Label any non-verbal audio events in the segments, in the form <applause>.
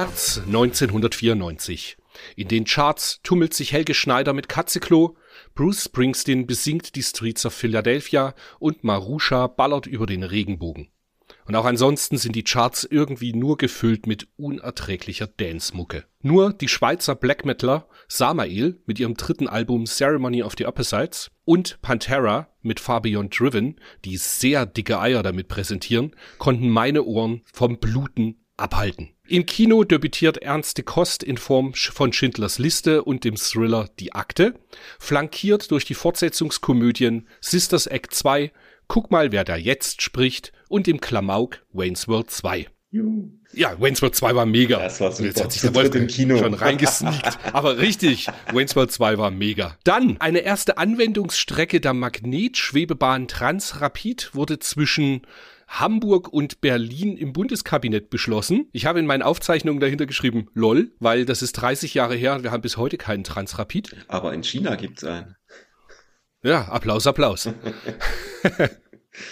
März 1994. In den Charts tummelt sich Helge Schneider mit Katzeklo, Bruce Springsteen besingt die Streets of Philadelphia und Marusha ballert über den Regenbogen. Und auch ansonsten sind die Charts irgendwie nur gefüllt mit unerträglicher Dance-Mucke. Nur die Schweizer Black Metaler Samael mit ihrem dritten Album Ceremony of the Opposites und Pantera mit Beyond Driven, die sehr dicke Eier damit präsentieren, konnten meine Ohren vom Bluten abhalten. Im Kino debütiert Ernste Kost in Form von Schindlers Liste und dem Thriller Die Akte, flankiert durch die Fortsetzungskomödien Sisters Act 2, Guck mal, wer da jetzt spricht und im Klamauk Wayne's World 2. Juhu. Ja, Wayne's World 2 war mega. Das war super. Jetzt hat sich der Wolf im Kino. schon reingesneakt. <laughs> Aber richtig, Wayne's World 2 war mega. Dann, eine erste Anwendungsstrecke der Magnetschwebebahn Transrapid wurde zwischen Hamburg und Berlin im Bundeskabinett beschlossen. Ich habe in meinen Aufzeichnungen dahinter geschrieben, lol, weil das ist 30 Jahre her und wir haben bis heute keinen Transrapid. Aber in China gibt's einen. Ja, Applaus, Applaus. <laughs>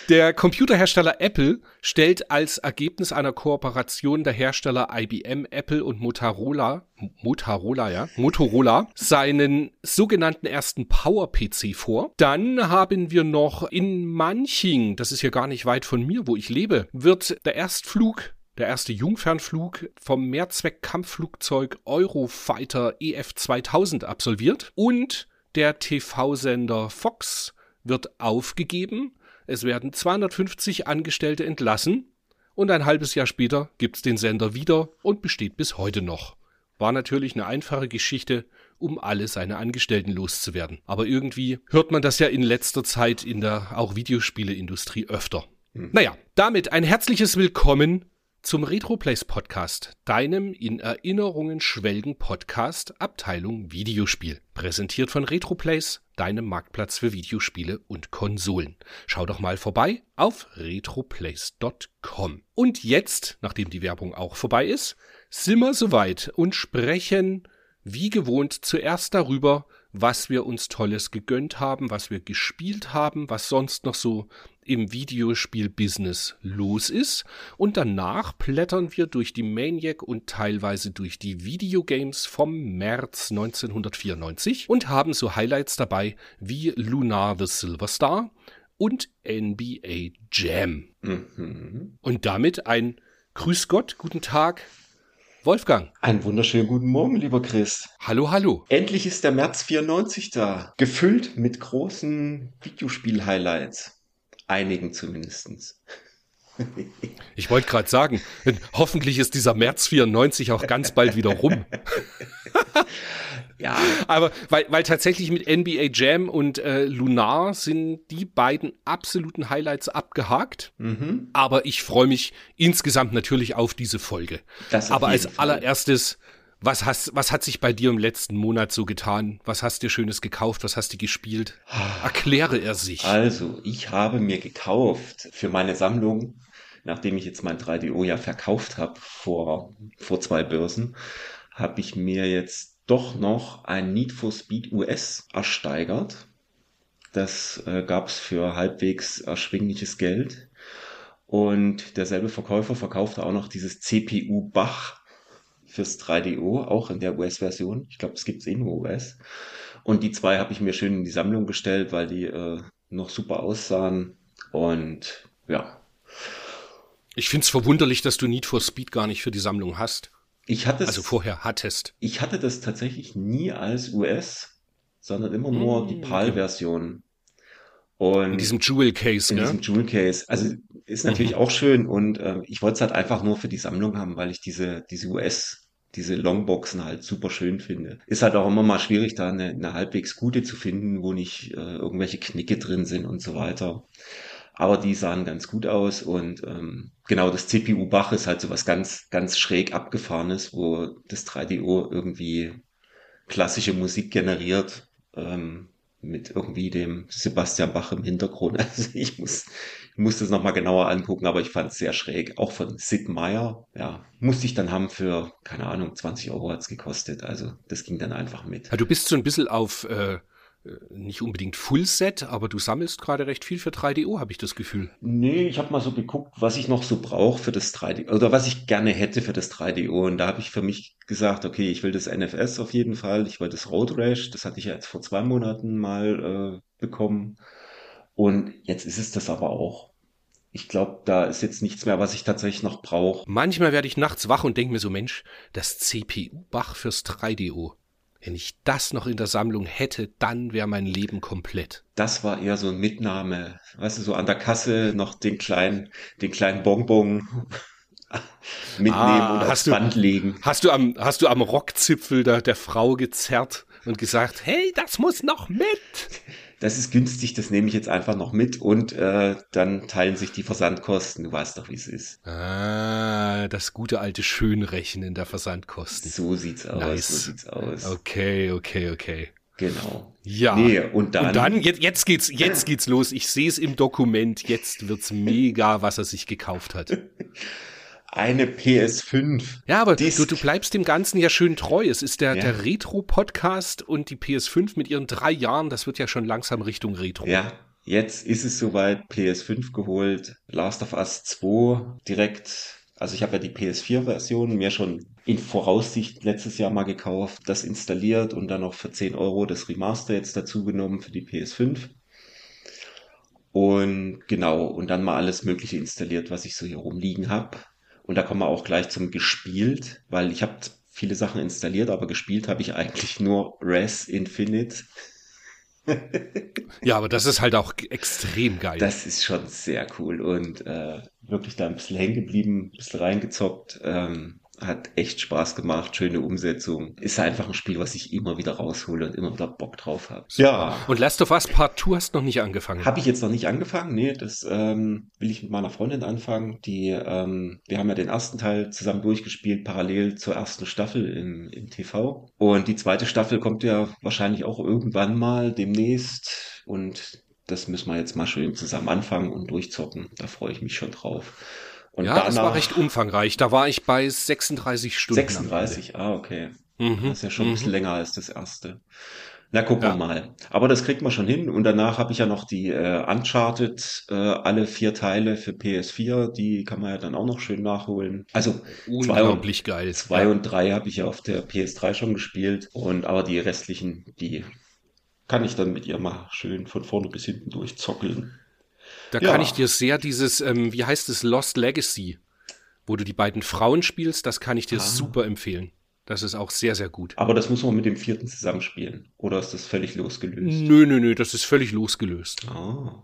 Der Computerhersteller Apple stellt als Ergebnis einer Kooperation der Hersteller IBM, Apple und Motorola, Motorola, ja, Motorola, seinen sogenannten ersten Power-PC vor. Dann haben wir noch in Manching, das ist ja gar nicht weit von mir, wo ich lebe, wird der Erstflug der erste Jungfernflug vom Mehrzweck-Kampfflugzeug Eurofighter EF 2000 absolviert und der TV-Sender Fox wird aufgegeben. Es werden 250 Angestellte entlassen und ein halbes Jahr später gibt's den Sender wieder und besteht bis heute noch. War natürlich eine einfache Geschichte, um alle seine Angestellten loszuwerden. Aber irgendwie hört man das ja in letzter Zeit in der auch Videospieleindustrie öfter. Naja, damit ein herzliches Willkommen zum Retroplays Podcast, deinem in Erinnerungen schwelgen Podcast Abteilung Videospiel. Präsentiert von Retroplays, deinem Marktplatz für Videospiele und Konsolen. Schau doch mal vorbei auf retroplays.com. Und jetzt, nachdem die Werbung auch vorbei ist, sind wir soweit und sprechen wie gewohnt zuerst darüber, was wir uns Tolles gegönnt haben, was wir gespielt haben, was sonst noch so im Videospiel-Business los ist. Und danach plättern wir durch die Maniac und teilweise durch die Videogames vom März 1994 und haben so Highlights dabei wie Lunar the Silver Star und NBA Jam. Mhm. Und damit ein Grüß Gott, guten Tag, Wolfgang. Einen wunderschönen guten Morgen, lieber Chris. Hallo, hallo. Endlich ist der März 94 da. Gefüllt mit großen Videospiel-Highlights. Einigen zumindestens. Ich wollte gerade sagen, hoffentlich ist dieser März 94 auch ganz bald wieder rum. Ja, Aber weil, weil tatsächlich mit NBA Jam und äh, Lunar sind die beiden absoluten Highlights abgehakt. mhm. Aber ich freue mich insgesamt natürlich auf diese Folge. Auf Aber als allererstes, was, hast, was hat sich bei dir im letzten Monat so getan? Was hast du Schönes gekauft? Was hast du gespielt? Erkläre er sich. Also, ich habe mir gekauft für meine Sammlung, nachdem ich jetzt mein 3DO ja verkauft habe vor, vor zwei Börsen, habe ich mir jetzt doch noch ein Need for Speed US ersteigert. Das äh, gab es für halbwegs erschwingliches Geld. Und derselbe Verkäufer verkaufte auch noch dieses CPU Bach fürs 3DO, auch in der US-Version. Ich glaube, es gibt es eh nur US. Und die zwei habe ich mir schön in die Sammlung gestellt, weil die äh, noch super aussahen. Und ja, Ich find's verwunderlich, dass du Need for Speed gar nicht für die Sammlung hast. ich hatte es, Also vorher hattest. ich hatte das tatsächlich nie als US, sondern immer nur Mm, die. PAL-Version. Und In diesem Jewel Case, in gell? diesem Jewel Case. Also ist natürlich Mhm. auch schön und äh, ich wollte es halt einfach nur für die Sammlung haben, weil ich diese, diese US, diese Longboxen halt super schön finde. Ist halt auch immer mal schwierig, da eine, eine halbwegs gute zu finden, wo nicht äh, irgendwelche Knicke drin sind und so weiter. Aber die sahen ganz gut aus und ähm, genau das CPU Bach ist halt so was ganz, ganz schräg abgefahrenes, wo das 3DO irgendwie klassische Musik generiert. Ähm, mit irgendwie dem Sebastian Bach im Hintergrund. <laughs> Also ich muss, ich muss das nochmal genauer angucken, aber ich fand es sehr schräg. Auch von Sid Meier, ja, musste ich dann haben für, keine Ahnung, 20 Euro hat's gekostet. Also das ging dann einfach mit. Ja, du bist so ein bisschen auf äh, nicht unbedingt Fullset, aber du sammelst gerade recht viel für 3DO, habe ich das Gefühl. Nee, ich habe mal so geguckt, was ich noch so brauche für das 3D oder was ich gerne hätte für das 3DO. Und da habe ich für mich gesagt, okay, ich will das NFS auf jeden Fall, ich will das Road Rash, das hatte ich ja jetzt vor zwei Monaten mal äh, bekommen. Und jetzt ist es das aber auch. Ich glaube, da ist jetzt nichts mehr, was ich tatsächlich noch brauche. Manchmal werde ich nachts wach und denke mir so, Mensch, das CPU-Bach fürs 3DO. Wenn ich das noch in der Sammlung hätte, dann wäre mein Leben komplett. Das war eher so ein Mitnahme, weißt du, so an der Kasse noch den kleinen, den kleinen Bonbon <laughs> mitnehmen ah, und aufs Band legen. Hast du am, hast du am Rockzipfel der, der Frau gezerrt und gesagt, hey, das muss noch mit? Das ist günstig, das nehme ich jetzt einfach noch mit und äh, dann teilen sich die Versandkosten. Du weißt doch, wie es ist. Ah, das gute alte Schönrechnen der Versandkosten. So sieht's aus. Nice. So sieht's aus. Okay, okay, okay. Genau. Ja. Nee, und dann, und dann jetzt, jetzt geht's, jetzt geht's los. Ich sehe es im Dokument. Jetzt wird's mega, was er sich gekauft hat. <laughs> eine PS5. Ja, aber du, du bleibst dem Ganzen ja schön treu. Es ist der, ja. der Retro-Podcast und die PS5 mit ihren drei Jahren, das wird ja schon langsam Richtung Retro. Ja, jetzt ist es soweit, PS5 geholt, Last of Us 2 direkt. Also ich habe ja die PS4-Version mir schon in Voraussicht letztes Jahr mal gekauft, das installiert und dann noch für 10 Euro das Remaster jetzt dazu genommen für die PS5. Und genau, und dann mal alles Mögliche installiert, was ich so hier rumliegen habe. Und da kommen wir auch gleich zum gespielt, weil ich habe viele Sachen installiert, aber gespielt habe ich eigentlich nur Res Infinite. ja, aber das ist halt auch extrem geil. Das ist schon sehr cool und äh, wirklich da ein bisschen hängen geblieben, ein bisschen reingezockt. Ähm, hat echt Spaß gemacht, schöne Umsetzung. Ist einfach ein Spiel, was ich immer wieder raushole und immer wieder Bock drauf habe. Ja. Und Last of Us Part 2 hast noch nicht angefangen? Habe ich jetzt noch nicht angefangen. Nee, das ähm, will ich mit meiner Freundin anfangen. Die, ähm, wir haben ja den ersten Teil zusammen durchgespielt, parallel zur ersten Staffel im, im TV. Und die zweite Staffel kommt ja wahrscheinlich auch irgendwann mal demnächst. Und das müssen wir jetzt mal schön zusammen anfangen und durchzocken. Da freue ich mich schon drauf. Und ja, danach, das war recht umfangreich. Da war ich bei 36 Stunden. 36, ah, okay. Mhm. Das ist ja schon ein bisschen mhm. länger als das erste. Na, gucken ja. wir mal. Aber das kriegt man schon hin. Und danach habe ich ja noch die äh, Uncharted, äh, alle vier Teile für PS4. Die kann man ja dann auch noch schön nachholen. Also unglaublich zwei und, geil. Zwei ja. und drei habe ich ja auf der PS3 schon gespielt. Und aber die restlichen, die kann ich dann mit ihr mal schön von vorne bis hinten durchzockeln. Da ja. kann ich dir sehr dieses, ähm, wie heißt es, Lost Legacy, wo du die beiden Frauen spielst, das kann ich dir ah. super empfehlen. Das ist auch sehr, sehr gut. Aber das muss man mit dem vierten zusammenspielen. Oder ist das völlig losgelöst? Nö, nö, nö, das ist völlig losgelöst. Ah.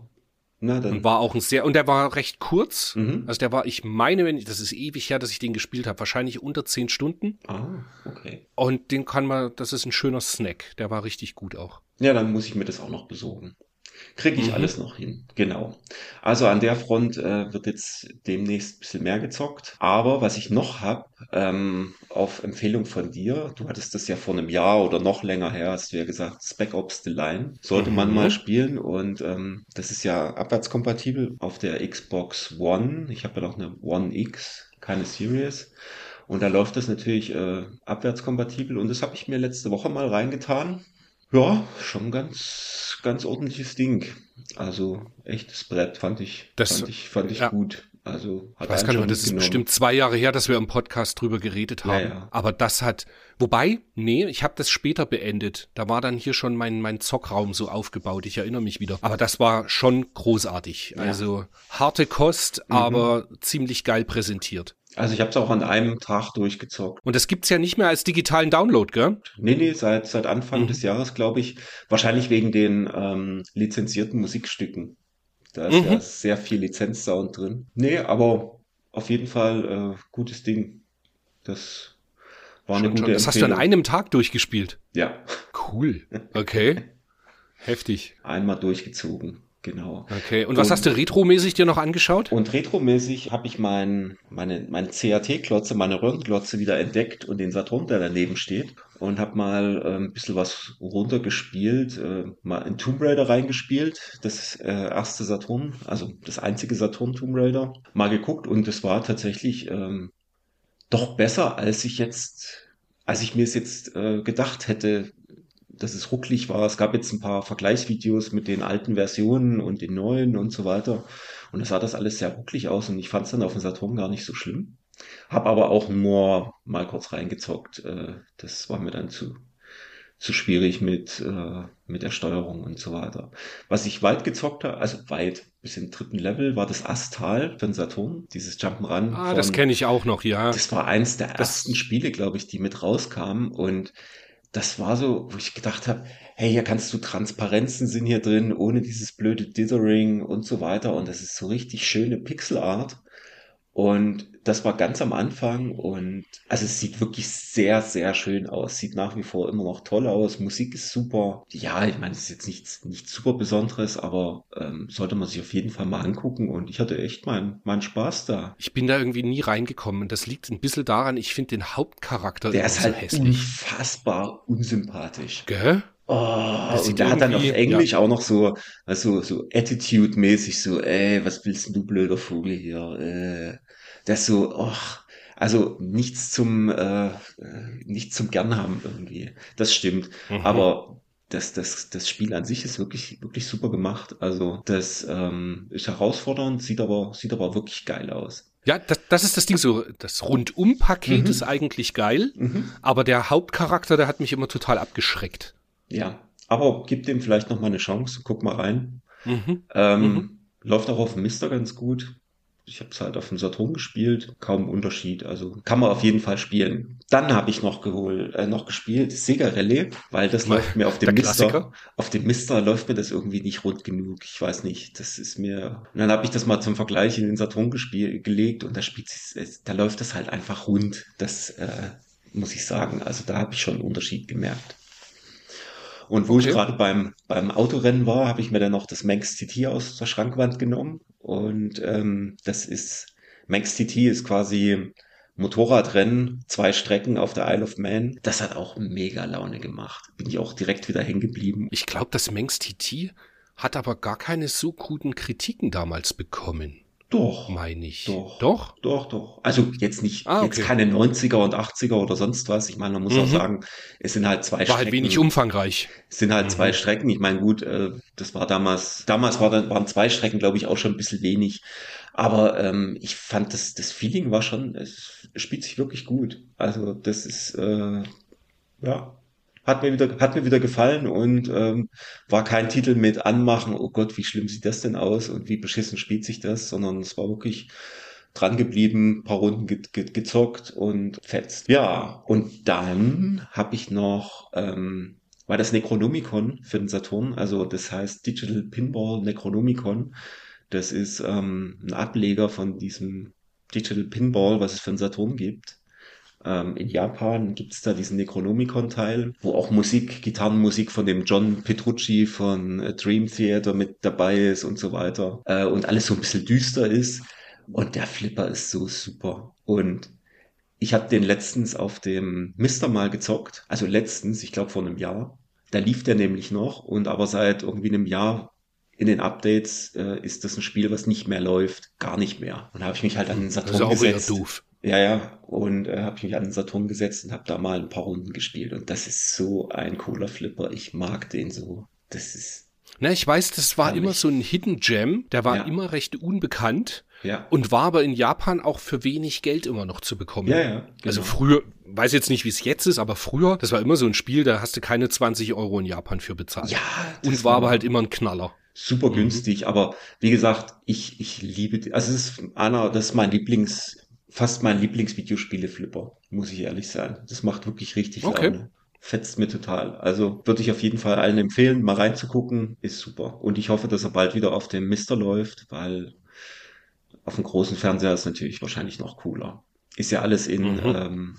Na dann. Und war auch ein sehr, und der war recht kurz. Mhm. Also der war, ich meine, wenn ich, das ist ewig her, dass ich den gespielt habe, wahrscheinlich unter zehn Stunden. Ah, okay. Und den kann man, das ist ein schöner Snack. Der war richtig gut auch. Ja, dann muss ich mir das auch noch besorgen. Kriege ich mhm. alles noch hin. Genau. Also an der Front äh, wird jetzt demnächst ein bisschen mehr gezockt. Aber was ich noch habe, ähm, auf Empfehlung von dir, du hattest das ja vor einem Jahr oder noch länger her, hast du ja gesagt, Spec Ops The Line. Sollte mhm. man mal spielen und ähm, das ist ja abwärtskompatibel auf der Xbox One. Ich habe ja noch eine One X, keine Series. Und da läuft das natürlich äh, abwärtskompatibel und das habe ich mir letzte Woche mal reingetan. Ja, schon ganz ganz ordentliches Ding. Also echtes Brett fand ich, das, fand ich, fand ich ja. gut. Also hat ich weiß gar nicht, das ist bestimmt zwei Jahre her, dass wir im Podcast drüber geredet haben. Ja, ja. Aber das hat, wobei, nee, ich habe das später beendet. Da war dann hier schon mein mein Zockraum so aufgebaut. Ich erinnere mich wieder. Aber das war schon großartig. Also harte Kost, mhm. aber ziemlich geil präsentiert. Also ich habe es auch an einem Tag durchgezockt. Und das gibt's ja nicht mehr als digitalen Download, gell? Nee, nee, seit, seit Anfang mhm. des Jahres, glaube ich. Wahrscheinlich wegen den ähm, lizenzierten Musikstücken. Da ist mhm. ja sehr viel Lizenzsound drin. Nee, aber auf jeden Fall äh, gutes Ding. Das war eine schon, gute schon. Das hast du an einem Tag durchgespielt? Ja. Cool. Okay. <laughs> Heftig. Einmal durchgezogen. Genau. Okay, und was und, hast du retromäßig dir noch angeschaut? Und retromäßig habe ich mein, meine, meine CAT-Klotze, meine Röhrenklotze wieder entdeckt und den Saturn, der daneben steht. Und habe mal äh, ein bisschen was runtergespielt, äh, mal in Tomb Raider reingespielt, das äh, erste Saturn, also das einzige Saturn Tomb Raider, mal geguckt und es war tatsächlich ähm, doch besser, als ich jetzt, als ich mir es jetzt äh, gedacht hätte, dass es rucklig war. Es gab jetzt ein paar Vergleichsvideos mit den alten Versionen und den neuen und so weiter. Und da sah das alles sehr rucklig aus und ich fand es dann auf dem Saturn gar nicht so schlimm. Hab aber auch nur mal kurz reingezockt. Äh, das war mir dann zu, zu schwierig mit, äh, mit der Steuerung und so weiter. Was ich weit gezockt habe, also weit, bis im dritten Level, war das Astal von Saturn, dieses Jump'n'Run. Ah, von, das kenne ich auch noch, ja. Das war eins der Das- ersten Spiele, glaube ich, die mit rauskamen und das war so, wo ich gedacht habe, hey, hier kannst du Transparenzen sind hier drin, ohne dieses blöde Dithering und so weiter und das ist so richtig schöne Pixelart. Und das war ganz am Anfang und also es sieht wirklich sehr, sehr schön aus. Sieht nach wie vor immer noch toll aus. Musik ist super. Ja, ich meine, es ist jetzt nichts, nichts super Besonderes, aber ähm, sollte man sich auf jeden Fall mal angucken und ich hatte echt meinen meinen Spaß da. Ich bin da irgendwie nie reingekommen. Und Das liegt ein bisschen daran, ich finde den Hauptcharakter Der ist so halt hässlich. unfassbar unsympathisch. Gell? Oh, sieht und der hat dann auf Englisch auch noch so, also so Attitude-mäßig so, ey, was willst denn du blöder Vogel hier? Äh, das so, och, also nichts zum, äh, nichts zum gern haben irgendwie. Das stimmt. Mhm. Aber das, das, das Spiel an sich ist wirklich, wirklich super gemacht. Also das ähm, ist herausfordernd, sieht aber, sieht aber wirklich geil aus. Ja, das, das ist das Ding so. Das Rundum-Paket Mhm. ist eigentlich geil, Mhm. aber der Hauptcharakter, der hat mich immer total abgeschreckt. Ja, aber gib dem vielleicht noch mal eine Chance. Guck mal rein. Mhm. Ähm, Mhm. Läuft auch auf dem Mister ganz gut. Ich habe es halt auf dem Saturn gespielt, kaum Unterschied. Also kann man auf jeden Fall spielen. Dann habe ich noch geholt, äh, noch gespielt Sega Rallye, weil das läuft mir auf dem Mister. Klassiker. Auf dem Mister läuft mir das irgendwie nicht rund genug. Ich weiß nicht. Das ist mir. Und dann habe ich das mal zum Vergleich in den Saturn gespielt, gelegt und da spielt sich, da läuft das halt einfach rund. Das äh, muss ich sagen. Also da habe ich schon einen Unterschied gemerkt. Und wo Okay. ich gerade beim, beim Autorennen war, habe ich mir dann noch das Manx TT aus der Schrankwand genommen. Und ähm, das ist, Manx TT ist quasi Motorradrennen, zwei Strecken auf der Isle of Man. Das hat auch mega Laune gemacht. Bin ich auch direkt wieder hängen geblieben. Ich glaube, das Manx TT hat aber gar keine so guten Kritiken damals bekommen, Doch. meine ich. Doch. Doch? Doch, doch. Also jetzt nicht, Ah, jetzt okay. keine 90er und 80er oder sonst was. Ich meine, man muss auch Mhm. sagen, es sind halt zwei War Strecken. halt wenig umfangreich. Es sind halt Mhm. zwei Strecken. Ich meine, gut, äh, das war damals, damals war dann, waren zwei Strecken, glaube ich, auch schon ein bisschen wenig. Aber ähm, ich fand das, das Feeling war schon, es spielt sich wirklich gut. Also das ist, äh, ja, hat mir wieder, hat mir wieder gefallen und ähm, war kein Titel mit anmachen, oh Gott, wie schlimm sieht das denn aus und wie beschissen spielt sich das, sondern es war wirklich dran geblieben, paar Runden ge ge gezockt und fetzt. Ja, und dann habe ich noch, ähm, war das Necronomicon für den Saturn, also das heißt Digital Pinball Necronomicon. Das ist ähm, ein Ableger von diesem Digital Pinball, was es für den Saturn gibt. Ähm, in Japan gibt's da diesen Necronomicon-Teil, wo auch Musik, Gitarrenmusik von dem John Petrucci von äh, Dream Theater mit dabei ist und so weiter. Äh, und alles so ein bisschen düster ist. Und der Flipper ist so super. Und ich habe den letztens auf dem Mister mal gezockt. Also letztens, ich glaube vor einem Jahr. Da lief der nämlich noch. Und aber seit irgendwie einem Jahr in den Updates äh, ist das ein Spiel, was nicht mehr läuft. Gar nicht mehr. Und da habe ich mich halt an den Das Saturn ist auch gesetzt. doof. Ja, ja. Und äh, habe mich an den Saturn gesetzt und habe da mal ein paar Runden gespielt. Und das ist so ein cooler Flipper. Ich mag den so. Das ist, Na, ich weiß, das war immer so ein Hidden Gem, der war Ja. immer recht unbekannt ja. und war aber in Japan auch für wenig Geld immer noch zu bekommen. Ja, ja. Also genau. früher, weiß jetzt nicht, wie es jetzt ist, aber früher, das war immer so ein Spiel, da hast du keine 20 Euro in Japan für bezahlt. Ja, und das war aber halt immer ein Knaller. super Mhm. günstig, aber wie gesagt, ich, ich liebe, also es ist einer, das ist mein Lieblings, fast mein Lieblingsvideospiele-Flipper, muss ich ehrlich sein. Das macht wirklich richtig Okay. Laune. Fetzt mir total. Also würde ich auf jeden Fall allen empfehlen, mal reinzugucken, ist super. Und ich hoffe, dass er bald wieder auf dem Mister läuft, weil auf dem großen Fernseher ist natürlich wahrscheinlich noch cooler. Ist ja alles in Mhm. ähm,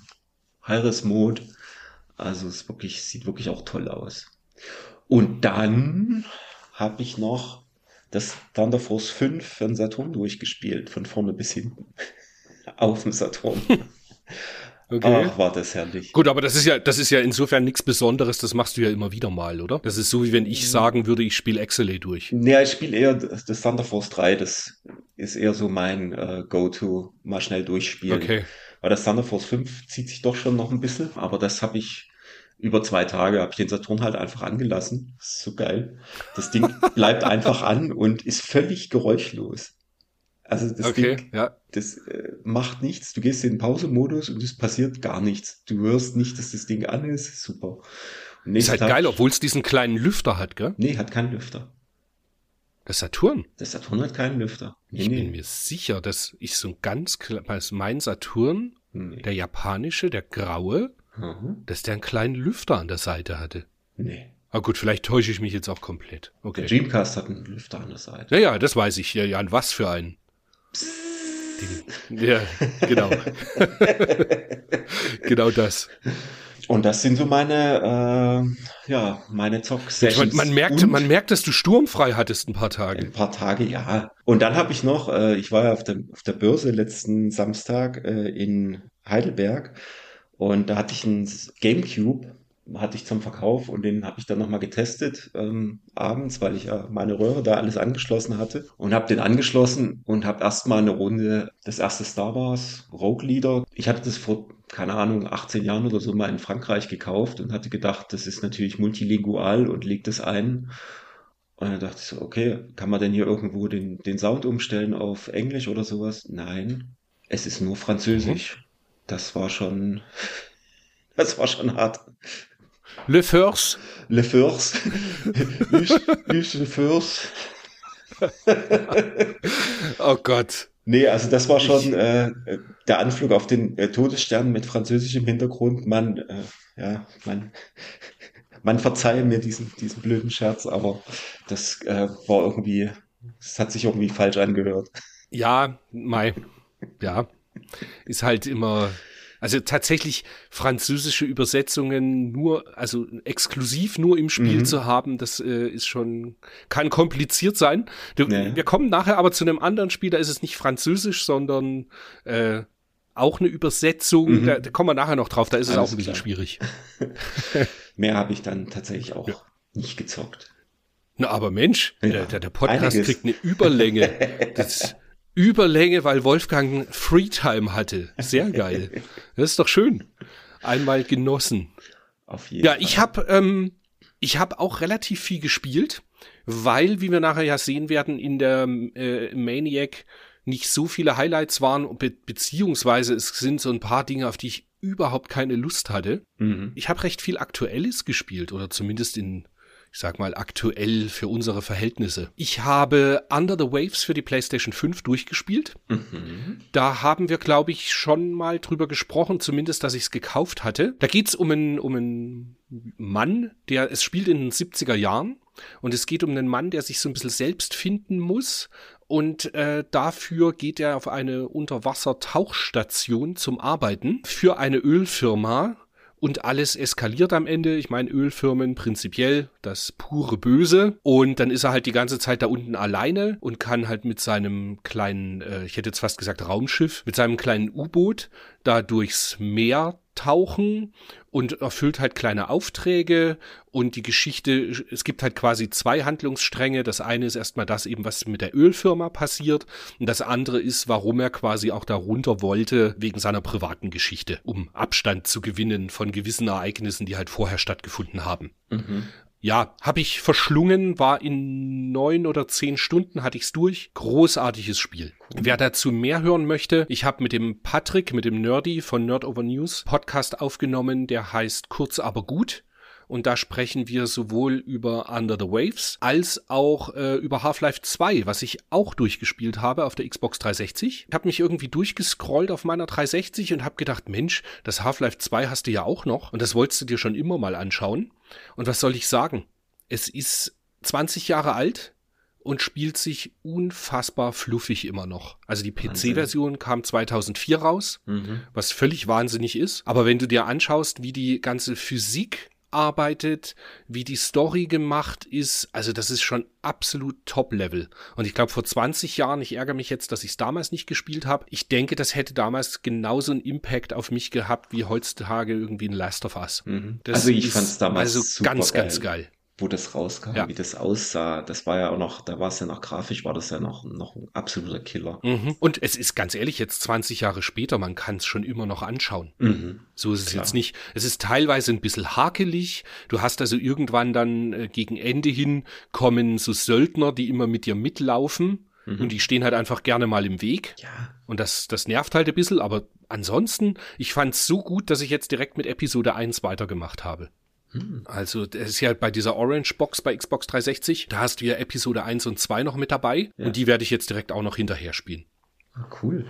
High-Res-Mode. Also es wirklich, sieht wirklich auch toll aus. Und dann habe ich noch das Thunder Force 5 für den Saturn durchgespielt, von vorne bis hinten. Auf dem Saturn. <laughs> Okay. Ach, war das herrlich. Gut, aber das ist ja, das ist ja insofern nichts Besonderes, das machst du ja immer wieder mal, oder? Das ist so, wie wenn Mhm. ich sagen würde, ich spiele Excelé durch. Ja, ich spiele eher das, Thunder Force 3, das ist eher so mein äh, Go-To, mal schnell durchspielen. Okay. Weil das Thunder Force 5 zieht sich doch schon noch ein bisschen, aber das habe ich über zwei Tage habe ich den Saturn halt einfach angelassen. Das ist so geil. Das Ding bleibt <laughs> einfach an und ist völlig geräuschlos. Also das Okay, Ding, ja. das äh, macht nichts. Du gehst in den Pausemodus und es passiert gar nichts. Du hörst nicht, dass das Ding an ist. Super. Ist halt Tag- geil, obwohl es diesen kleinen Lüfter hat, gell? Nee, hat keinen Lüfter. Das Saturn. Der Saturn hat keinen Lüfter. Nee, Ich nee. bin mir sicher, dass ich so ein ganz also mein Saturn, nee. der japanische, der graue, Mhm. dass der einen kleinen Lüfter an der Seite hatte. nee. Aber gut, vielleicht täusche ich mich jetzt auch komplett. Der Okay. Dreamcast hat einen Lüfter an der Seite. Ja, ja, das weiß ich. Ja, ja, an was für einen. Ja, genau. <laughs> genau das. Und das sind so meine, äh, ja, meine Man, Zock-Sessions. man, merkt, Und man merkt, dass du sturmfrei hattest ein paar Tage. Ein paar Tage, ja. Und dann habe ich noch, äh, ich war ja auf der, auf der Börse letzten Samstag äh, in Heidelberg und da hatte ich einen Gamecube, hatte ich zum Verkauf und den habe ich dann nochmal getestet ähm, abends, weil ich ja meine Röhre da alles angeschlossen hatte und habe den angeschlossen und habe erstmal eine Runde das erste Star Wars Rogue Leader. Ich hatte das vor, keine Ahnung, 18 Jahren oder so mal in Frankreich gekauft und hatte gedacht, das ist natürlich multilingual und leg das ein. Und dann dachte ich so, okay, kann man denn hier irgendwo den, den Sound umstellen auf Englisch oder sowas? Nein, es ist nur Französisch. Das war schon, <laughs> das war schon hart. Le Feurs, Le ich Le Feurs. oh Gott. Nee, also das war schon äh, der Anflug auf den äh, Todesstern mit französischem Hintergrund. Man, äh, ja, man, man verzeihe mir diesen, diesen blöden Scherz, aber das äh, war irgendwie, es hat sich irgendwie falsch angehört. Ja, Mai. Ja. Ist halt immer. Also tatsächlich französische Übersetzungen nur, also exklusiv nur im Spiel Mhm. zu haben, das äh, ist schon, kann kompliziert sein. Du, Ja. Wir kommen nachher aber zu einem anderen Spiel, da ist es nicht französisch, sondern äh, auch eine Übersetzung. Mhm. Da, da kommen wir nachher noch drauf, da ist es Alles auch ein bisschen klar. schwierig. <laughs> <laughs> Mehr habe ich dann tatsächlich auch nicht gezockt. Na, aber Mensch, Ja, der, der, der Podcast einiges. kriegt eine Überlänge. <laughs> Das Überlänge, weil Wolfgang Freetime hatte. Sehr geil. <laughs> Das ist doch schön. Einmal genossen. Auf jeden Ja, Fall. ich habe ähm, ich habe auch relativ viel gespielt, weil, wie wir nachher ja sehen werden, in der äh, Maniac nicht so viele Highlights waren, be beziehungsweise es sind so ein paar Dinge, auf die ich überhaupt keine Lust hatte. Mhm. Ich habe recht viel Aktuelles gespielt oder zumindest in, ich sag mal, aktuell für unsere Verhältnisse. Ich habe Under the Waves für die PlayStation 5 durchgespielt. Mhm. Da haben wir, glaube ich, schon mal drüber gesprochen, zumindest, dass ich es gekauft hatte. Da geht's um einen, um einen Mann, der, es spielt in den 70er Jahren und es geht um einen Mann, der sich so ein bisschen selbst finden muss und äh, dafür geht er auf eine Unterwasser-Tauchstation zum Arbeiten für eine Ölfirma und alles eskaliert am Ende. Ich meine, Ölfirmen prinzipiell das pure Böse. Und dann ist er halt die ganze Zeit da unten alleine und kann halt mit seinem kleinen, äh, ich hätte jetzt fast gesagt Raumschiff, mit seinem kleinen U-Boot da durchs Meer tauchen und erfüllt halt kleine Aufträge und die Geschichte, es gibt halt quasi zwei Handlungsstränge. Das eine ist erstmal das eben, was mit der Ölfirma passiert und das andere ist, warum er quasi auch darunter wollte, wegen seiner privaten Geschichte, um Abstand zu gewinnen von gewissen Ereignissen, die halt vorher stattgefunden haben. Mhm. Ja, habe ich verschlungen, war in neun oder zehn Stunden hatte ich's durch. Großartiges Spiel. Wer dazu mehr hören möchte, ich habe mit dem Patrick, mit dem Nerdy von Nerd Over News Podcast aufgenommen, der heißt Kurz aber gut. Und da sprechen wir sowohl über Under the Waves als auch äh, über Half-Life 2, was ich auch durchgespielt habe auf der Xbox 360. Ich habe mich irgendwie durchgescrollt auf meiner 360 und habe gedacht, Mensch, das Half-Life 2 hast du ja auch noch und das wolltest du dir schon immer mal anschauen. Und was soll ich sagen? Es ist 20 Jahre alt und spielt sich unfassbar fluffig immer noch. Also die PC-Version kam 2004 raus, Mhm. was völlig wahnsinnig ist. Aber wenn du dir anschaust, wie die ganze Physik arbeitet, wie die Story gemacht ist, also das ist schon absolut Top-Level. Und ich glaube, vor 20 Jahren, ich ärgere mich jetzt, dass ich es damals nicht gespielt habe, ich denke, das hätte damals genauso einen Impact auf mich gehabt, wie heutzutage irgendwie ein Last of Us. Mhm. Das Also ich ist fand's damals also super ganz, geil. ganz geil. Wo das rauskam, Ja. wie das aussah. Das war ja auch noch, da war es ja noch grafisch, war das ja noch, noch ein absoluter Killer. Mhm. Und es ist ganz ehrlich, jetzt 20 Jahre später, man kann es schon immer noch anschauen. Mhm. So ist es Klar. jetzt nicht. Es ist teilweise ein bisschen hakelig. Du hast also irgendwann dann äh, gegen Ende hin kommen so Söldner, die immer mit dir mitlaufen. Und die stehen halt einfach gerne mal im Weg. Ja, Und das, das nervt halt ein bisschen. Aber ansonsten, ich fand's so gut, dass ich jetzt direkt mit Episode 1 weitergemacht habe. Also, das ist ja bei dieser Orange Box bei Xbox 360. Da hast du ja Episode 1 und 2 noch mit dabei. Ja. Und die werde ich jetzt direkt auch noch hinterher spielen. Ah, cool.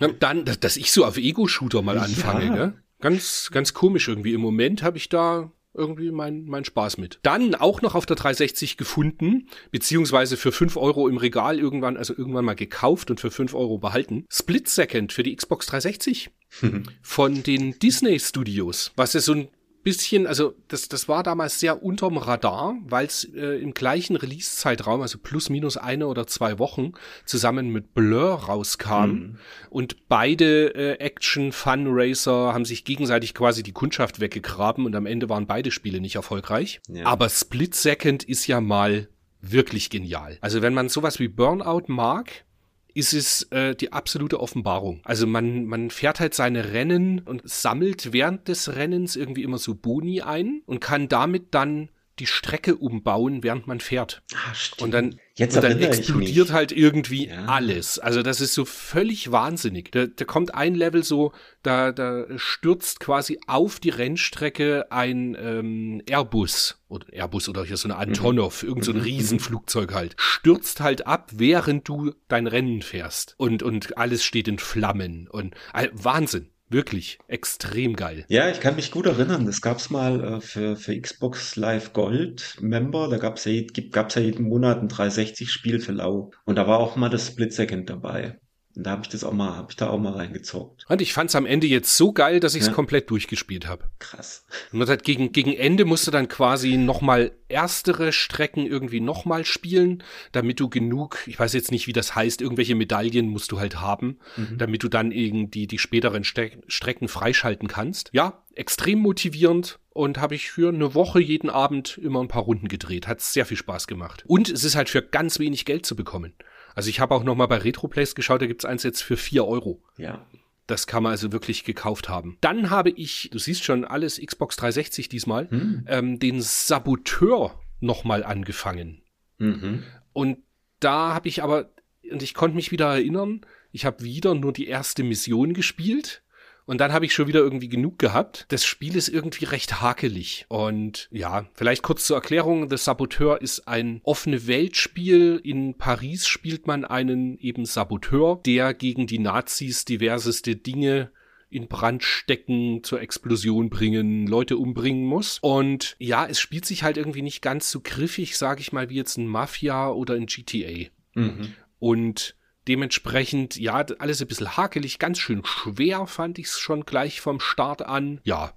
Ja, Dann, dass, ich so auf Ego-Shooter mal Ja. anfange, gell? Ganz, ganz komisch irgendwie. Im Moment habe ich da irgendwie mein, mein Spaß mit. Dann auch noch auf der 360 gefunden, beziehungsweise für 5 Euro im Regal irgendwann, also irgendwann mal gekauft und für 5 Euro behalten. Split Second für die Xbox 360 <laughs> von den Disney Studios, was ja so ein bisschen, also das, das war damals sehr unterm Radar, weil es äh, im gleichen Release-Zeitraum, also plus minus eine oder zwei Wochen, zusammen mit Blur rauskam. Und beide äh, Action-Fun-Racer haben sich gegenseitig quasi die Kundschaft weggegraben und am Ende waren beide Spiele nicht erfolgreich. Ja. Aber Split Second ist ja mal wirklich genial. Also wenn man sowas wie Burnout mag, ist es äh, die absolute Offenbarung. Also man, man fährt halt seine Rennen und sammelt während des Rennens irgendwie immer so Boni ein und kann damit dann die Strecke umbauen, während man fährt. Ah, stimmt. Und dann, Jetzt und dann explodiert halt irgendwie Ja. alles. Also das ist so völlig wahnsinnig. Da, da kommt ein Level so, da, da stürzt quasi auf die Rennstrecke ein ähm, Airbus oder Airbus oder hier so eine Antonov, irgend so ein Riesenflugzeug halt, stürzt halt ab, während du dein Rennen fährst. Und, und alles steht in Flammen. Und äh, Wahnsinn. Wirklich extrem geil. Ja, ich kann mich gut erinnern. Das gab's mal äh, für, für Xbox Live Gold Member. Da gab's ja, je- gibt- gab's ja jeden Monat ein 360-Spiel für Lau. Und da war auch mal das Split Second dabei. Und da habe ich das auch mal, habe ich da auch mal reingezockt. Und ich fand's am Ende jetzt so geil, dass ich's Ja. komplett durchgespielt habe. Krass. Und hat gegen, gegen Ende musst du dann quasi nochmal erstere Strecken irgendwie nochmal spielen, damit du genug, ich weiß jetzt nicht, wie das heißt, irgendwelche Medaillen musst du halt haben, damit du dann irgendwie die späteren Ste Strecken freischalten kannst. Ja, extrem motivierend und habe ich für eine Woche jeden Abend immer ein paar Runden gedreht. Hat sehr viel Spaß gemacht. Und es ist halt für ganz wenig Geld zu bekommen. Also ich habe auch nochmal bei RetroPlays geschaut, da gibt's eins jetzt für 4 Euro. Ja. Das kann man also wirklich gekauft haben. Dann habe ich, du siehst schon alles Xbox 360 diesmal, ähm, den Saboteur nochmal angefangen. Mhm. Und da habe ich aber, und ich konnte mich wieder erinnern, ich habe wieder nur die erste Mission gespielt. Und dann habe ich schon wieder irgendwie genug gehabt. Das Spiel ist irgendwie recht hakelig. Und ja, vielleicht kurz zur Erklärung. The Saboteur ist ein offene Weltspiel. In Paris spielt man einen eben Saboteur, der gegen die Nazis diverseste Dinge in Brand stecken, zur Explosion bringen, Leute umbringen muss. Und ja, es spielt sich halt irgendwie nicht ganz so griffig, sage ich mal, wie jetzt ein Mafia oder ein GTA. Mhm. Und dementsprechend, ja, alles ein bisschen hakelig, ganz schön schwer fand ich es schon gleich vom Start an. Ja,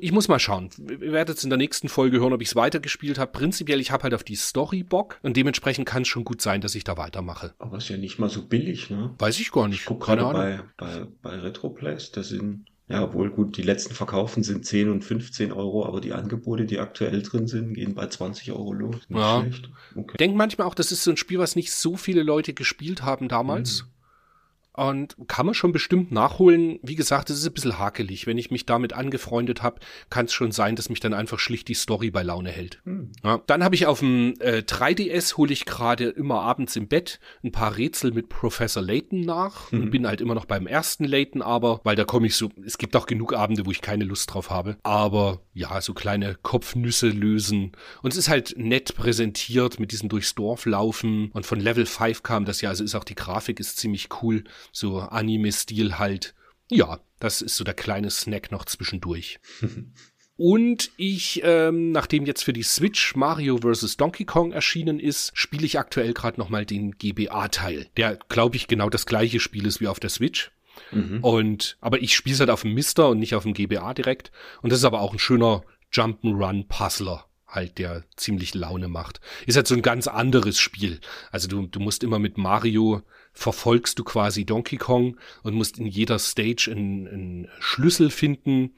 ich muss mal schauen. Wir werden jetzt in der nächsten Folge hören, ob ich es weitergespielt habe. Prinzipiell, ich habe halt auf die Story Bock und dementsprechend kann es schon gut sein, dass ich da weitermache. Aber ist ja nicht mal so billig, ne? Weiß ich gar nicht. Ich gucke Keine gerade bei, bei, bei Retroplays, da sind, ja, wohl gut, die letzten Verkaufen sind 10 und 15 Euro, aber die Angebote, die aktuell drin sind, gehen bei 20 Euro los. Nicht Ja. schlecht. Okay. Ich denke manchmal auch, das ist so ein Spiel, was nicht so viele Leute gespielt haben damals. Und kann man schon bestimmt nachholen. Wie gesagt, es ist ein bisschen hakelig. Wenn ich mich damit angefreundet habe, kann es schon sein, dass mich dann einfach schlicht die Story bei Laune hält. Hm. Ja, dann habe ich auf dem äh, 3DS, hole ich gerade immer abends im Bett ein paar Rätsel mit Professor Layton nach. Und bin halt immer noch beim ersten Layton, aber, weil da komme ich so, es gibt auch genug Abende, wo ich keine Lust drauf habe. Aber ja, so kleine Kopfnüsse lösen. Und es ist halt nett präsentiert mit diesem durchs Dorf laufen. Und von Level 5 kam das ja, also ist auch die Grafik ist ziemlich cool. So Anime-Stil halt. Ja, das ist so der kleine Snack noch zwischendurch. <laughs> Und ich, ähm, nachdem jetzt für die Switch Mario vs. Donkey Kong erschienen ist, spiele ich aktuell gerade nochmal den GBA-Teil, der, glaube ich, genau das gleiche Spiel ist wie auf der Switch. Und, aber ich spiele es halt auf dem Mister und nicht auf dem GBA direkt. Und das ist aber auch ein schöner Jump'n'Run-Puzzler halt, der ziemlich Laune macht. Ist halt so ein ganz anderes Spiel. Also du, du musst immer mit Mario verfolgst du quasi Donkey Kong und musst in jeder Stage einen, einen Schlüssel finden,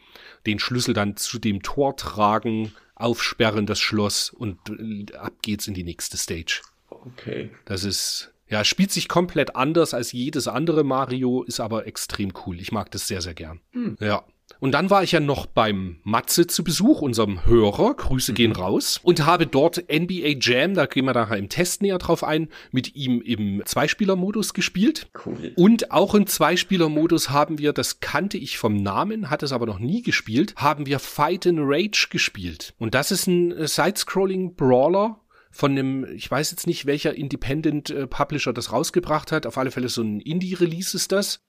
den Schlüssel dann zu dem Tor tragen, aufsperren das Schloss und äh, ab geht's in die nächste Stage. Okay. Das ist, ja, spielt sich komplett anders als jedes andere Mario, ist aber extrem cool. Ich mag das sehr, sehr gern. Ja. Und dann war ich ja noch beim Matze zu Besuch, unserem Hörer, Grüße gehen raus, und habe dort NBA Jam, da gehen wir nachher im Test näher drauf ein, mit ihm im Zweispieler-Modus gespielt. Cool. Und auch im Zweispieler-Modus haben wir, das kannte ich vom Namen, hatte es aber noch nie gespielt, haben wir Fight and Rage gespielt. Und das ist ein äh, Side-Scrolling-Brawler von einem, ich weiß jetzt nicht, welcher Independent äh, Publisher das rausgebracht hat. Auf alle Fälle so ein Indie-Release ist das.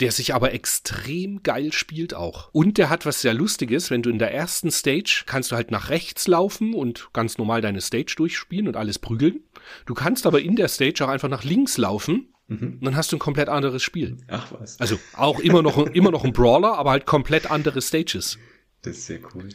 Der sich aber extrem geil spielt auch. Und der hat was sehr Lustiges, wenn du in der ersten Stage kannst du halt nach rechts laufen und ganz normal deine Stage durchspielen und alles prügeln. Du kannst aber in der Stage auch einfach nach links laufen und dann hast du ein komplett anderes Spiel. Ach was. Also auch immer noch, <laughs> immer noch ein Brawler, aber halt komplett andere Stages. Das ist sehr cool.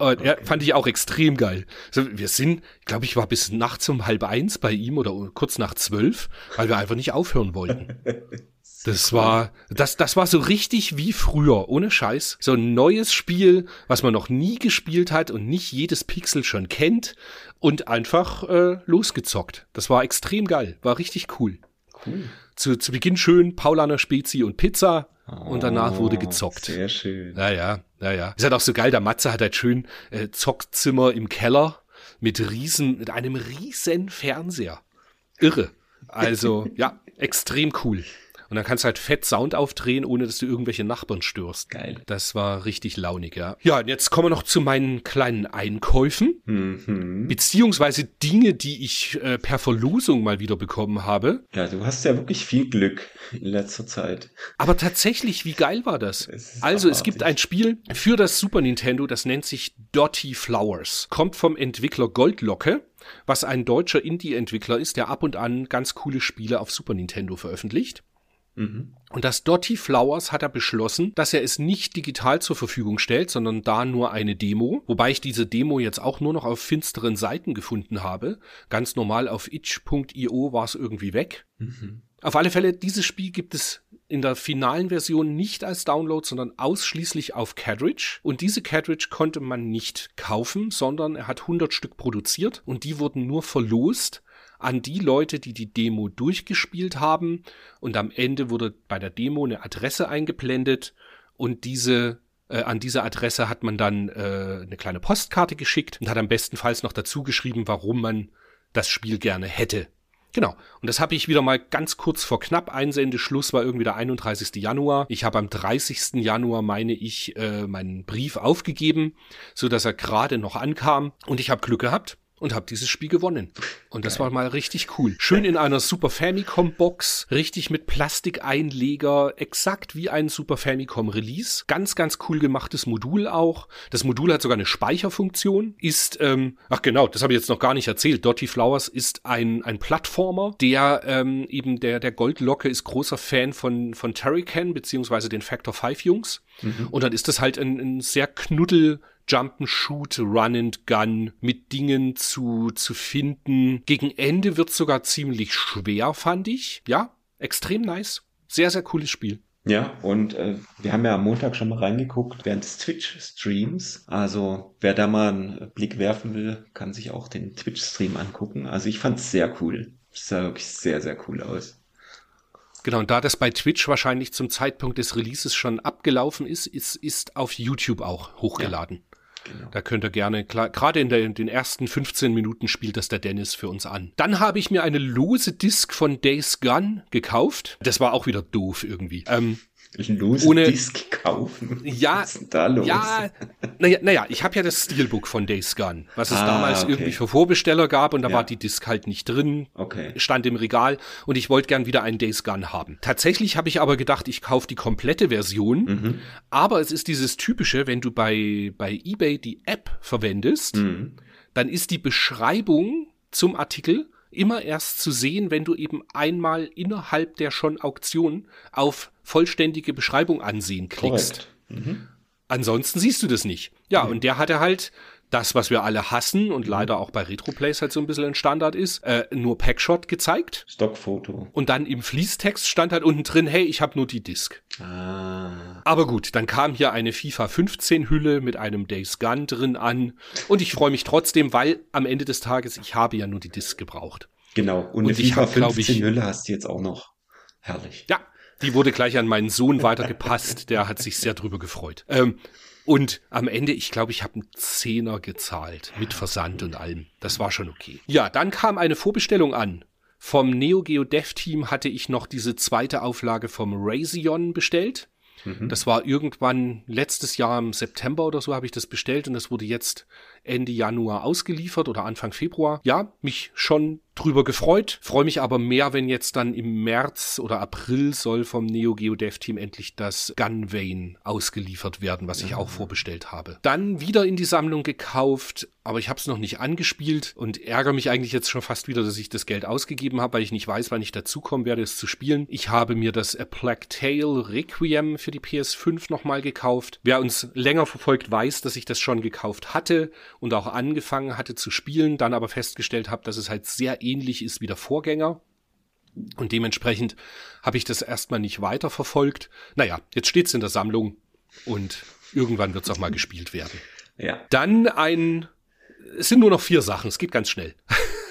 Äh, ja, fand ich auch extrem geil. Also wir sind, glaube, ich war bis nachts um halb eins bei ihm oder kurz nach zwölf, weil wir einfach nicht aufhören wollten. <laughs> Das war, das, das war so richtig wie früher, ohne Scheiß. So ein neues Spiel, was man noch nie gespielt hat und nicht jedes Pixel schon kennt und einfach äh, losgezockt. Das war extrem geil, war richtig cool. Cool. Zu, zu Beginn schön Paulaner Spezi und Pizza und danach wurde Oh, gezockt. Sehr schön. Ja, ja, ja, ja. Ist halt auch so geil, der Matze hat halt schön äh, Zockzimmer im Keller mit riesen, mit einem riesen Fernseher. Irre. Also, ja, extrem cool. Und dann kannst du halt fett Sound aufdrehen, ohne dass du irgendwelche Nachbarn störst. Geil. Das war richtig launig, ja. Ja, und jetzt kommen wir noch zu meinen kleinen Einkäufen, Mhm. beziehungsweise Dinge, die ich äh, per Verlosung mal wieder bekommen habe. Ja, du hast ja wirklich viel Glück in letzter Zeit. Aber tatsächlich, wie geil war das? Es ist Also, es gibt ein Spiel für das Super Nintendo, das nennt sich Dotty Flowers. Kommt vom Entwickler Goldlocke, was ein deutscher Indie-Entwickler ist, der ab und an ganz coole Spiele auf Super Nintendo veröffentlicht. Und das Dotty Flowers hat er beschlossen, dass er es nicht digital zur Verfügung stellt, sondern da nur eine Demo. Wobei ich diese Demo jetzt auch nur noch auf finsteren Seiten gefunden habe. Ganz normal auf itch.io war es irgendwie weg. Auf alle Fälle, dieses Spiel gibt es in der finalen Version nicht als Download, sondern ausschließlich auf Cartridge. Und diese Cartridge konnte man nicht kaufen, sondern er hat 100 Stück produziert und die wurden nur verlost an die Leute, die die Demo durchgespielt haben. Und am Ende wurde bei der Demo eine Adresse eingeblendet und diese äh, an diese Adresse hat man dann äh, eine kleine Postkarte geschickt und hat am bestenfalls noch dazu geschrieben, warum man das Spiel gerne hätte. Genau. Und das habe ich wieder mal ganz kurz vor knapp. Einsendeschluss war irgendwie der 31. Januar. Ich habe am 30. Januar, meine ich, äh, meinen Brief aufgegeben, so dass er gerade noch ankam. Und ich habe Glück gehabt und habe dieses Spiel gewonnen. Und das war mal richtig cool. Schön in einer Super Famicom Box, richtig mit Plastikeinleger, exakt wie ein Super Famicom Release. Ganz, ganz cool gemachtes Modul auch. Das Modul hat sogar eine Speicherfunktion. Ist, ähm, ach genau, das habe ich jetzt noch gar nicht erzählt. Dotty Flowers ist ein, ein Plattformer, der ähm, eben der, der Goldlocke ist großer Fan von, von Terrican, beziehungsweise den Factor 5 Jungs. Und dann ist das halt ein, ein sehr knuddel Jump and Shoot, Run and Gun mit Dingen zu, zu finden. Gegen Ende wird sogar ziemlich schwer, fand ich. Ja, extrem nice. Sehr, sehr cooles Spiel. Ja, und äh, wir haben ja am Montag schon mal reingeguckt während des Twitch-Streams. Also wer da mal einen Blick werfen will, kann sich auch den Twitch-Stream angucken. Also ich fand's sehr cool. Es sah wirklich sehr, sehr cool aus. Genau, und da das bei Twitch wahrscheinlich zum Zeitpunkt des Releases schon abgelaufen ist, ist, ist auf YouTube auch hochgeladen. Genau. Da könnt ihr gerne, gerade in, in den ersten 15 Minuten spielt das der Dennis für uns an. Dann habe ich mir eine lose Disc von Days Gone gekauft. Das war auch wieder doof irgendwie. Ähm, Ohne- Disc kaufen. Ja, Was ist denn da los? Ja, naja, naja, ich habe ja das Steelbook von Days Gone, was es Ah, damals okay. irgendwie für Vorbesteller gab und da Ja. war die Disc halt nicht drin, Okay. stand im Regal und ich wollte gern wieder einen Days Gone haben. Tatsächlich habe ich aber gedacht, ich kaufe die komplette Version, Mhm. aber es ist dieses typische, wenn du bei, bei eBay die App verwendest, Mhm. dann ist die Beschreibung zum Artikel immer erst zu sehen, wenn du eben einmal innerhalb der schon Auktion auf vollständige Beschreibung ansehen klickst. Mhm. Ansonsten siehst du das nicht. Ja, und der hatte halt das, was wir alle hassen und leider auch bei Retroplays halt so ein bisschen ein Standard ist, äh, nur Packshot gezeigt. Stockfoto. Und dann im Fließtext stand halt unten drin, hey, ich habe nur die Disc. Ah. Aber gut, dann kam hier eine FIFA 15 Hülle mit einem Days Gun drin an und ich freue mich trotzdem, weil am Ende des Tages, ich habe ja nur die Disc gebraucht. Genau. Und, Und eine ich FIFA hab, glaub 15 ich- Hülle hast du jetzt auch noch. Herrlich. Ja, die wurde gleich an meinen Sohn weitergepasst. Der hat sich sehr drüber gefreut. Ähm, und am Ende, ich glaube, ich habe einen Zehner gezahlt mit Versand und allem. Das war schon okay. Ja, dann kam eine Vorbestellung an. Vom Neo Geo Dev Team hatte ich noch diese zweite Auflage vom Razion bestellt. Das war irgendwann letztes Jahr im September oder so habe ich das bestellt und das wurde jetzt Ende Januar ausgeliefert oder Anfang Februar. Ja, mich schon drüber gefreut, freue mich aber mehr, wenn jetzt dann im März oder April soll vom Neo Geo Dev Team endlich das Gunvane ausgeliefert werden, was ich auch vorbestellt habe. Dann wieder in die Sammlung gekauft, aber ich habe es noch nicht angespielt und ärgere mich eigentlich jetzt schon fast wieder, dass ich das Geld ausgegeben habe, weil ich nicht weiß, wann ich dazukommen werde, es zu spielen. Ich habe mir das A Plague Tale Requiem für die PS5 nochmal gekauft. Wer uns länger verfolgt, weiß, dass ich das schon gekauft hatte und auch angefangen hatte zu spielen, dann aber festgestellt habe, dass es halt sehr ähnlich ist wie der Vorgänger. Und dementsprechend habe ich das erstmal nicht weiter verfolgt. Naja, jetzt steht's in der Sammlung und irgendwann wird's auch mal gespielt werden. Ja. Dann ein, es sind nur noch vier Sachen, es geht ganz schnell.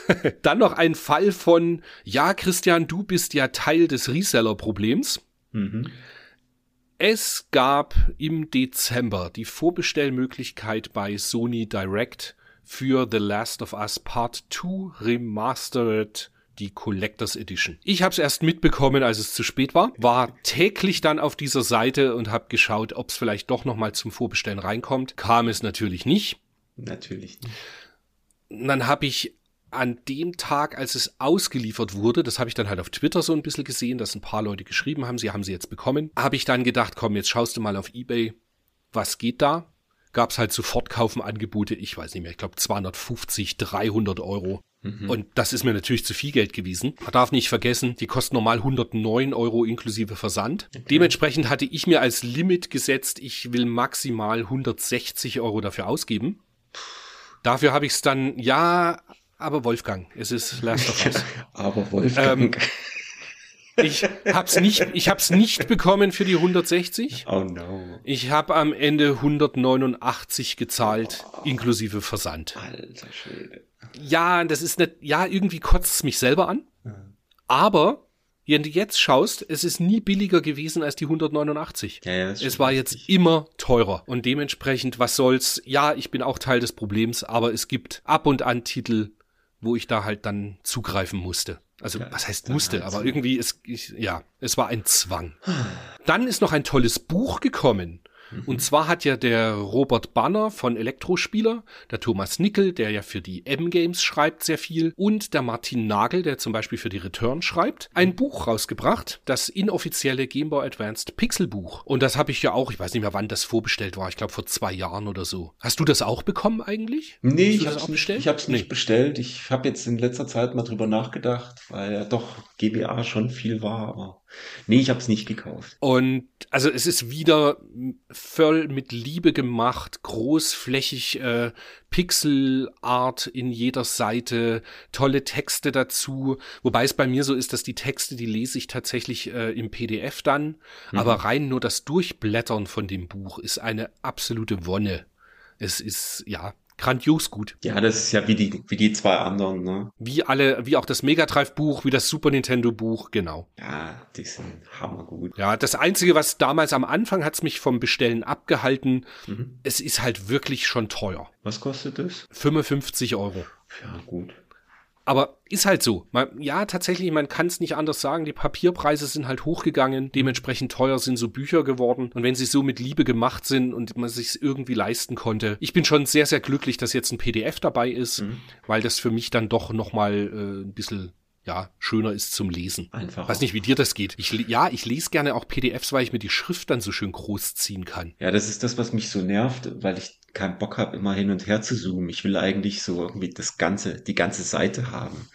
<laughs> Dann noch ein Fall von, ja, Christian, du bist ja Teil des Reseller-Problems. Mhm. Es gab im Dezember die Vorbestellmöglichkeit bei Sony Direct für The Last of Us Part 2 Remastered die Collectors Edition. Ich habe es erst mitbekommen, als es zu spät war, war täglich dann auf dieser Seite und habe geschaut, ob es vielleicht doch noch mal zum Vorbestellen reinkommt. Kam es natürlich nicht. Natürlich nicht. Und dann habe ich an dem Tag, als es ausgeliefert wurde, das habe ich dann halt auf Twitter so ein bisschen gesehen, dass ein paar Leute geschrieben haben, sie haben sie jetzt bekommen, habe ich dann gedacht, komm, jetzt schaust du mal auf Ebay, was geht da? Gab es halt Sofortkaufenangebote, ich weiß nicht mehr, ich glaube 250, 300 Euro. Und das ist mir natürlich zu viel Geld gewesen. Man darf nicht vergessen, die kosten normal 109 Euro inklusive Versand. Dementsprechend hatte ich mir als Limit gesetzt, ich will maximal 160 Euro dafür ausgeben. Dafür habe ich es dann, ja, aber Wolfgang, es ist Last of Us. Aber Wolfgang. Ich hab's nicht, ich hab's nicht bekommen für die 160. oh no. Ich habe am Ende 189 gezahlt, inklusive Versand. Alter Schwede. Ja, das ist nicht, ja, irgendwie kotzt es mich selber an. Aber, wenn du jetzt schaust, es ist nie billiger gewesen als die 189. Ja, ja, es war jetzt richtig. immer teurer. Und dementsprechend, was soll's? Ja, ich bin auch Teil des Problems, aber es gibt ab und an Titel, wo ich da halt dann zugreifen musste. Also, Ja, was heißt musste, halt aber irgendwie ist, ich, ja, es war ein Zwang. Dann ist noch ein tolles Buch gekommen. Und zwar hat ja der Robert Banner von Elektrospieler, der Thomas Nickel, der ja für die M-Games schreibt sehr viel, und der Martin Nagel, der zum Beispiel für die Return schreibt, ein Buch rausgebracht, das inoffizielle Game Boy Advanced Pixel-Buch. Und das habe ich ja auch, ich weiß nicht mehr, wann das vorbestellt war, ich glaube vor zwei Jahren oder so. Hast du das auch bekommen eigentlich? Nee, ich hab's, auch nicht, bestellt? ich hab's nicht Nee. bestellt. Ich habe jetzt in letzter Zeit mal drüber nachgedacht, weil ja doch GBA schon viel war, aber nee, ich hab's nicht gekauft. Und also es ist wieder voll mit Liebe gemacht, großflächig äh, Pixelart in jeder Seite, tolle Texte dazu. Wobei es bei mir so ist, dass die Texte, die lese ich tatsächlich äh, im PDF dann. Aber rein nur das Durchblättern von dem Buch ist eine absolute Wonne. Es ist, ja, grandios gut. Ja, das ist ja wie die, wie die zwei anderen, ne? Wie alle, wie auch das Mega Drive Buch, wie das Super Nintendo Buch, genau. Ja, die sind hammergut. Ja, das Einzige, was damals am Anfang hat's mich vom Bestellen abgehalten, Mhm. es ist halt wirklich schon teuer. Was kostet das? 55 Euro. Ja, gut. Aber ist halt so. Man, ja, tatsächlich, man kann es nicht anders sagen. Die Papierpreise sind halt hochgegangen. Dementsprechend teuer sind so Bücher geworden. Und wenn sie so mit Liebe gemacht sind und man sich irgendwie leisten konnte. Ich bin schon sehr, sehr glücklich, dass jetzt ein PDF dabei ist, Mhm. weil das für mich dann doch nochmal äh, ein bisschen ja, schöner ist zum Lesen. Einfach. Weiß nicht, wie dir das geht. Ich, ja, ich lese gerne auch PDFs, weil ich mir die Schrift dann so schön groß ziehen kann. Ja, das ist das, was mich so nervt, weil ich keinen Bock habe, immer hin und her zu zoomen. Ich will eigentlich so irgendwie das ganze, die ganze Seite haben.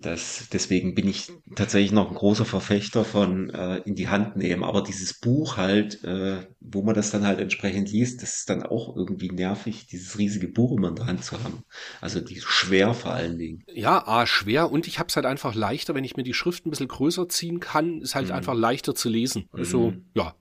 Das, deswegen bin ich tatsächlich noch ein großer Verfechter von äh, in die Hand nehmen. Aber dieses Buch halt, äh, wo man das dann halt entsprechend liest, das ist dann auch irgendwie nervig, dieses riesige Buch immer in der Hand zu haben. Also die schwer vor allen Dingen. Ja, A, schwer und ich habe es halt einfach leichter, wenn ich mir die Schrift ein bisschen größer ziehen kann, ist halt mhm. einfach leichter zu lesen. Also, mhm. ja,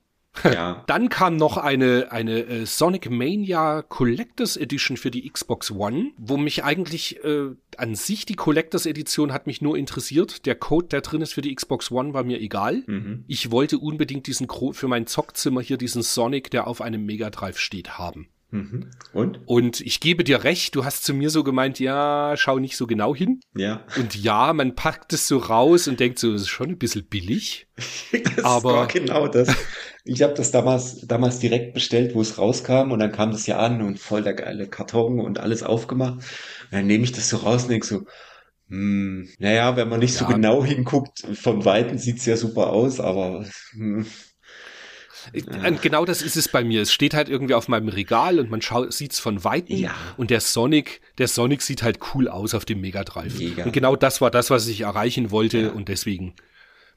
ja. <laughs> Dann kam noch eine, eine äh, Sonic Mania Collectors Edition für die Xbox One, wo mich eigentlich äh, an sich die Collectors Edition hat mich nur interessiert. Der Code, der drin ist für die Xbox One, war mir egal. Mhm. Ich wollte unbedingt diesen für mein Zockzimmer hier diesen Sonic, der auf einem Mega Drive steht, haben. Mhm. Und? Und ich gebe dir recht, du hast zu mir so gemeint, ja, schau nicht so genau hin. Ja. Und ja, man packt es so raus und denkt so, das ist schon ein bisschen billig. <laughs> das aber war genau das. Ich habe das damals, damals direkt bestellt, wo es rauskam und dann kam das ja an und voll der geile Karton und alles aufgemacht. Und dann nehme ich das so raus und denke so, hm, naja, wenn man nicht ja. so genau hinguckt, vom Weiten sieht's ja super aus, aber hm, und genau das ist es bei mir. Es steht halt irgendwie auf meinem Regal und man sieht es von Weitem. Ja. Und der Sonic, der Sonic sieht halt cool aus auf dem Mega Drive. Mega. Und genau das war das, was ich erreichen wollte ja. und deswegen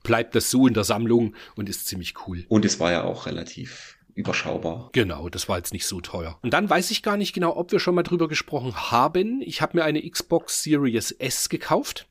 bleibt das so in der Sammlung und ist ziemlich cool. Und es war ja auch relativ überschaubar. Genau, das war jetzt nicht so teuer. Und dann weiß ich gar nicht genau, ob wir schon mal drüber gesprochen haben. Ich habe mir eine Xbox Series S gekauft.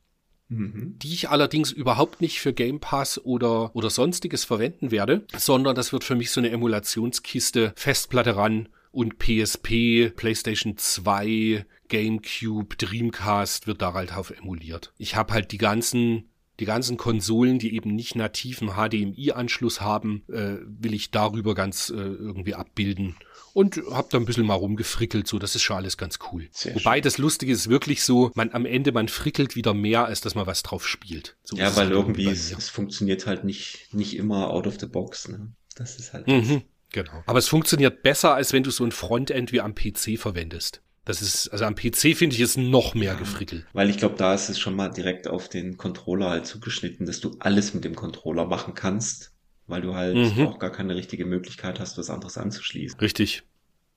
Mhm. die ich allerdings überhaupt nicht für Game Pass oder, oder sonstiges verwenden werde, sondern das wird für mich so eine Emulationskiste, Festplatte ran und PSP, PlayStation 2, GameCube, Dreamcast wird da halt drauf emuliert. Ich habe halt die ganzen die ganzen Konsolen, die eben nicht nativen HDMI-Anschluss haben, äh, will ich darüber ganz äh, irgendwie abbilden und habe da ein bisschen mal rumgefrickelt, so das ist schon alles ganz cool. Sehr Wobei schön. das Lustige ist wirklich so, man am Ende man frickelt wieder mehr, als dass man was drauf spielt. So ja, weil halt irgendwie es, es, funktioniert halt nicht nicht immer out of the box. Ne? Das ist halt. Mhm, genau. Aber es funktioniert besser, als wenn du so ein Frontend wie am PC verwendest. Das ist, also am PC finde ich es noch mehr ja, gefrickelt. Weil ich glaube, da ist es schon mal direkt auf den Controller halt zugeschnitten, dass du alles mit dem Controller machen kannst weil du halt mhm. auch gar keine richtige Möglichkeit hast, was anderes anzuschließen. Richtig.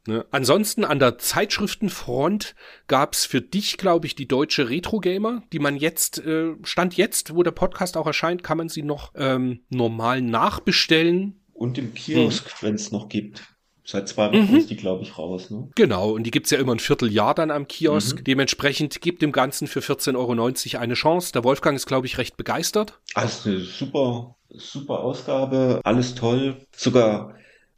Ne? Ansonsten an der Zeitschriftenfront gab's für dich, glaube ich, die deutsche Retro Gamer, die man jetzt, äh, Stand jetzt, wo der Podcast auch erscheint, kann man sie noch ähm, normal nachbestellen. Und im Kiosk, hm. wenn es noch gibt. Seit zwei Wochen mhm. ist die, glaube ich, raus. Ne? Genau, und die gibt's ja immer ein Vierteljahr dann am Kiosk. Mhm. Dementsprechend gibt dem Ganzen für 14,90 Euro eine Chance. Der Wolfgang ist, glaube ich, recht begeistert. Also eine super super Ausgabe, alles toll. Sogar,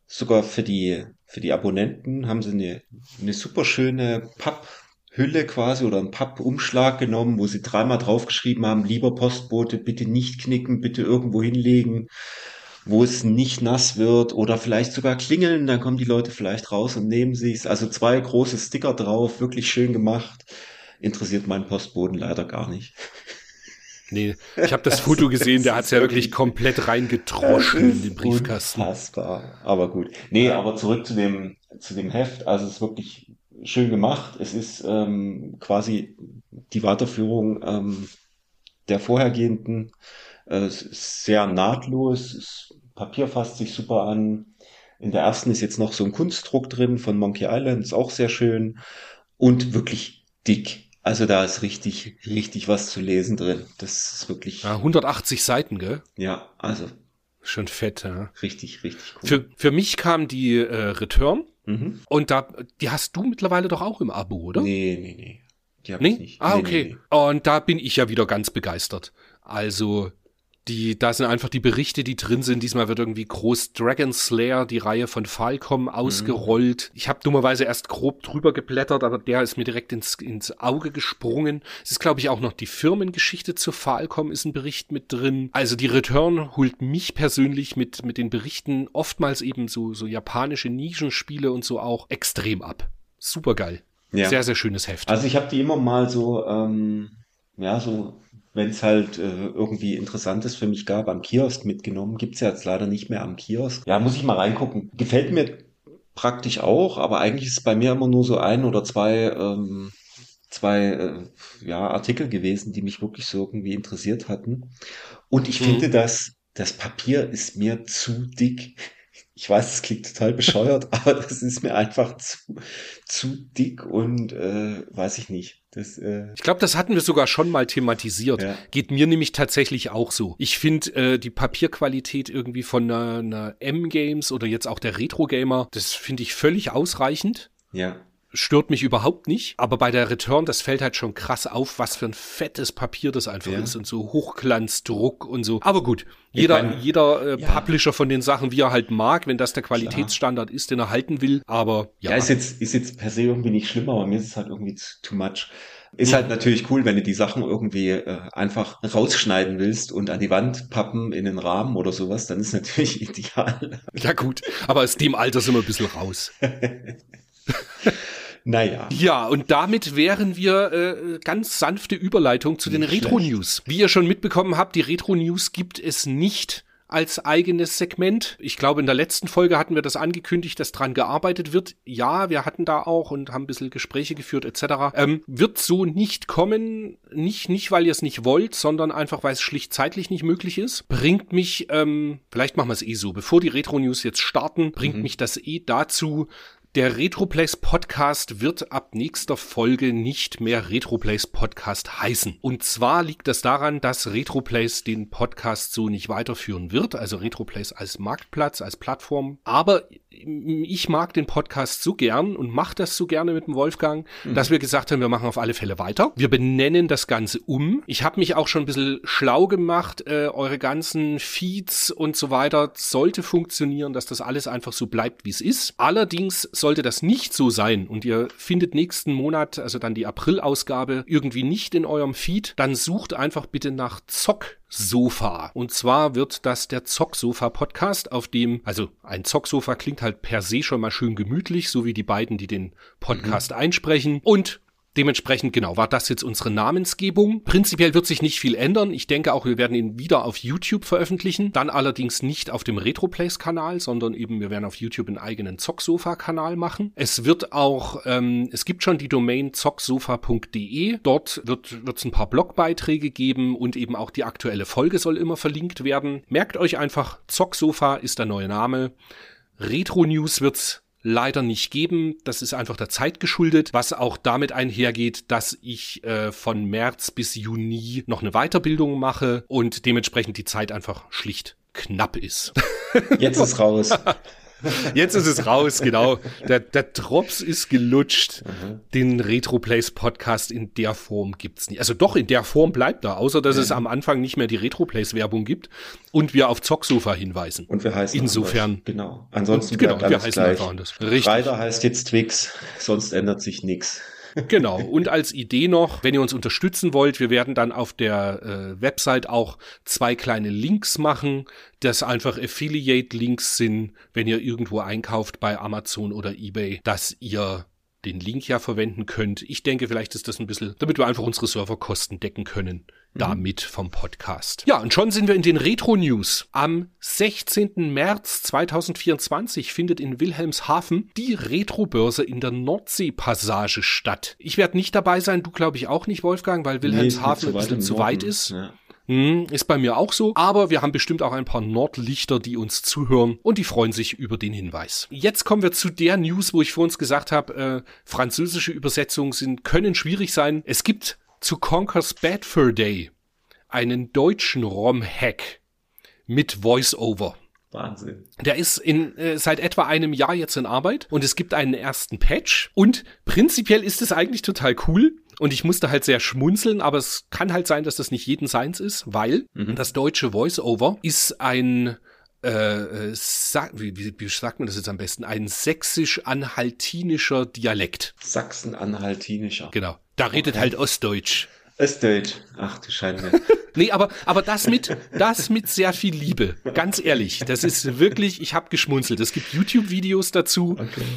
sogar für die, für die Abonnenten haben sie eine, eine super schöne Papphülle quasi oder einen Pappumschlag genommen, wo sie dreimal draufgeschrieben haben, lieber Postbote, bitte nicht knicken, bitte irgendwo hinlegen, wo es nicht nass wird oder vielleicht sogar klingeln, dann kommen die Leute vielleicht raus und nehmen sich's. Also zwei große Sticker drauf, wirklich schön gemacht. Interessiert meinen Postboden leider gar nicht. Nee, ich habe das Foto gesehen, der hat es ja wirklich komplett reingetroschen in den Briefkasten. Unfassbar. Aber gut. Nee, aber zurück zu dem, zu dem Heft. Also es ist wirklich schön gemacht. Es ist ähm, quasi die Weiterführung ähm, der vorhergehenden. Äh, sehr nahtlos. Das Papier fasst sich super an. In der ersten ist jetzt noch so ein Kunstdruck drin von Monkey Island, ist auch sehr schön. Und wirklich dick. Also da ist richtig, richtig was zu lesen drin. Das ist wirklich. Ja, 180 Seiten, gell? Ja, also. Schon fett, ja. Richtig, richtig cool. Für, für mich kam die äh, Return. Mhm. Und da, die hast du mittlerweile doch auch im Abo, oder? Nee, nee, nee. Die hab nee? ich nicht. Ah, okay. Nee, nee, nee. Und da bin ich ja wieder ganz begeistert. Also, die, da sind einfach die Berichte, die drin sind. Diesmal wird irgendwie groß Dragon Slayer, die Reihe von Falcom, ausgerollt. Mhm. Ich habe dummerweise erst grob drüber geblättert, aber der ist mir direkt ins, ins Auge gesprungen. Es ist, glaube ich, auch noch die Firmengeschichte zu Falcom ist ein Bericht mit drin. Also die Return holt mich persönlich mit, mit den Berichten oftmals eben so, so japanische Nischenspiele und so auch extrem ab. Super geil. Ja. Sehr, sehr schönes Heft. Also ich habe die immer mal so, ähm, ja, so wenn es halt äh, irgendwie Interessantes für mich gab, am Kiosk mitgenommen. Gibt's ja jetzt leider nicht mehr am Kiosk. Ja, muss ich mal reingucken. Gefällt mir praktisch auch, aber eigentlich ist es bei mir immer nur so ein oder zwei, ähm, zwei äh, ja, Artikel gewesen, die mich wirklich so irgendwie interessiert hatten. Und ich mhm. finde, dass das Papier ist mir zu dick. Ich weiß, es klingt total bescheuert, <laughs> aber das ist mir einfach zu, zu dick und äh, weiß ich nicht. Das, äh ich glaube, das hatten wir sogar schon mal thematisiert. Ja. Geht mir nämlich tatsächlich auch so. Ich finde äh, die Papierqualität irgendwie von einer, einer M-Games oder jetzt auch der Retro-Gamer, das finde ich völlig ausreichend. ja. Stört mich überhaupt nicht. Aber bei der Return, das fällt halt schon krass auf, was für ein fettes Papier das einfach Ja. ist und so Hochglanzdruck und so. Aber gut, jeder, meine, jeder äh, ja. Publisher von den Sachen, wie er halt mag, wenn das der Qualitätsstandard ist, den er halten will. Aber ja, Ja, ist jetzt, ist jetzt per se irgendwie nicht schlimm, aber mir ist es halt irgendwie too much. Ist halt natürlich cool, wenn du die Sachen irgendwie äh, einfach rausschneiden willst und an die Wand pappen in den Rahmen oder sowas, dann ist natürlich <laughs> ideal. ja gut. Aber aus dem Alter sind wir ein bisschen raus. <laughs> Naja. Ja, und damit wären wir äh, ganz sanfte Überleitung zu den Retro-News. Wie ihr schon mitbekommen habt, die Retro-News gibt es nicht als eigenes Segment. Ich glaube, in der letzten Folge hatten wir das angekündigt, dass dran gearbeitet wird. Ja, wir hatten da auch und haben ein bisschen Gespräche geführt etc. Ähm, wird so nicht kommen, nicht, nicht weil ihr es nicht wollt, sondern einfach, weil es schlicht zeitlich nicht möglich ist. Bringt mich, ähm, vielleicht machen wir es eh so, bevor die Retro-News jetzt starten, bringt mich das eh dazu, der Retroplays Podcast wird ab nächster Folge nicht mehr Retroplays Podcast heißen. Und zwar liegt das daran, dass Retroplays den Podcast so nicht weiterführen wird, also Retroplays als Marktplatz, als Plattform. Aber ich mag den Podcast so gern und mache das so gerne mit dem Wolfgang, dass wir gesagt haben, wir machen auf alle Fälle weiter. Wir benennen das Ganze um. Ich habe mich auch schon ein bisschen schlau gemacht. Äh, eure ganzen Feeds und so weiter sollte funktionieren, dass das alles einfach so bleibt, wie es ist. Allerdings sollte das nicht so sein und ihr findet nächsten Monat, also dann die April-Ausgabe, irgendwie nicht in eurem Feed, dann sucht einfach bitte nach Zock Zocksofa. Und zwar wird das der Zocksofa-Podcast, auf dem, also ein Zocksofa klingt halt per se schon mal schön gemütlich, so wie die beiden, die den Podcast einsprechen. Und Dementsprechend, genau, war das jetzt unsere Namensgebung. Prinzipiell wird sich nicht viel ändern. Ich denke auch, wir werden ihn wieder auf YouTube veröffentlichen. Dann allerdings nicht auf dem Retroplays-Kanal, sondern eben, wir werden auf YouTube einen eigenen Zocksofa-Kanal machen. Es wird auch, ähm, es gibt schon die Domain zocksofa.de. Dort wird es ein paar Blogbeiträge geben und eben auch die aktuelle Folge soll immer verlinkt werden. Merkt euch einfach, Zocksofa ist der neue Name. Retro News wird's leider nicht geben. Das ist einfach der Zeit geschuldet, was auch damit einhergeht, dass ich äh, von März bis Juni noch eine Weiterbildung mache und dementsprechend die Zeit einfach schlicht knapp ist. Jetzt ist raus. <laughs> <laughs> Jetzt ist es raus, genau. Der, der Drops ist gelutscht. Den Retroplays Podcast in der Form gibt's nicht. Also doch, in der Form bleibt er, außer dass es am Anfang nicht mehr die Retroplays Werbung gibt und wir auf Zocksofa hinweisen. Und wir heißen Insofern. anders. Genau. Ansonsten Und genau, bleibt wir heißen gleich. einfach anders. Richtig. Reiter heißt jetzt Twix, sonst ändert sich nichts. Genau. Und als Idee noch, wenn ihr uns unterstützen wollt, wir werden dann auf der äh, Website auch zwei kleine Links machen, das einfach Affiliate-Links sind, wenn ihr irgendwo einkauft bei Amazon oder eBay, dass ihr den Link ja verwenden könnt. Ich denke, vielleicht ist das ein bisschen, damit wir einfach unsere Serverkosten decken können, damit vom Podcast. Ja, und schon sind wir in den Retro-News. Am 16. März 2024 findet in Wilhelmshaven die Retrobörse in der Nordseepassage statt. Ich werde nicht dabei sein, du glaube ich auch nicht, Wolfgang, weil Wilhelmshaven ein bisschen zu weit ist. Ja. Hm, ist bei mir auch so. Aber wir haben bestimmt auch ein paar Nordlichter, die uns zuhören und die freuen sich über den Hinweis. Jetzt kommen wir zu der News, wo ich vor uns gesagt habe, äh, französische Übersetzungen sind, können schwierig sein. Es gibt zu Conker's Bad Fur Day einen deutschen ROM-Hack mit Voice-Over. Wahnsinn. Der ist in, äh, seit etwa einem Jahr jetzt in Arbeit und es gibt einen ersten Patch und prinzipiell ist es eigentlich total cool und ich musste halt sehr schmunzeln, aber es kann halt sein, dass das nicht jeden seins ist, weil das deutsche Voice-Over ist ein äh, äh, wie, wie, wie sagt man das jetzt am besten? Ein sächsisch-anhaltinischer Dialekt. Sachsen-Anhaltinischer. Genau. Da redet halt Ostdeutsch. Östdeutsch. Ach du Scheiße. <laughs> Nee, aber, aber das mit, das mit sehr viel Liebe. Ganz ehrlich, das ist wirklich, ich habe geschmunzelt. Es gibt YouTube-Videos dazu.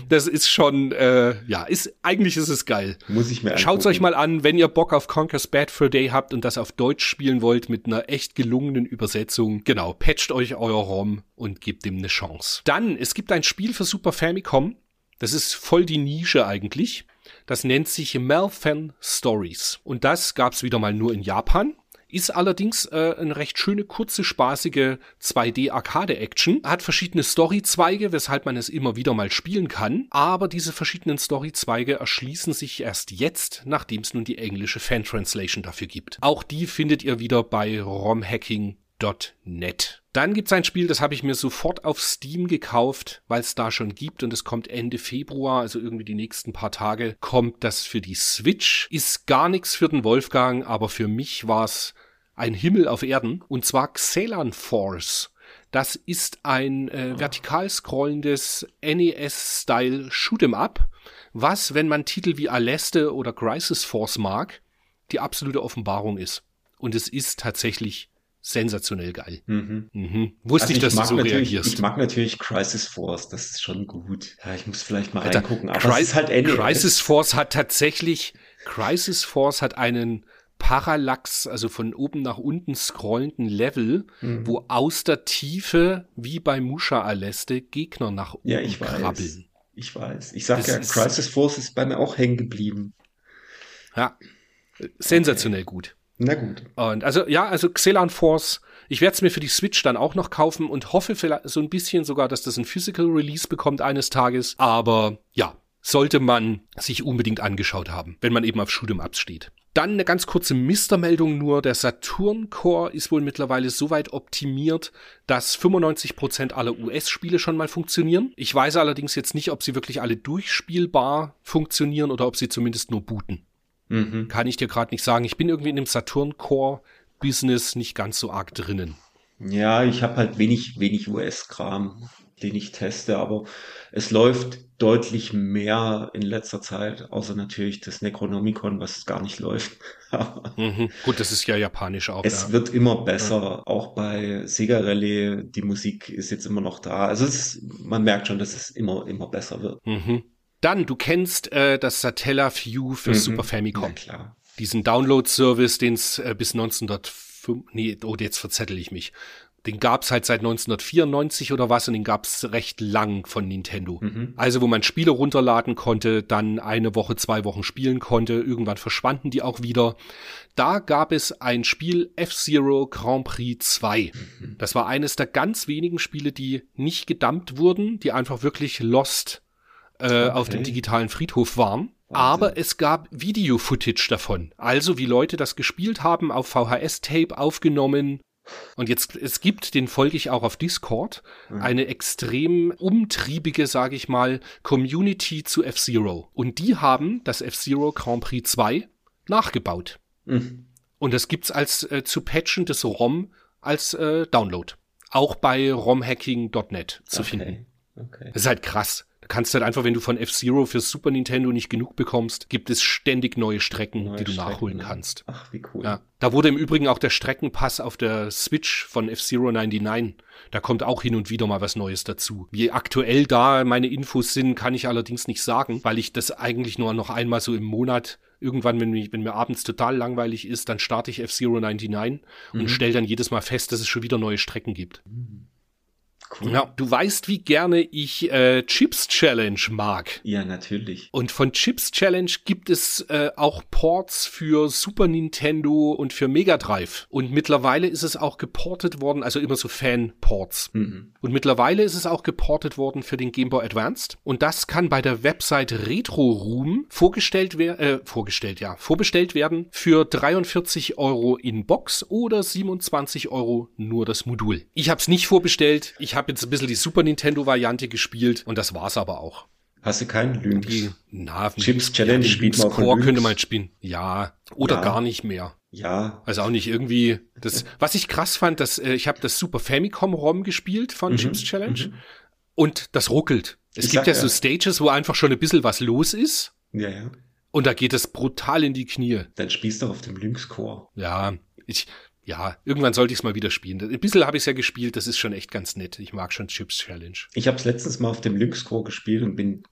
Das ist schon, äh, ja, ist, eigentlich ist es geil. Muss ich mir Schaut's euch angucken. mal an, wenn ihr Bock auf Conker's Bad Fur Day habt und das auf Deutsch spielen wollt mit einer echt gelungenen Übersetzung. Genau, patcht euch euer ROM und gebt dem eine Chance. Dann, es gibt ein Spiel für Super Famicom. Das ist voll die Nische eigentlich. Das nennt sich Malfan Stories. Und das gab's wieder mal nur in Japan. Ist allerdings äh, eine recht schöne, kurze, spaßige 2D-Arcade-Action. Hat verschiedene Story-Zweige, weshalb man es immer wieder mal spielen kann. Aber diese verschiedenen Story-Zweige erschließen sich erst jetzt, nachdem es nun die englische Fan-Translation dafür gibt. Auch die findet ihr wieder bei romhacking.net. Dann gibt's ein Spiel, das habe ich mir sofort auf Steam gekauft, weil es da schon gibt und es kommt Ende Februar, also irgendwie die nächsten paar Tage, kommt das für die Switch. Ist gar nichts für den Wolfgang, aber für mich war's ein Himmel auf Erden und zwar Xelan Force. Das ist ein äh, vertikal scrollendes NES-Style Shoot'em Up, was, wenn man Titel wie Aleste oder Crisis Force mag, die absolute Offenbarung ist. Und es ist tatsächlich sensationell geil. Mhm. Mhm. Wusste also ich, dass du so reagierst. Ich mag natürlich Crisis Force, das ist schon gut. Ja, ich muss vielleicht mal Alter, reingucken. Aber Cry ist halt NES. Crisis Force hat tatsächlich, Crisis Force hat einen Parallax, also von oben nach unten scrollenden Level, mhm. wo aus der Tiefe, wie bei Musha Aleste, Gegner nach oben ja, ich krabbeln. Weiß. Ich weiß. Ich sag das ja, Crisis Force ist bei mir auch hängen geblieben. Ja, sensationell okay. gut. Na gut. Und also ja, also Xelan Force, ich werde es mir für die Switch dann auch noch kaufen und hoffe vielleicht so ein bisschen sogar, dass das ein Physical Release bekommt eines Tages. Aber ja, sollte man sich unbedingt angeschaut haben, wenn man eben auf Shoot'em Ups steht. Dann eine ganz kurze Mistermeldung nur. Der Saturn Core ist wohl mittlerweile so weit optimiert, dass 95% aller US-Spiele schon mal funktionieren. Ich weiß allerdings jetzt nicht, ob sie wirklich alle durchspielbar funktionieren oder ob sie zumindest nur booten. Mhm. Kann ich dir gerade nicht sagen. Ich bin irgendwie in dem Saturn-Core-Business nicht ganz so arg drinnen. Ja, ich habe halt wenig, wenig US-Kram, den ich teste, aber es läuft deutlich mehr in letzter Zeit, außer natürlich das Necronomicon, was gar nicht läuft. <laughs> mhm. Gut, das ist ja japanisch auch. Es ja. wird immer besser, ja. auch bei Sega Rallye, die Musik ist jetzt immer noch da. Also ist, man merkt schon, dass es immer, immer besser wird. Mhm. Dann, du kennst äh, das Satellaview für mhm. Super Famicom. Ja, klar. Diesen Download-Service, den es äh, bis 1905, nee, oh, jetzt verzettel ich mich. Den gab's halt seit 1994 oder was und den gab's recht lang von Nintendo. Mhm. Also wo man Spiele runterladen konnte, dann eine Woche, zwei Wochen spielen konnte, irgendwann verschwanden die auch wieder. Da gab es ein Spiel F-Zero Grand Prix 2. Mhm. Das war eines der ganz wenigen Spiele, die nicht gedumpt wurden, die einfach wirklich lost äh, okay. auf dem digitalen Friedhof waren. Aber es gab Video-Footage davon. Also wie Leute das gespielt haben, auf VHS-Tape aufgenommen. Und jetzt, es gibt, den folge ich auch auf Discord, eine extrem umtriebige, sage ich mal, Community zu F-Zero. Und die haben das F-Zero Grand Prix 2 nachgebaut. Mhm. Und das gibt's als äh, zu patchendes ROM als äh, Download. Auch bei romhacking.net zu okay. finden. Okay. Das ist halt krass. Kannst du halt einfach, wenn du von F-Zero für Super Nintendo nicht genug bekommst, gibt es ständig neue Strecken, neue die du Strecken, nachholen ne? kannst. Ach, wie cool. Ja. Da wurde im Übrigen auch der Streckenpass auf der Switch von F-Zero 99. Da kommt auch hin und wieder mal was Neues dazu. Wie aktuell da meine Infos sind, kann ich allerdings nicht sagen, weil ich das eigentlich nur noch einmal so im Monat irgendwann, wenn, mich, wenn mir abends total langweilig ist, dann starte ich F-Zero 99 mhm. und stelle dann jedes Mal fest, dass es schon wieder neue Strecken gibt. Mhm. Cool. Ja, du weißt, wie gerne ich äh, Chips Challenge mag. Ja, natürlich. Und von Chips Challenge gibt es äh, auch Ports für Super Nintendo und für Mega Drive. Und mittlerweile ist es auch geportet worden, also immer so Fan-Ports. Mhm. Und mittlerweile ist es auch geportet worden für den Game Boy Advanced. Und das kann bei der Website Retro Room vorgestellt werden, äh, vorgestellt, ja, vorbestellt werden für 43 Euro in Box oder 27 Euro nur das Modul. Ich habe es nicht vorbestellt. Ich habe jetzt ein bisschen die Super Nintendo-Variante gespielt und das war's aber auch. Hast du keinen Lynx? Die, na, Chips Challenge ja, Core könnte man spielen. Ja, oder ja. gar nicht mehr. Ja. Also auch nicht irgendwie das was ich krass fand, dass äh, ich habe das Super Famicom ROM gespielt von mhm. Chips Challenge mhm. und das ruckelt. Es ich gibt ja, ja so Stages, wo einfach schon ein bisschen was los ist. Ja, ja. Und da geht es brutal in die Knie. Dann spielst du auf dem Lynx Core. Ja, ich ja, irgendwann sollte ich es mal wieder spielen. Ein bisschen habe ich es ja gespielt, das ist schon echt ganz nett. Ich mag schon Chips Challenge. Ich habe es letztens mal auf dem Lynx Core gespielt und bin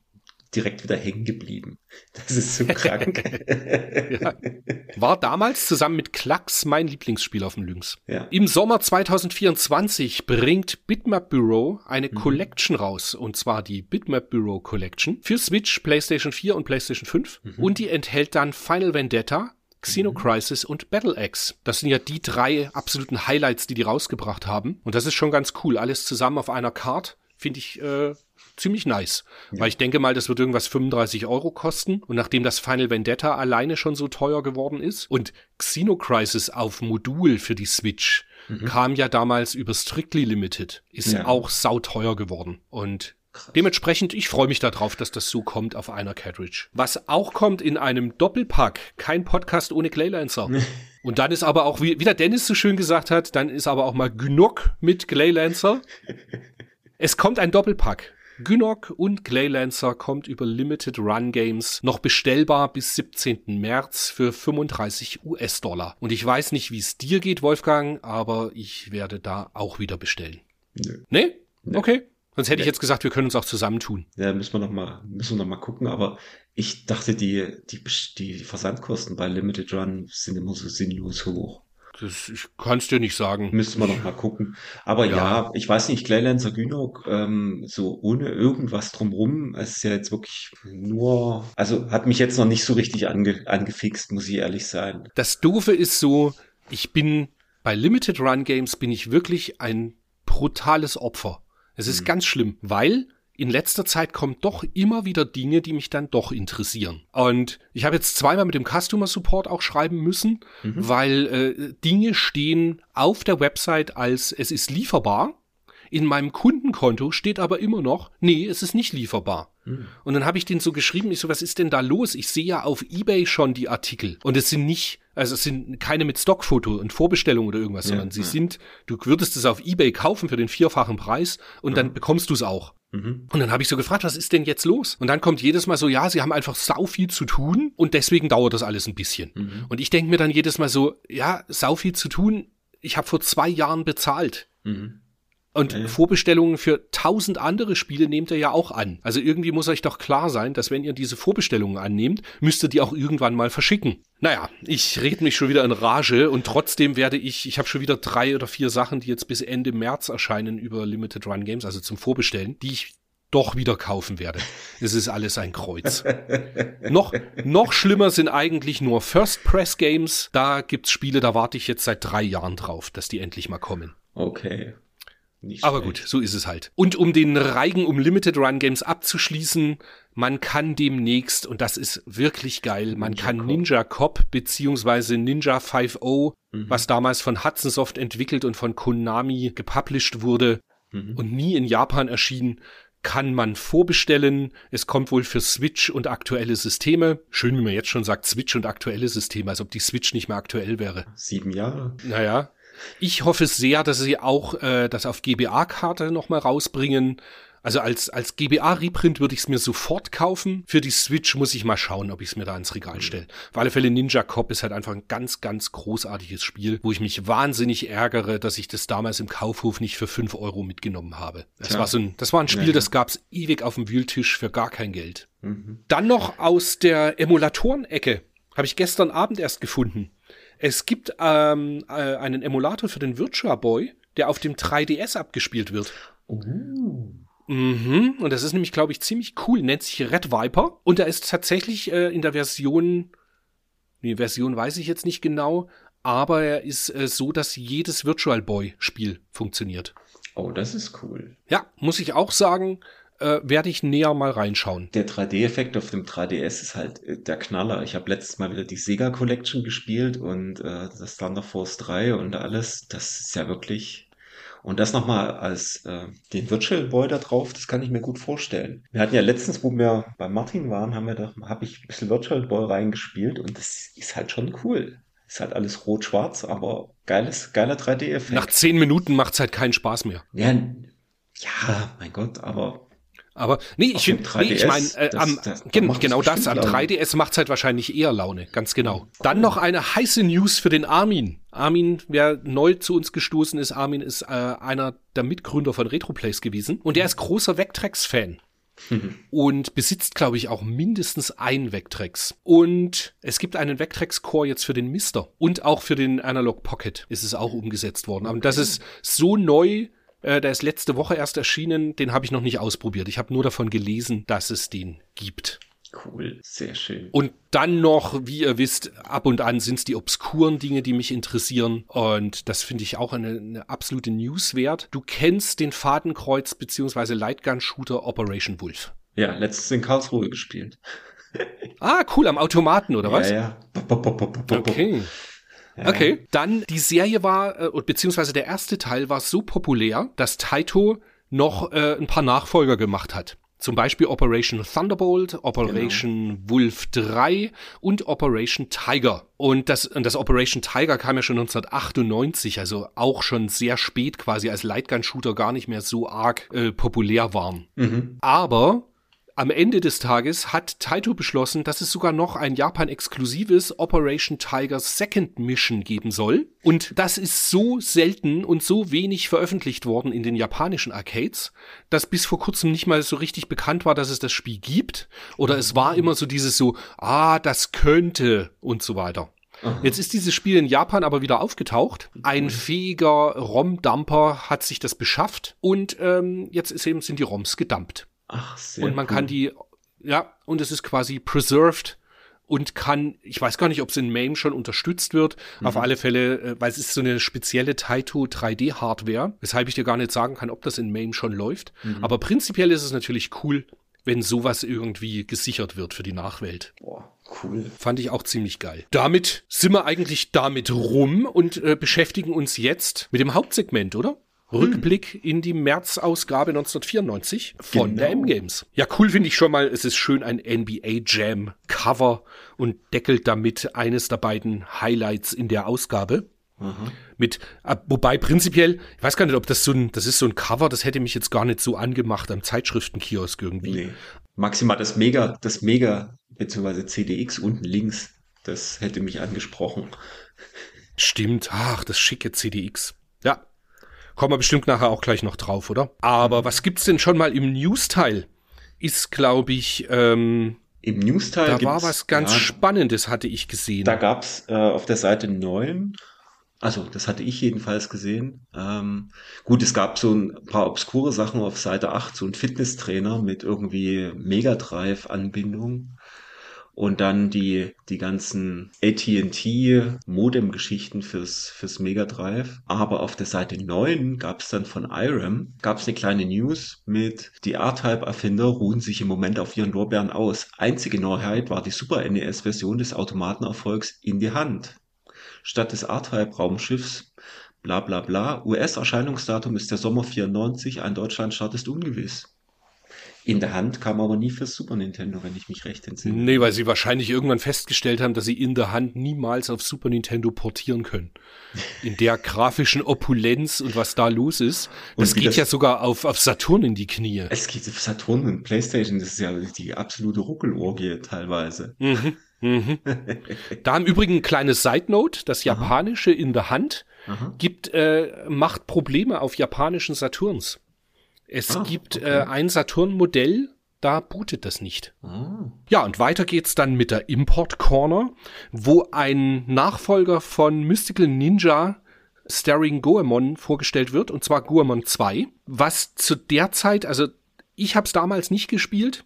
direkt wieder hängen geblieben. Das ist so krank. <laughs> ja. War damals zusammen mit Klacks mein Lieblingsspiel auf dem Lynx. Ja. Im Sommer 2024 bringt Bitmap Bureau eine mhm. Collection raus, und zwar die Bitmap Bureau Collection für Switch, PlayStation 4 und PlayStation 5. Mhm. Und die enthält dann Final Vendetta, Xeno Crisis und Battle Axe. Das sind ja die drei absoluten Highlights, die die rausgebracht haben. Und das ist schon ganz cool. Alles zusammen auf einer Card. Finde ich äh, ziemlich nice. Ja. Weil ich denke mal, das wird irgendwas 35 Euro kosten. Und nachdem das Final Vendetta alleine schon so teuer geworden ist und Xeno Crisis auf Modul für die Switch mhm. kam ja damals über Strictly Limited, ist ja. auch sauteuer geworden. Und Krass. Dementsprechend, ich freue mich darauf, dass das so kommt auf einer Cartridge. Was auch kommt in einem Doppelpack, kein Podcast ohne Claylancer. Und dann ist aber auch, wie, wie der Dennis so schön gesagt hat, dann ist aber auch mal genug mit Claylancer. es kommt ein Doppelpack. Gynok und Claylancer kommt über Limited Run Games noch bestellbar bis 17. März für 35 US-Dollar. Und ich weiß nicht, wie es dir geht, Wolfgang, aber ich werde da auch wieder bestellen. Nö. Nee? nee? Okay. Sonst hätte ich jetzt gesagt, wir können uns auch zusammentun. Ja, müssen wir noch mal, müssen wir noch mal gucken. Aber ich dachte, die, die, die Versandkosten bei Limited Run sind immer so sinnlos hoch. Das ich kann es dir nicht sagen. Müsste man noch mal gucken. Aber ja, ja ich weiß nicht, Claylancer Günok, ähm, so ohne irgendwas drumrum, es ist ja jetzt wirklich nur, also hat mich jetzt noch nicht so richtig ange, angefixt, muss ich ehrlich sein. Das Doofe ist so, ich bin bei Limited Run Games bin ich wirklich ein brutales Opfer. Es ist mhm. ganz schlimm, weil in letzter Zeit kommen doch immer wieder Dinge, die mich dann doch interessieren. Und ich habe jetzt zweimal mit dem Customer Support auch schreiben müssen, mhm. weil äh, Dinge stehen auf der Website als es ist lieferbar. In meinem Kundenkonto steht aber immer noch, nee, es ist nicht lieferbar. Mhm. Und dann habe ich den so geschrieben, ich so, was ist denn da los? Ich sehe ja auf Ebay schon die Artikel. Und es sind nicht, also es sind keine mit Stockfoto und Vorbestellung oder irgendwas, ja, sondern sie ja. sind, du würdest es auf Ebay kaufen für den vierfachen Preis und dann bekommst du es auch. Mhm. Und dann habe ich so gefragt, was ist denn jetzt los? Und dann kommt jedes Mal so, ja, sie haben einfach sau viel zu tun und deswegen dauert das alles ein bisschen. Mhm. Und ich denke mir dann jedes Mal so, ja, sau viel zu tun. Ich habe vor zwei Jahren bezahlt. Mhm. Und ja. Vorbestellungen für tausend andere Spiele nehmt ihr ja auch an. Also irgendwie muss euch doch klar sein, dass wenn ihr diese Vorbestellungen annehmt, müsst ihr die auch irgendwann mal verschicken. Naja, ich rede mich schon wieder in Rage und trotzdem werde ich, ich habe schon wieder drei oder vier Sachen, die jetzt bis Ende März erscheinen über Limited Run Games, also zum Vorbestellen, die ich doch wieder kaufen werde. Es ist alles ein Kreuz. <laughs> noch, noch schlimmer sind eigentlich nur First Press Games. Da gibt's Spiele, da warte ich jetzt seit drei Jahren drauf, dass die endlich mal kommen. Okay. Nicht Aber schlecht. gut, so ist es halt. Und um den Reigen um Limited Run Games abzuschließen, man kann demnächst, und das ist wirklich geil, man Ninja kann Cop. Ninja Cop beziehungsweise Ninja 5.0, mhm. was damals von Hudson Soft entwickelt und von Konami gepublished wurde mhm. und nie in Japan erschien, kann man vorbestellen. Es kommt wohl für Switch und aktuelle Systeme. Schön, wie man jetzt schon sagt, Switch und aktuelle Systeme, als ob die Switch nicht mehr aktuell wäre. Sieben Jahre. Naja, ich hoffe sehr, dass sie auch äh, das auf GBA-Karte nochmal rausbringen. Also als, als GBA-Reprint würde ich es mir sofort kaufen. Für die Switch muss ich mal schauen, ob ich es mir da ins Regal stelle. Auf alle Fälle Ninja Cop ist halt einfach ein ganz, ganz großartiges Spiel, wo ich mich wahnsinnig ärgere, dass ich das damals im Kaufhof nicht für fünf Euro mitgenommen habe. Das, war, so ein, das war ein Spiel, ja, ja. das gab's ewig auf dem Wühltisch für gar kein Geld. Mhm. Dann noch aus der Emulatoren-Ecke. Habe ich gestern Abend erst gefunden. Es gibt ähm, äh, einen Emulator für den Virtua Boy, der auf dem 3DS abgespielt wird. Uh. Mhm. Und das ist nämlich, glaube ich, ziemlich cool. Nennt sich Red Viper. Und da ist tatsächlich äh, in der Version, nee, Version weiß ich jetzt nicht genau, aber er ist äh, so, dass jedes Virtual Boy Spiel funktioniert. Oh, das ist cool. Ja, muss ich auch sagen äh, werde ich näher mal reinschauen. Der 3D-Effekt auf dem 3DS ist halt äh, der Knaller. Ich habe letztes Mal wieder die Sega Collection gespielt und äh, das Thunder Force 3 und alles. Das ist ja wirklich und das nochmal als äh, den Virtual Boy da drauf, das kann ich mir gut vorstellen. Wir hatten ja letztens, wo wir bei Martin waren, haben wir da, habe ich ein bisschen Virtual Boy reingespielt und das ist halt schon cool. Ist halt alles rot-schwarz, aber geiles, geiler 3D-Effekt. Nach zehn Minuten macht's halt keinen Spaß mehr. Ja, ja, mein Gott, aber aber nee, ich finde, nee, ich meine, äh, am, das, gen, genau das, am 3DS macht es halt wahrscheinlich eher Laune, ganz genau. Dann noch eine heiße News für den Armin. Armin, wer neu zu uns gestoßen ist, Armin ist äh, einer der Mitgründer von RetroPlays gewesen und der ist großer Vectrex-Fan. Mhm. <laughs> Und besitzt, glaube ich, auch mindestens ein Vectrex. Und es gibt einen Vectrex-Core jetzt für den Mister. Und auch für den Analog Pocket ist es auch umgesetzt worden. Aber das ist so neu, äh, der ist letzte Woche erst erschienen, den habe ich noch nicht ausprobiert. Ich habe nur davon gelesen, dass es den gibt. Cool, sehr schön. Und dann noch, wie ihr wisst, ab und an sind es die obskuren Dinge, die mich interessieren. Und das finde ich auch eine, eine, absolute News wert. Du kennst den Fadenkreuz- bzw. Lightgun-Shooter Operation Wolf. Ja, letztens in Karlsruhe gespielt. ah, cool, am Automaten, oder was? Ja, ja. Okay. Okay, dann die Serie war, äh, beziehungsweise der erste Teil war so populär, dass Taito noch äh, ein paar Nachfolger gemacht hat. Zum Beispiel Operation Thunderbolt, Operation genau. Wolf 3 und Operation Tiger. Und das, und das Operation Tiger kam ja schon 1998, also auch schon sehr spät quasi, als Lightgun-Shooter gar nicht mehr so arg äh, populär waren. Mhm. Aber am Ende des Tages hat Taito beschlossen, dass es sogar noch ein Japan-exklusives Operation Tiger Second Mission geben soll. Und das ist so selten und so wenig veröffentlicht worden in den japanischen Arcades, dass bis vor kurzem nicht mal so richtig bekannt war, dass es das Spiel gibt. Oder es war immer so dieses so, ah, das könnte und so weiter. Jetzt ist dieses Spiel in Japan aber wieder aufgetaucht. Ein fähiger ROM-Dumper hat sich das beschafft und ähm, jetzt ist eben, sind die ROMs gedumpt. Ach, sehr Und man cool. kann die, ja, und es ist quasi preserved und kann, ich weiß gar nicht, ob es in MAME schon unterstützt wird. Mhm. Auf alle Fälle, äh, weil es ist so eine spezielle Taito 3D Hardware, weshalb ich dir gar nicht sagen kann, ob das in MAME schon läuft. Mhm. Aber prinzipiell ist es natürlich cool, wenn sowas irgendwie gesichert wird für die Nachwelt. Boah, cool. Fand ich auch ziemlich geil. Damit sind wir eigentlich damit rum und äh, beschäftigen uns jetzt mit dem Hauptsegment, oder? Rückblick in die März-Ausgabe 1994 von Genau. der M-Games. Ja, cool finde ich schon mal, es ist schön ein NBA Jam Cover und deckelt damit eines der beiden Highlights in der Ausgabe. Mit, äh, wobei prinzipiell, ich weiß gar nicht, ob das so ein, das ist so ein Cover, das hätte mich jetzt gar nicht so angemacht am Zeitschriftenkiosk irgendwie. Nee. Maximal das Mega, das Mega, beziehungsweise CDX unten links, das hätte mich angesprochen. Stimmt, ach, das schicke CDX. Ja, kommen wir bestimmt nachher auch gleich noch drauf, oder? Aber was gibt's denn schon mal im News-Teil? Ist, glaube ich, ähm, Im News-Teil da war was ganz ja, Spannendes, hatte ich gesehen. Da gab's äh, auf der Seite 9, also das hatte ich jedenfalls gesehen. Ähm, gut, es gab so ein paar obskure Sachen auf Seite 8, so ein Fitnesstrainer mit irgendwie Mega Drive-Anbindung. Und dann die, die ganzen AT&T Modem-Geschichten fürs, fürs Mega Drive. Aber auf der Seite 9 gab's dann von IRAM, gab's eine kleine News mit, die R-Type-Erfinder ruhen sich im Moment auf ihren Lorbeeren aus. Einzige Neuheit war die Super NES-Version des Automatenerfolgs in die Hand. Statt des R-Type-Raumschiffs bla bla bla. US-Erscheinungsdatum ist der Sommer 94, ein Deutschlandstart ist ungewiss. In der Hand kam aber nie fürs Super Nintendo, wenn ich mich recht entsinne. Nee, weil sie wahrscheinlich irgendwann festgestellt haben, dass sie in der Hand niemals auf Super Nintendo portieren können. In der grafischen Opulenz und was da los ist. Das geht das- ja sogar auf, auf Saturn in die Knie. Es geht auf Saturn und Playstation, das ist ja die absolute Ruckelorgie teilweise. Mhm. Mhm. <laughs> Da im Übrigen ein kleines Side Note, das japanische in der Hand Aha. gibt, äh, macht Probleme auf japanischen Saturns. Es Ah, gibt okay. äh, ein Saturn-Modell, da bootet das nicht. Ah. Ja, und weiter geht's dann mit der Import Corner, wo ein Nachfolger von Mystical Ninja Starring Goemon vorgestellt wird, und zwar Goemon 2, was zu der Zeit, also ich habe es damals nicht gespielt,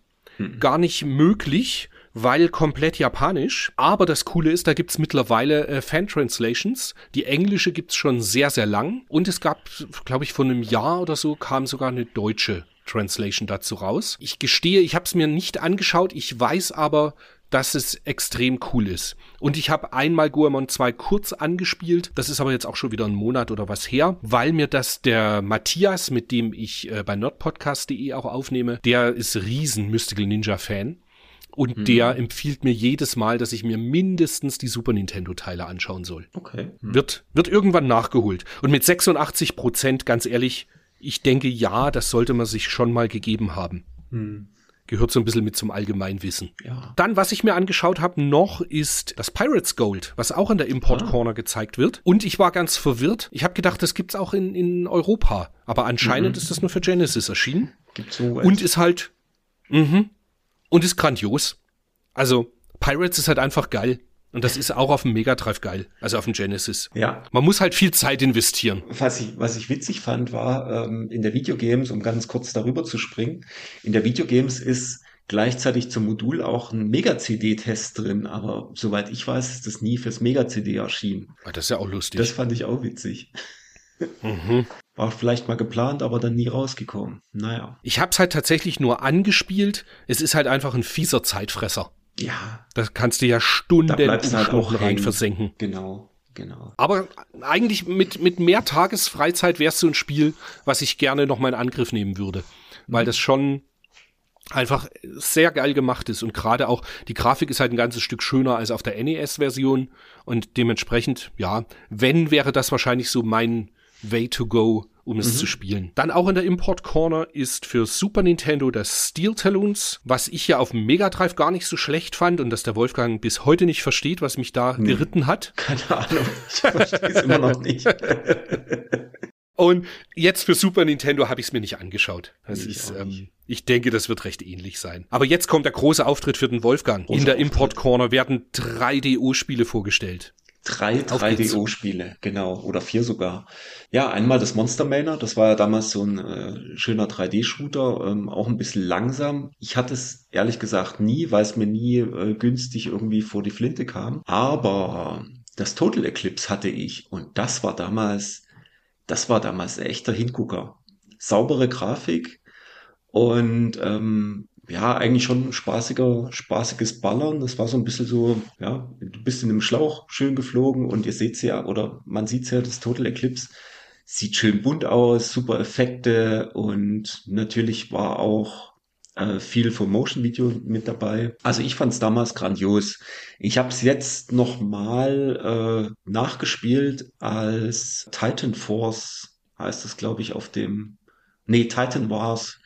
gar nicht möglich, weil komplett japanisch. Aber das Coole ist, da gibt's mittlerweile äh, Fan-Translations. Die englische gibt's schon sehr, sehr lang. Und es gab, glaube ich, vor einem Jahr oder so kam sogar eine deutsche Translation dazu raus. Ich gestehe, ich habe es mir nicht angeschaut. Ich weiß aber, dass es extrem cool ist. Und ich habe einmal Goemon 2 kurz angespielt. Das ist aber jetzt auch schon wieder ein Monat oder was her, weil mir das der Matthias, mit dem ich äh, bei nerdpodcast.de auch aufnehme, der ist riesen Mystical Ninja Fan. Und der empfiehlt mir jedes Mal, dass ich mir mindestens die Super Nintendo Teile anschauen soll. Okay. Wird, wird irgendwann nachgeholt. Und mit 86 Prozent, ganz ehrlich, ich denke, ja, das sollte man sich schon mal gegeben haben. Gehört so ein bisschen mit zum Allgemeinwissen. Ja. Dann, was ich mir angeschaut habe noch, ist das Pirates Gold, was auch in der Import Corner gezeigt wird. Und ich war ganz verwirrt. Ich habe gedacht, das gibt's auch in, in Europa. Aber anscheinend ist das nur für Genesis erschienen. Gibt's so Und ist halt, mhm, und ist grandios. Also, Pirates ist halt einfach geil. Und das ist auch auf dem Mega Drive geil. Also auf dem Genesis. ja. Man muss halt viel Zeit investieren. Was ich, was ich witzig fand, war ähm, in der Videogames, um ganz kurz darüber zu springen, in der Videogames ist gleichzeitig zum Modul auch ein Mega-CD-Test drin, aber soweit ich weiß, ist das nie fürs Mega-CD erschienen. Ah, Das ist ja auch lustig. Das fand ich auch witzig. Mhm. War vielleicht mal geplant, aber dann nie rausgekommen. Naja. Ich hab's halt tatsächlich nur angespielt. Es ist halt einfach ein fieser Zeitfresser. Ja, Da kannst du ja Stunden da du halt auch rein versenken. Genau, genau. Aber eigentlich mit, mit mehr Tagesfreizeit wär's so ein Spiel, was ich gerne noch mal in Angriff nehmen würde. Weil das schon einfach sehr geil gemacht ist und gerade auch die Grafik ist halt ein ganzes Stück schöner als auf der NES-Version und dementsprechend, ja, wenn wäre das wahrscheinlich so mein Way to go, um es zu spielen. Dann auch in der Import Corner ist für Super Nintendo das Steel Talons, was ich ja auf dem Mega Drive gar nicht so schlecht fand und das der Wolfgang bis heute nicht versteht, was mich da geritten hat. Keine Ahnung. Ich verstehe es immer noch nicht. <laughs> Und jetzt für Super Nintendo habe ich es mir nicht angeschaut. Das Ich ist, ähm, ich denke, das wird recht ähnlich sein. Aber jetzt kommt der große Auftritt für den Wolfgang. Großer In der. Import Corner werden 3DO-Spiele vorgestellt. Drei Auf geht's. 3DO-Spiele, genau, oder vier sogar. Ja, einmal das Monster Manor, das war ja damals so ein äh, schöner 3D-Shooter, ähm, auch ein bisschen langsam. Ich hatte es ehrlich gesagt nie, weil es mir nie äh, günstig irgendwie vor die Flinte kam. Aber das Total Eclipse hatte ich und das war damals, das war damals ein echter Hingucker. Saubere Grafik und ähm, ja, eigentlich schon spaßiger, spaßiges Ballern. Das war so ein bisschen so, ja, du bist in einem Schlauch schön geflogen und ihr seht's ja, oder man sieht's ja, das Total Eclipse sieht schön bunt aus, super Effekte und natürlich war auch äh, viel vom Motion Video mit dabei. Also ich fand's damals grandios. Ich habe es jetzt noch mal äh, nachgespielt als Titan Force heißt es, glaube ich, auf dem Nee, Titan Wars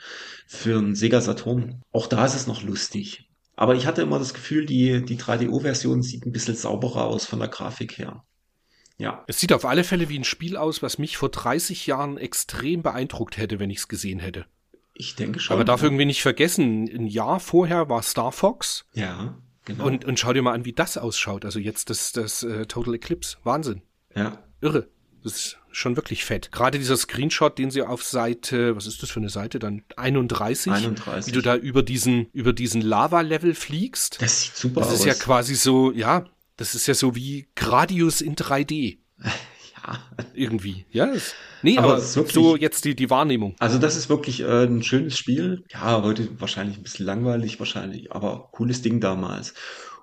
für einen Sega Saturn. Auch da ist es noch lustig. Aber ich hatte immer das Gefühl, die, die 3DO-Version sieht ein bisschen sauberer aus von der Grafik her. Ja, Es sieht auf alle Fälle wie ein Spiel aus, was mich vor 30 Jahren extrem beeindruckt hätte, wenn ich es gesehen hätte. ich denke schon. Aber darf irgendwie nicht vergessen, ein Jahr vorher war Star Fox Ja, genau. und, und schau dir mal an, wie das ausschaut. Also jetzt das, das äh, Total Eclipse. Wahnsinn. ja, Irre. Das ist schon wirklich fett. Gerade dieser Screenshot, den sie auf Seite, was ist das für eine Seite dann? 31, 31. wie du da über diesen, über diesen Lava-Level fliegst. das sieht super Das aus. ist ja quasi so, ja, das ist ja so wie Gradius in 3D. <laughs> ja. Irgendwie. Ja, das, nee, Aber aber, wirklich- so jetzt die, die Wahrnehmung. Also das ist wirklich äh, ein schönes Spiel. Ja, heute wahrscheinlich ein bisschen langweilig, wahrscheinlich, aber cooles Ding damals.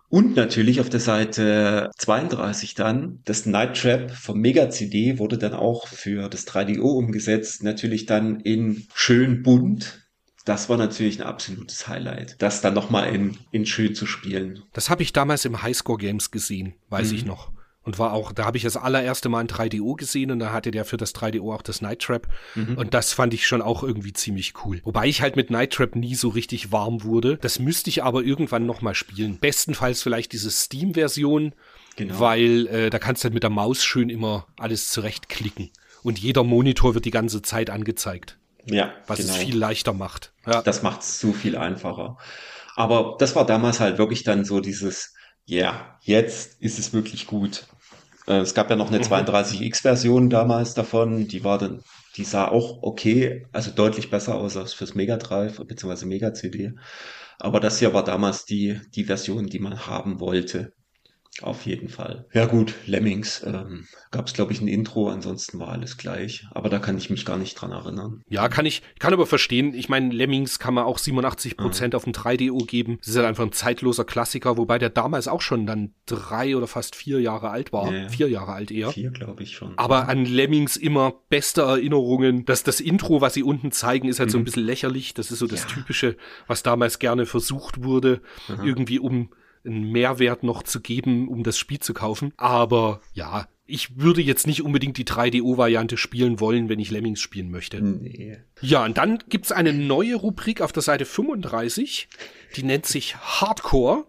Und natürlich auf der Seite 32 dann, das Night Trap vom Mega CD wurde dann auch für das 3DO umgesetzt, natürlich dann in schön bunt. Das war natürlich ein absolutes Highlight, das dann nochmal in, in schön zu spielen. Das habe ich damals im Highscore Games gesehen, weiß ich noch. Und war auch, da habe ich das allererste Mal ein 3DO gesehen und da hatte der für das 3DO auch das Night Trap. Und das fand ich schon auch irgendwie ziemlich cool. Wobei ich halt mit Night Trap nie so richtig warm wurde. Das müsste ich aber irgendwann nochmal spielen. Bestenfalls vielleicht diese Steam-Version, Genau. weil äh, da kannst du halt mit der Maus schön immer alles zurechtklicken. Und jeder Monitor wird die ganze Zeit angezeigt, Ja, was genau. es viel leichter macht. Ja. Das macht es so viel einfacher. Aber das war damals halt wirklich dann so dieses, ja, jetzt ist es wirklich gut. Äh, Es gab ja noch eine 32X-Version damals davon, die war dann, die sah auch okay, also deutlich besser aus als fürs Mega Drive bzw. Mega CD. Aber das hier war damals die, die Version, die man haben wollte. Auf jeden Fall. Ja gut, Lemmings ähm, gab es, glaube ich, ein Intro, ansonsten war alles gleich. Aber da kann ich mich gar nicht dran erinnern. Ja, kann ich, kann aber verstehen. Ich meine, Lemmings kann man auch 87 Prozent auf dem 3DO geben. Das ist halt einfach ein zeitloser Klassiker, wobei der damals auch schon dann drei oder fast vier Jahre alt war. Ja. Vier Jahre alt eher. Vier, glaube ich schon. Aber an Lemmings immer beste Erinnerungen. Das, das Intro, was sie unten zeigen, ist halt so ein bisschen lächerlich. Das ist so das Mhm. Ja. Typische, was damals gerne versucht wurde, irgendwie um einen Mehrwert noch zu geben, um das Spiel zu kaufen. Aber ja, ich würde jetzt nicht unbedingt die 3DO-Variante spielen wollen, wenn ich Lemmings spielen möchte. Nee. Ja, und dann gibt's eine neue Rubrik auf der Seite 35, die nennt sich Hardcore.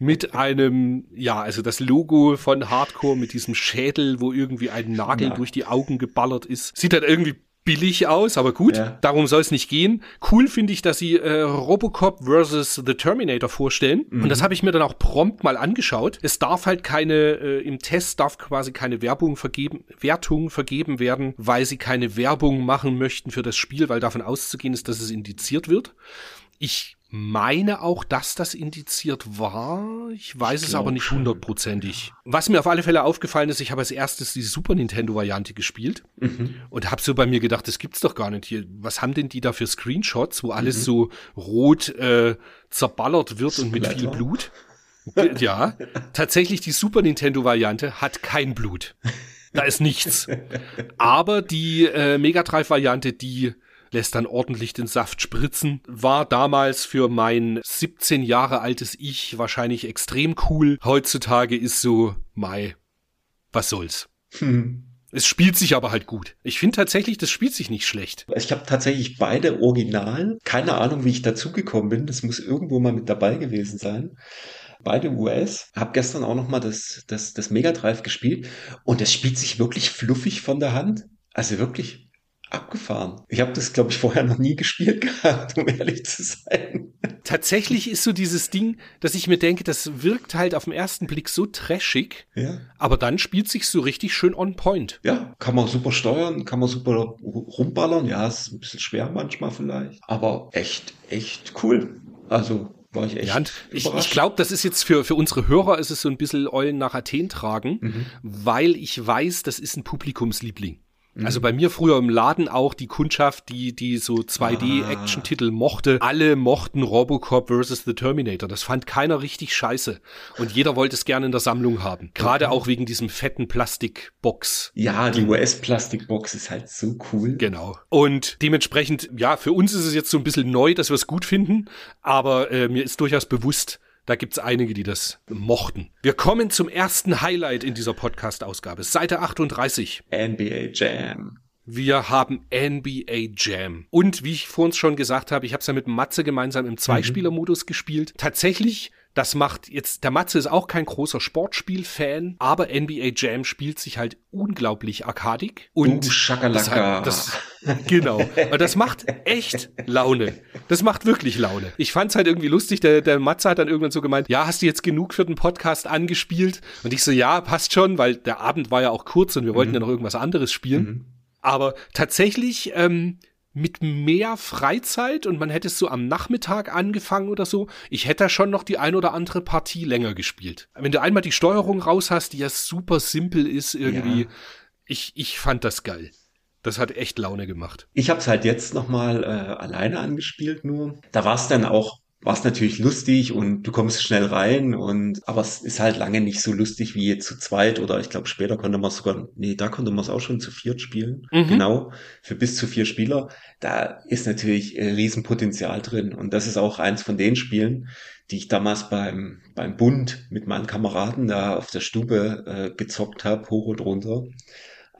Mit einem, ja, also das Logo von Hardcore mit diesem Schädel, wo irgendwie ein Nagel Ja. durch die Augen geballert ist. Sieht halt irgendwie billig aus, aber gut, Ja. darum soll es nicht gehen. Cool finde ich, dass sie äh, Robocop versus The Terminator vorstellen. Und das habe ich mir dann auch prompt mal angeschaut. Es darf halt keine, äh, im Test darf quasi keine Werbung vergeben, Wertung vergeben werden, weil sie keine Werbung machen möchten für das Spiel, weil davon auszugehen ist, dass es indiziert wird. Ich meine auch, dass das indiziert war. Ich weiß Ich es aber nicht hundertprozentig. Was mir auf alle Fälle aufgefallen ist, ich habe als erstes die Super Nintendo-Variante gespielt Mhm. und habe so bei mir gedacht, das gibt's doch gar nicht hier. Was haben denn die da für Screenshots, wo alles Mhm. so rot äh, zerballert wird und mit viel Splatter. Blut? Ja, tatsächlich die Super Nintendo-Variante hat kein Blut. Da ist nichts. <laughs> Aber die äh, Mega Drive-Variante, die lässt dann ordentlich den Saft spritzen. War damals für mein 17 Jahre altes Ich wahrscheinlich extrem cool. Heutzutage ist so, Mai, was soll's. Hm. Es spielt sich aber halt gut. Ich finde tatsächlich, das spielt sich nicht schlecht. Ich habe tatsächlich beide original. Keine Ahnung, wie ich dazugekommen bin. Das muss irgendwo mal mit dabei gewesen sein. Beide US. Hab gestern auch noch mal das, das, das Mega Drive gespielt. Und es spielt sich wirklich fluffig von der Hand. Also wirklich abgefahren. Ich habe das, glaube ich, vorher noch nie gespielt <laughs> gehabt, um ehrlich zu sein. Tatsächlich ist so dieses Ding, dass ich mir denke, das wirkt halt auf den ersten Blick so trashig, Ja. aber dann spielt sich so richtig schön on point. Ja, kann man super steuern, kann man super rumballern. Ja, ist ein bisschen schwer manchmal vielleicht. Aber echt, echt cool. Also war ich echt Ja, ich, ich glaube, das ist jetzt für, für unsere Hörer ist es so ein bisschen Eulen nach Athen tragen, Mhm. weil ich weiß, das ist ein Publikumsliebling. Mhm. Also bei mir früher im Laden auch die Kundschaft, die, die so Ah. 2D-Action-Titel mochte. Alle mochten Robocop vs. The Terminator. Das fand keiner richtig scheiße. Und jeder wollte es gerne in der Sammlung haben. Gerade auch wegen diesem fetten Plastikbox. Ja, die US-Plastikbox ist halt so cool. Genau. Und dementsprechend, ja, für uns ist es jetzt so ein bisschen neu, dass wir es gut finden, aber äh, mir ist durchaus bewusst, da gibt's einige, die das mochten. Wir kommen zum ersten Highlight in dieser Podcast-Ausgabe. Seite 38. NBA Jam. Wir haben NBA Jam. Und wie ich vorhin schon gesagt habe, ich habe es ja mit Matze gemeinsam im Zweispieler-Modus gespielt. Tatsächlich, das macht jetzt, der Matze ist auch kein großer Sportspiel-Fan, aber NBA Jam spielt sich halt unglaublich arkadig. Und Boom, Shakalaka. das, das, genau. Und das macht echt Laune. Das macht wirklich Laune. Ich fand's halt irgendwie lustig. Der, der Matze hat dann irgendwann so gemeint, ja, hast du jetzt genug für den Podcast angespielt? Und ich so, ja, passt schon, weil der Abend war ja auch kurz und wir wollten ja noch irgendwas anderes spielen. Aber tatsächlich ähm, mit mehr Freizeit und man hätte es so am Nachmittag angefangen oder so, ich hätte da schon noch die ein oder andere Partie länger gespielt. Wenn du einmal die Steuerung raus hast, die ja super simpel ist irgendwie, Ja. ich, ich fand das geil. Das hat echt Laune gemacht. Ich habe es halt jetzt nochmal äh, alleine angespielt nur. Da war es dann auch, war es natürlich lustig und du kommst schnell rein und aber es ist halt lange nicht so lustig wie jetzt zu zweit oder ich glaube später konnte man sogar, nee, da konnte man es auch schon zu viert spielen. Mhm. Genau, für bis zu vier Spieler. Da ist natürlich äh, Riesenpotenzial drin und das ist auch eins von den Spielen, die ich damals beim, beim Bund mit meinen Kameraden da auf der Stube äh, gezockt habe, hoch und runter.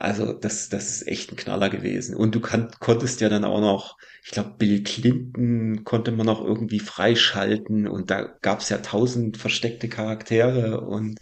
Also das, das ist echt ein Knaller gewesen. Und du kann, konntest ja dann auch noch, ich glaube, Bill Clinton konnte man noch irgendwie freischalten und da gab es ja tausend versteckte Charaktere und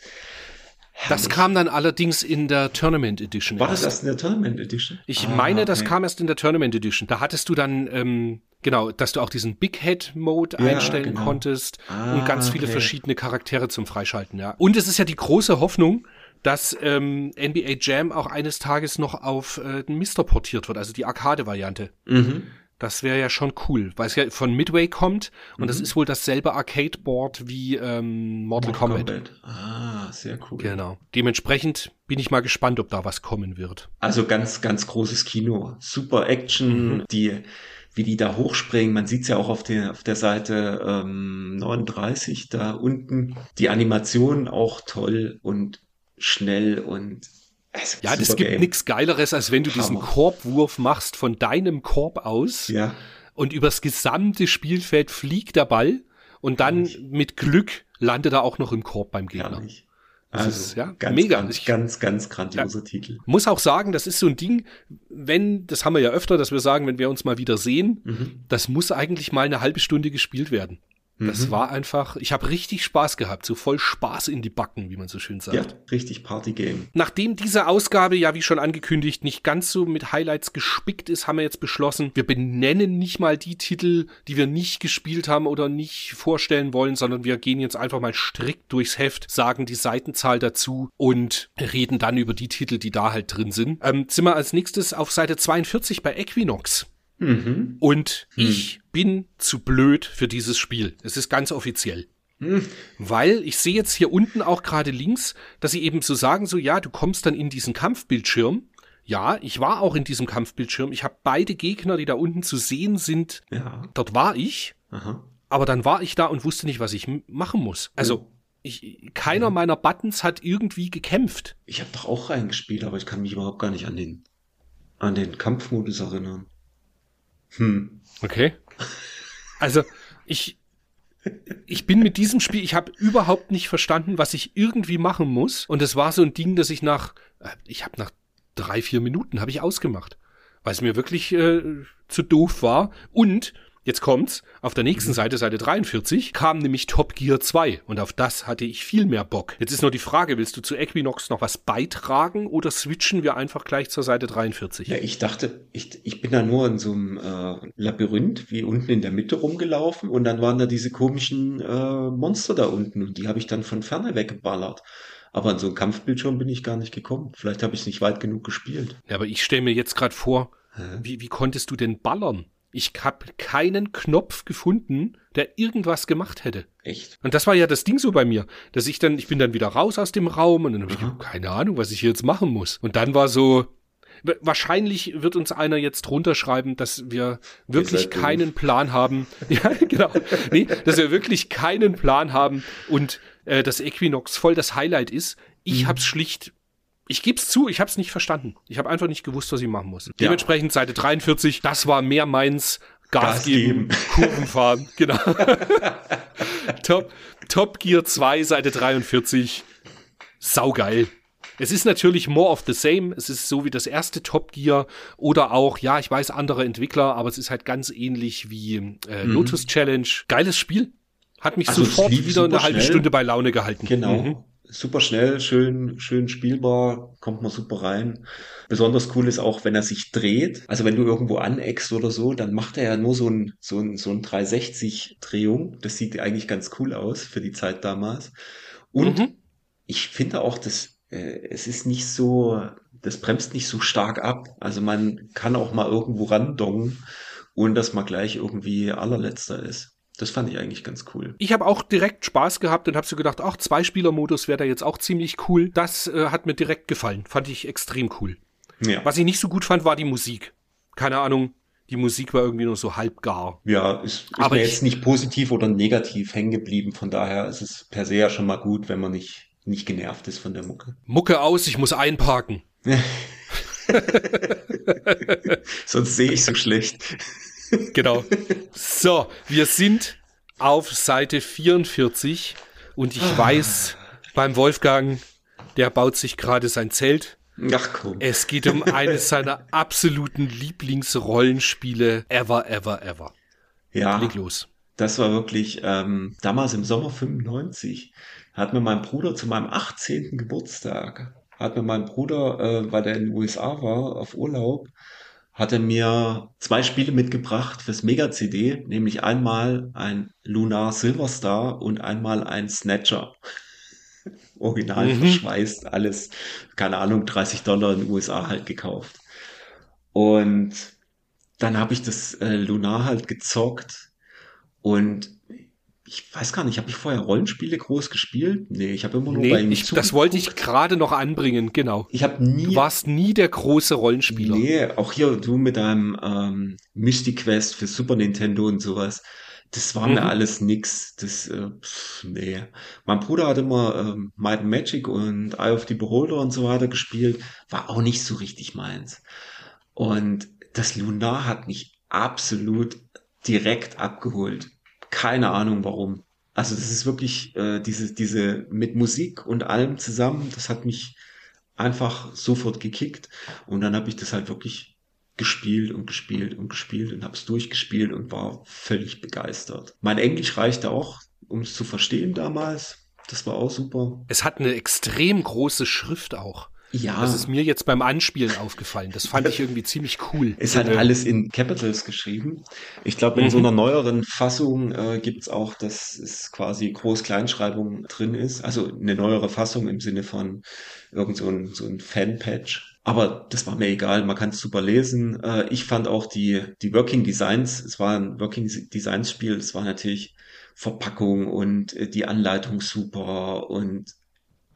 Das herrlich. kam dann allerdings in der Tournament Edition. War das erst. erst in der Tournament Edition? Ich Ah, meine, das okay. kam erst in der Tournament Edition. Da hattest du dann, ähm, genau, dass du auch diesen Big Head Mode Ja, einstellen genau. konntest Ah, und ganz viele okay. verschiedene Charaktere zum Freischalten, ja. Und es ist ja die große Hoffnung, dass ähm, NBA Jam auch eines Tages noch auf äh, den Mister portiert wird, also die Arcade-Variante. Mhm. Das wäre ja schon cool, weil es ja von Midway kommt und Mhm. das ist wohl dasselbe Arcade-Board wie ähm, Mortal, Kombat. Ah, sehr cool. Genau. Dementsprechend bin ich mal gespannt, ob da was kommen wird. Also ganz, ganz großes Kino. Super Action, Mhm. die, wie die da hochspringen. Man sieht's ja auch auf der, auf der Seite ähm, 39 da unten. Die Animation auch toll und schnell und also Ja, das super gibt nichts Geileres, als wenn du diesen Hammer. Korbwurf machst von deinem Korb aus Ja, und übers gesamte Spielfeld fliegt der Ball und dann Herrlich. mit Glück landet er auch noch im Korb beim Gegner. herrlich. Das Also ist, ja, ganz, mega. Ganz, Ich- ganz, ganz grandioser Titel. Muss auch sagen, das ist so ein Ding, wenn, das haben wir ja öfter, dass wir sagen, wenn wir uns mal wieder sehen, Mhm. das muss eigentlich mal eine halbe Stunde gespielt werden. Das Mhm. war einfach, ich habe richtig Spaß gehabt, so voll Spaß in die Backen, wie man so schön sagt. Ja, richtig Partygame. Nachdem diese Ausgabe ja, wie schon angekündigt, nicht ganz so mit Highlights gespickt ist, haben wir jetzt beschlossen, wir benennen nicht mal die Titel, die wir nicht gespielt haben oder nicht vorstellen wollen, sondern wir gehen jetzt einfach mal strikt durchs Heft, sagen die Seitenzahl dazu und reden dann über die Titel, die da halt drin sind. Ähm, sind wir als nächstes auf Seite 42 bei Equinox. Mhm. Und Hm. ich bin zu blöd für dieses Spiel. Es ist ganz offiziell. Hm. Weil ich sehe jetzt hier unten auch gerade links, dass sie eben so sagen, so ja, du kommst dann in diesen Kampfbildschirm. Ja, ich war auch in diesem Kampfbildschirm. Ich habe beide Gegner, die da unten zu sehen sind. Ja. Dort war ich, Aha. aber dann war ich da und wusste nicht, was ich machen muss. Also ich, keiner meiner Buttons hat irgendwie gekämpft. Ich habe doch auch reingespielt, aber ich kann mich überhaupt gar nicht an den, an den Kampfmodus erinnern. Hm. Okay. Also ich ich bin mit diesem Spiel, ich habe überhaupt nicht verstanden, was ich irgendwie machen muss. Und es war so ein Ding, das ich nach, äh, ich habe nach drei, vier Minuten habe ich ausgemacht, weil es mir wirklich äh, zu doof war. Und jetzt kommt's, auf der nächsten Seite, Seite 43, kam nämlich Top Gear 2 und auf das hatte ich viel mehr Bock. Jetzt ist nur die Frage, willst du zu Equinox noch was beitragen oder switchen wir einfach gleich zur Seite 43? Ja, ich dachte, ich, ich bin da nur in so einem äh, Labyrinth wie unten in der Mitte rumgelaufen und dann waren da diese komischen äh, Monster da unten und die habe ich dann von ferne weggeballert. Aber an so einen Kampfbildschirm bin ich gar nicht gekommen. Vielleicht habe ich es nicht weit genug gespielt. Ja, aber ich stelle mir jetzt gerade vor, wie, wie konntest du denn ballern? Ich habe keinen Knopf gefunden, der irgendwas gemacht hätte. Echt? Und das war ja das Ding so bei mir, dass ich dann, ich bin dann wieder raus aus dem Raum und dann habe ich keine Ahnung, was ich jetzt machen muss. Und dann war so, wa- wahrscheinlich wird uns einer jetzt runterschreiben, dass wir wirklich keinen Plan haben. <laughs> ja, genau. Nee, dass wir wirklich keinen Plan haben und äh, das Equinox voll das Highlight ist. Ich Mhm. hab's schlicht ich geb's zu, ich hab's nicht verstanden. Ich habe einfach nicht gewusst, was ich machen muss. Dementsprechend Seite 43, das war mehr meins. Gas, Gas geben, geben. <laughs> Kurven fahren, genau. <laughs> Top, Top Gear 2, Seite 43. Saugeil. Es ist natürlich more of the same. Es ist so wie das erste Top Gear oder auch, ja, ich weiß, andere Entwickler, aber es ist halt ganz ähnlich wie äh, Lotus Challenge. Geiles Spiel. Hat mich Mhm. Also es sofort wieder eine halbe schnell. Stunde bei Laune gehalten. Genau. Mhm. Super schnell, schön, schön spielbar, kommt man super rein. Besonders cool ist auch, wenn er sich dreht. Also wenn du irgendwo aneckst oder so, dann macht er ja nur so ein, so ein, so ein 360-Drehung. Das sieht eigentlich ganz cool aus für die Zeit damals. Und Mhm. ich finde auch, dass äh, es ist nicht so, das bremst nicht so stark ab. Also man kann auch mal irgendwo randongen, ohne dass man gleich irgendwie allerletzter ist. Das fand ich eigentlich ganz cool. Ich habe auch direkt Spaß gehabt und habe so gedacht, ach, Zwei-Spieler-Modus wäre da jetzt auch ziemlich cool. Das äh, hat mir direkt gefallen. Fand ich extrem cool. Ja. Was ich nicht so gut fand, war die Musik. Keine Ahnung, die Musik war irgendwie nur so halbgar. Ja, ist, ist Aber mir ich- jetzt nicht positiv oder negativ hängen geblieben. Von daher ist es per se ja schon mal gut, wenn man nicht, nicht genervt ist von der Mucke. Mucke aus, ich muss einparken. <laughs> <laughs> Sonst sehe ich so schlecht. Genau. So, wir sind auf Seite 44 und ich weiß, beim Wolfgang, der baut sich gerade sein Zelt. Ach komm. Es geht um eines seiner absoluten Lieblingsrollenspiele ever, ever, ever. Ja, Leg los. das war wirklich ähm, damals im Sommer 95. Hat mir mein Bruder zu meinem 18. Geburtstag, hat mir mein Bruder, äh, weil der in den USA war, auf Urlaub, hat er mir zwei Spiele mitgebracht fürs Mega-CD, nämlich einmal ein Lunar Silver Star und einmal ein Snatcher. <laughs> Original Mhm. verschweißt, alles, keine Ahnung, 30 Dollar in den USA halt gekauft. Und dann habe ich das äh, Lunar halt gezockt und ich weiß gar nicht, habe ich vorher Rollenspiele groß gespielt? Nee, ich habe immer nur bei Nee, ihm ich, das wollte ich gerade noch anbringen, genau. Ich habe nie Du warst nie der große Rollenspieler. Nee, auch hier du mit deinem ähm, Mystic Quest für Super Nintendo und sowas. Das war mir Mhm. alles nix. Das, äh, pff, nee. Mein Bruder hat immer ähm, Might and Magic und Eye of the Beholder und so weiter gespielt. War auch nicht so richtig meins. Und das Lunar hat mich absolut direkt abgeholt. Keine Ahnung warum. Also das ist wirklich äh, diese, diese mit Musik und allem zusammen, das hat mich einfach sofort gekickt. Und dann habe ich das halt wirklich gespielt und gespielt und gespielt und habe es durchgespielt und war völlig begeistert. Mein Englisch reichte auch, um es zu verstehen damals. Das war auch super. Es hat eine extrem große Schrift auch. Ja. Das ist mir jetzt beim Anspielen aufgefallen. Das fand ich irgendwie ziemlich cool. Ist halt Äh, alles in Capitals geschrieben. Ich glaube, in so einer neueren Fassung äh, gibt's auch, dass es quasi Groß-Kleinschreibung drin ist. Also eine neuere Fassung im Sinne von irgend so ein, so ein Fan-Patch. Aber das war mir egal, man kann es super lesen. Äh, ich fand auch die, die Working Designs, es war ein Working Designs Spiel, es war natürlich Verpackung und äh, die Anleitung super und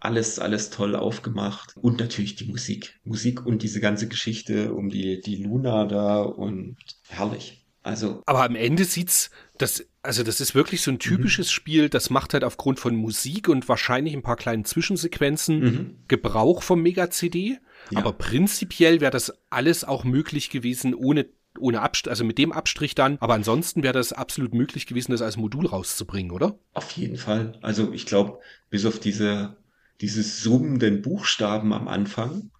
alles, alles toll aufgemacht. Und natürlich die Musik. Musik und diese ganze Geschichte um die, die Luna da und herrlich. Also, Aber am Ende sieht's, das, also das ist wirklich so ein typisches Spiel, das macht halt aufgrund von Musik und wahrscheinlich ein paar kleinen Zwischensequenzen Mhm. Gebrauch vom Mega-CD. Ja. Aber prinzipiell wäre das alles auch möglich gewesen, ohne, ohne Abstrich, also mit dem Abstrich dann. Aber ansonsten wäre das absolut möglich gewesen, das als Modul rauszubringen, oder? auf jeden Fall. Also, ich glaube, bis auf diese, diese summenden Buchstaben am Anfang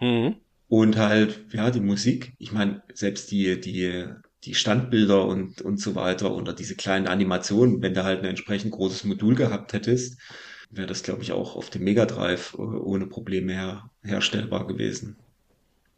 Mhm. und halt, ja, die Musik. Ich meine, selbst die, die, die Standbilder und, und so weiter oder diese kleinen Animationen, wenn du halt ein entsprechend großes Modul gehabt hättest, wäre das, glaube ich, auch auf dem Mega Drive äh, ohne Probleme her, herstellbar gewesen.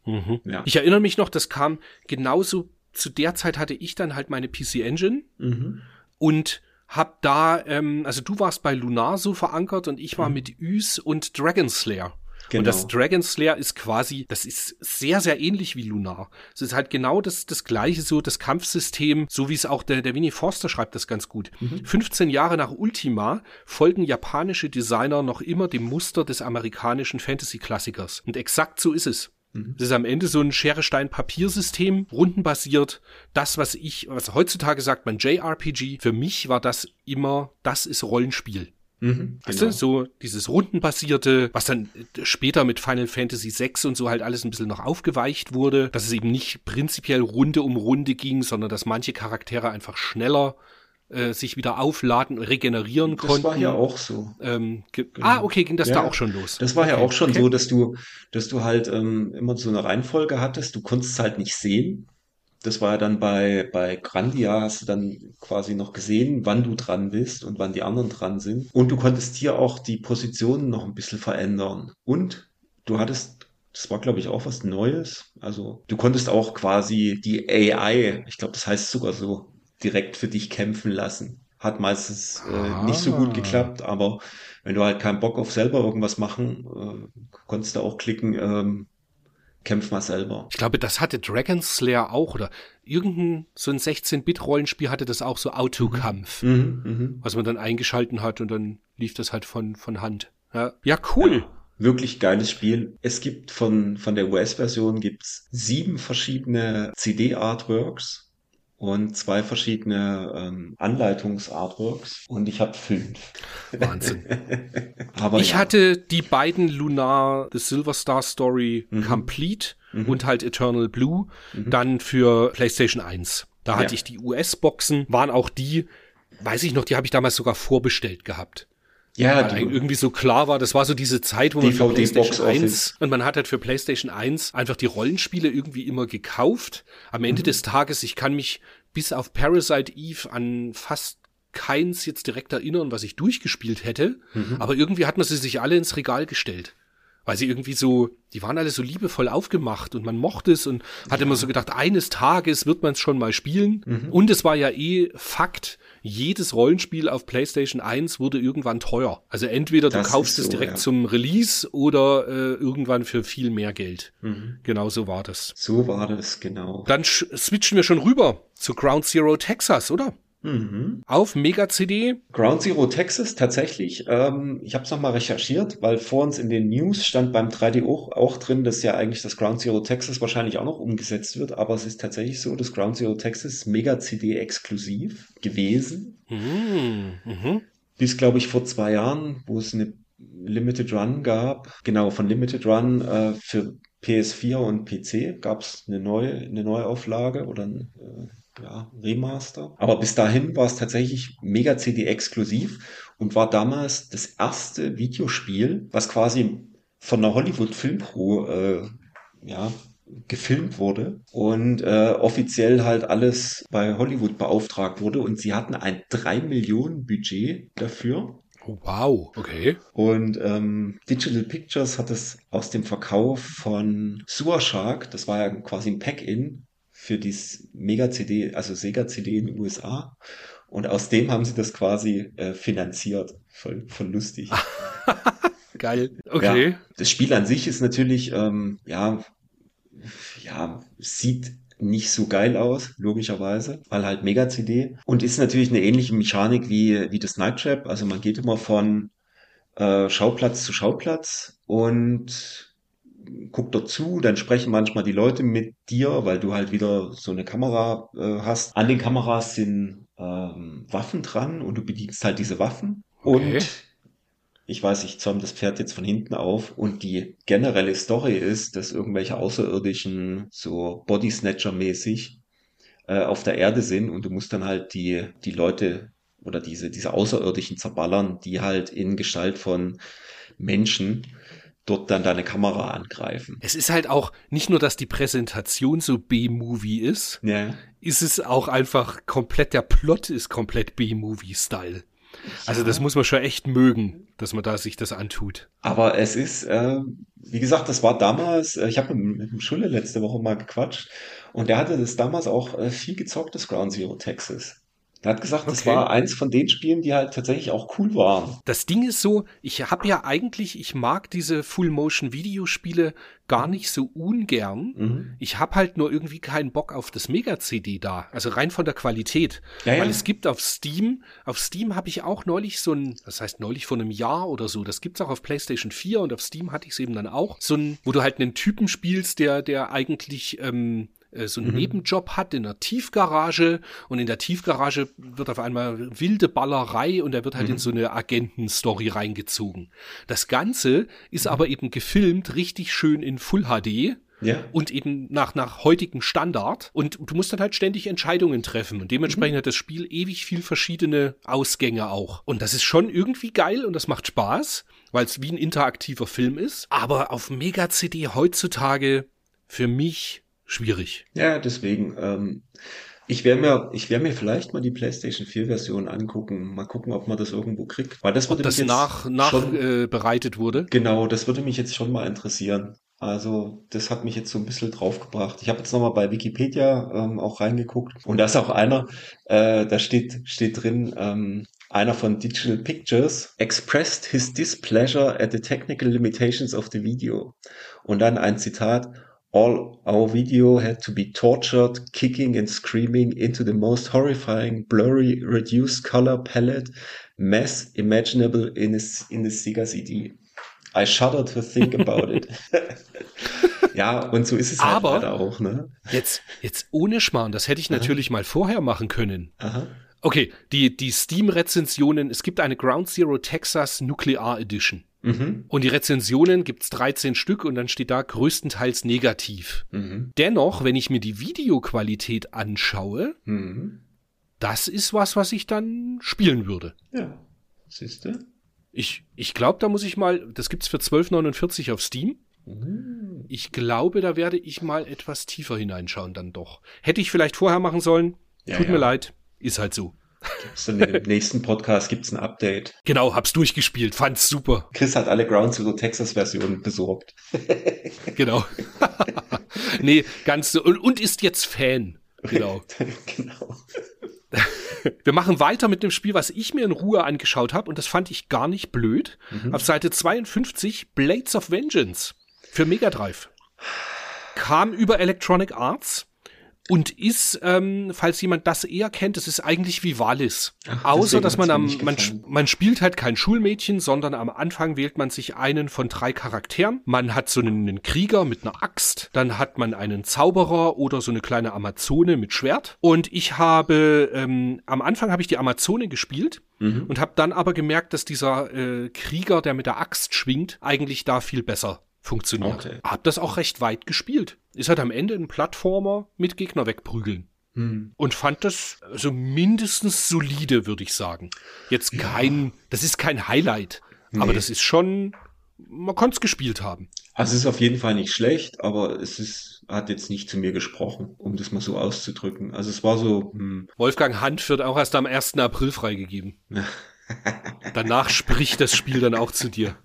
Mhm. Ja. Ich erinnere mich noch, das kam genauso, zu der Zeit hatte ich dann halt meine PC Engine Mhm. und hab da, ähm, also du warst bei Lunar so verankert und ich war mit Ys und Dragon Slayer. Genau. Und das Dragon Slayer ist quasi, das ist sehr, sehr ähnlich wie Lunar. Es ist halt genau das, das gleiche, so das Kampfsystem, so wie es auch der, der Winnie Forster schreibt das ganz gut. 15 Jahre nach Ultima folgen japanische Designer noch immer dem Muster des amerikanischen Fantasy-Klassikers. Und exakt so ist es. Das ist am Ende so ein Schere-Stein-Papier-System, rundenbasiert. Das, was ich, was heutzutage sagt man JRPG, für mich war das immer, das ist Rollenspiel. Mhm. Weißt Genau. du, so dieses rundenbasierte, was dann äh, später mit Final Fantasy VI und so halt alles ein bisschen noch aufgeweicht wurde, dass es eben nicht prinzipiell Runde um Runde ging, sondern dass manche Charaktere einfach schneller äh, sich wieder aufladen, regenerieren Das konnten. war ja auch so. Ähm, ge- Ah, okay, ging das Ja, da auch schon los. Das war ja Okay, auch schon okay. so, dass du, dass du halt ähm, immer so eine Reihenfolge hattest. Du konntest es halt nicht sehen. Das war ja dann bei, bei Grandia, hast du dann quasi noch gesehen, wann du dran bist und wann die anderen dran sind. Und du konntest hier auch die Positionen noch ein bisschen verändern. Und du hattest, das war glaube ich auch was Neues. Also du konntest auch quasi die AI, ich glaube, das heißt sogar so, direkt für dich kämpfen lassen. Hat meistens äh, nicht so gut Ah. geklappt, aber wenn du halt keinen Bock auf selber irgendwas machen, äh, konntest du auch klicken, ähm, kämpf mal selber. Ich glaube, das hatte Dragon Slayer auch oder irgendein so ein 16-Bit-Rollenspiel hatte das auch so Autokampf, Mhm, mhm. was man dann eingeschalten hat und dann lief das halt von, von Hand. Ja, ja cool. Wirklich geiles Spiel. Es gibt von, von der US-Version gibt's sieben verschiedene CD-Artworks und zwei verschiedene ähm, Anleitungs-Artworks und ich habe fünf. Wahnsinn. <laughs> Aber Ich ja, hatte die beiden Lunar The Silver Star Story Mhm. Complete und halt Eternal Blue dann für PlayStation 1. Da hatte Ja. ich die US-Boxen, waren auch die, weiß ich noch, die habe ich damals sogar vorbestellt gehabt. Ja, eigentlich irgendwie so klar war, das war so diese Zeit, wo man für PlayStation 1 Office. und man hat halt für PlayStation 1 einfach die Rollenspiele irgendwie immer gekauft. Am Ende des Tages, ich kann mich bis auf Parasite Eve an fast keins jetzt direkt erinnern, was ich durchgespielt hätte, aber irgendwie hat man sie sich alle ins Regal gestellt. Weil sie irgendwie so, die waren alle so liebevoll aufgemacht und man mochte es und hat immer so gedacht, eines Tages wird man es schon mal spielen. Und es war ja eh Fakt, jedes Rollenspiel auf PlayStation 1 wurde irgendwann teuer. Also entweder du Das kaufst ist es so, direkt ja. zum Release oder äh, irgendwann für viel mehr Geld. Genau so war das. so war das, genau. Dann switchen wir schon rüber zu Ground Zero Texas, oder? Mhm. Auf Mega CD. Ground Zero Texas tatsächlich. Ähm, ich habe es nochmal recherchiert, weil vor uns in den News stand beim 3D auch, auch drin, dass ja eigentlich das Ground Zero Texas wahrscheinlich auch noch umgesetzt wird. Aber es ist tatsächlich so, dass Ground Zero Texas Mega CD exklusiv gewesen. Mhm. Mhm. Bis, glaube ich, vor zwei Jahren, wo es eine Limited Run gab. Genau, von Limited Run äh, für PS4 und PC gab es eine neue, eine neue Auflage oder ein äh, ja, Remaster. Aber bis dahin war es tatsächlich Mega CD exklusiv und war damals das erste Videospiel, was quasi von der Hollywood Filmcrew äh, ja, gefilmt wurde und äh, offiziell halt alles bei Hollywood beauftragt wurde und sie hatten ein 3 Millionen Budget dafür Wow, okay. Und ähm, Digital Pictures hat es aus dem Verkauf von Sewer Shark, das war ja quasi ein Pack-In für die Mega-CD, also Sega-CD in den USA. Und aus dem haben sie das quasi äh, finanziert. Voll, voll lustig. <laughs> Geil. Okay. Ja, das Spiel an sich ist natürlich, ähm, ja, ja, sieht nicht so geil aus, logischerweise, weil halt Mega-CD und ist natürlich eine ähnliche Mechanik wie, wie das Night Trap. Also man geht immer von äh, Schauplatz zu Schauplatz und guckt dort zu, dann sprechen manchmal die Leute mit dir, weil du halt wieder so eine Kamera äh, hast. An den Kameras sind ähm, Waffen dran und du bedienst halt diese Waffen. Okay. Und ich weiß, ich zäume das Pferd jetzt von hinten auf und die generelle Story ist, dass irgendwelche Außerirdischen so Body Snatcher mäßig äh, auf der Erde sind und du musst dann halt die, die Leute oder diese, diese Außerirdischen zerballern, die halt in Gestalt von Menschen dort dann deine Kamera angreifen. Es ist halt auch nicht nur, dass die Präsentation so B-Movie ist, Ja. ist es auch einfach komplett, der Plot ist komplett B-Movie-Style. Also das muss man schon echt mögen, dass man da sich das antut. Aber es ist, äh, wie gesagt, das war damals, äh, ich habe mit, mit dem Schulle letzte Woche mal gequatscht und der hatte das damals auch äh, viel gezockt, das Ground Zero Texas. Er hat gesagt, das Okay. war eins von den Spielen, die halt tatsächlich auch cool waren. Das Ding ist so, ich habe ja eigentlich, ich mag diese Full-Motion-Videospiele gar nicht so ungern. Mhm. Ich habe halt nur irgendwie keinen Bock auf das Mega-CD da. Also rein von der Qualität. Ja, ja. Weil es gibt auf Steam, auf Steam habe ich auch neulich so ein, das heißt neulich vor einem Jahr oder so, das gibt's auch auf PlayStation 4 und auf Steam hatte ich es eben dann auch. So ein, wo du halt einen Typen spielst, der, der eigentlich ähm, äh, so einen Nebenjob hat in der Tiefgarage und in der Tiefgarage wird auf einmal wilde Ballerei und er wird halt in so eine Agentenstory reingezogen. Das Ganze ist aber eben gefilmt richtig schön in Full HD Ja. und eben nach, nach heutigem Standard. Und du musst dann halt ständig Entscheidungen treffen. Und dementsprechend hat das Spiel ewig viel verschiedene Ausgänge auch. Und das ist schon irgendwie geil und das macht Spaß, weil es wie ein interaktiver Film ist. Aber auf Mega-CD heutzutage für mich schwierig. Ja, deswegen. Ähm, ich werde mir, ich werde mir vielleicht mal die PlayStation 4 Version angucken. Mal gucken, ob man das irgendwo kriegt. Weil das würde Das mich jetzt nach, nach schon, äh, bereitet wurde. genau, das würde mich jetzt schon mal interessieren. Also, das hat mich jetzt so ein bisschen draufgebracht. Ich habe jetzt nochmal bei Wikipedia ähm, auch reingeguckt. Und da ist auch einer, äh, da steht, steht drin, ähm, einer von Digital Pictures expressed his displeasure at the technical limitations of the video. Und dann ein Zitat. All our video had to be tortured, kicking and screaming into the most horrifying, blurry, reduced color palette mess imaginable in a, in a Sega CD. I shudder to think about it. <laughs> ja, und so ist es halt Aber- leider auch, ne? Jetzt, jetzt ohne Schmarrn, das hätte ich natürlich mal vorher machen können. Aha. Okay, die, die Steam-Rezensionen, es gibt eine Ground Zero Texas Nuclear Edition. Mhm. Und die Rezensionen gibt's 13 Stück und dann steht da größtenteils negativ. Mhm. Dennoch, wenn ich mir die Videoqualität anschaue, Mhm. das ist was, was ich dann spielen würde. Ja. Siehst du? Ich, ich glaube, da muss ich mal, das gibt's für 12,49 auf Steam. Mhm. Ich glaube, da werde ich mal etwas tiefer hineinschauen dann doch. Hätte ich vielleicht vorher machen sollen. Ja, Tut ja. mir leid. Ist halt so. So, Im nächsten Podcast gibt's ein Update. Genau, hab's durchgespielt. Fand's super. Chris hat alle Ground Zero Texas Versionen besorgt. <laughs> Genau. <laughs> nee, ganz so. Und, und ist jetzt Fan. Genau. <laughs> genau. Wir machen weiter mit dem Spiel, was ich mir in Ruhe angeschaut habe und das fand ich gar nicht blöd. Auf Seite 52 Blades of Vengeance für Mega Drive. Kam über Electronic Arts und ist, ähm, falls jemand das eher kennt, es ist eigentlich wie Valis. Ach, Außer, dass man am, man, man spielt halt kein Schulmädchen, sondern am Anfang wählt man sich einen von drei Charakteren. Man hat so einen, einen Krieger mit einer Axt, dann hat man einen Zauberer oder so eine kleine Amazone mit Schwert. Und ich habe, ähm, am Anfang habe ich die Amazone gespielt Mhm. und habe dann aber gemerkt, dass dieser äh, Krieger, der mit der Axt schwingt, eigentlich da viel besser funktioniert. Okay. Hab das auch recht weit gespielt. Ist halt am Ende ein Plattformer mit Gegner wegprügeln. Hm. Und fand das so mindestens solide, würde ich sagen. Jetzt kein, das ist kein Highlight, aber Nee. das ist schon, man konnte es gespielt haben. Also es ist auf jeden Fall nicht schlecht, aber es ist, hat jetzt nicht zu mir gesprochen, um das mal so auszudrücken. Also es war so, hm, Wolfgang Hand wird auch erst am 1. April freigegeben. <laughs> Danach spricht das Spiel dann auch zu dir.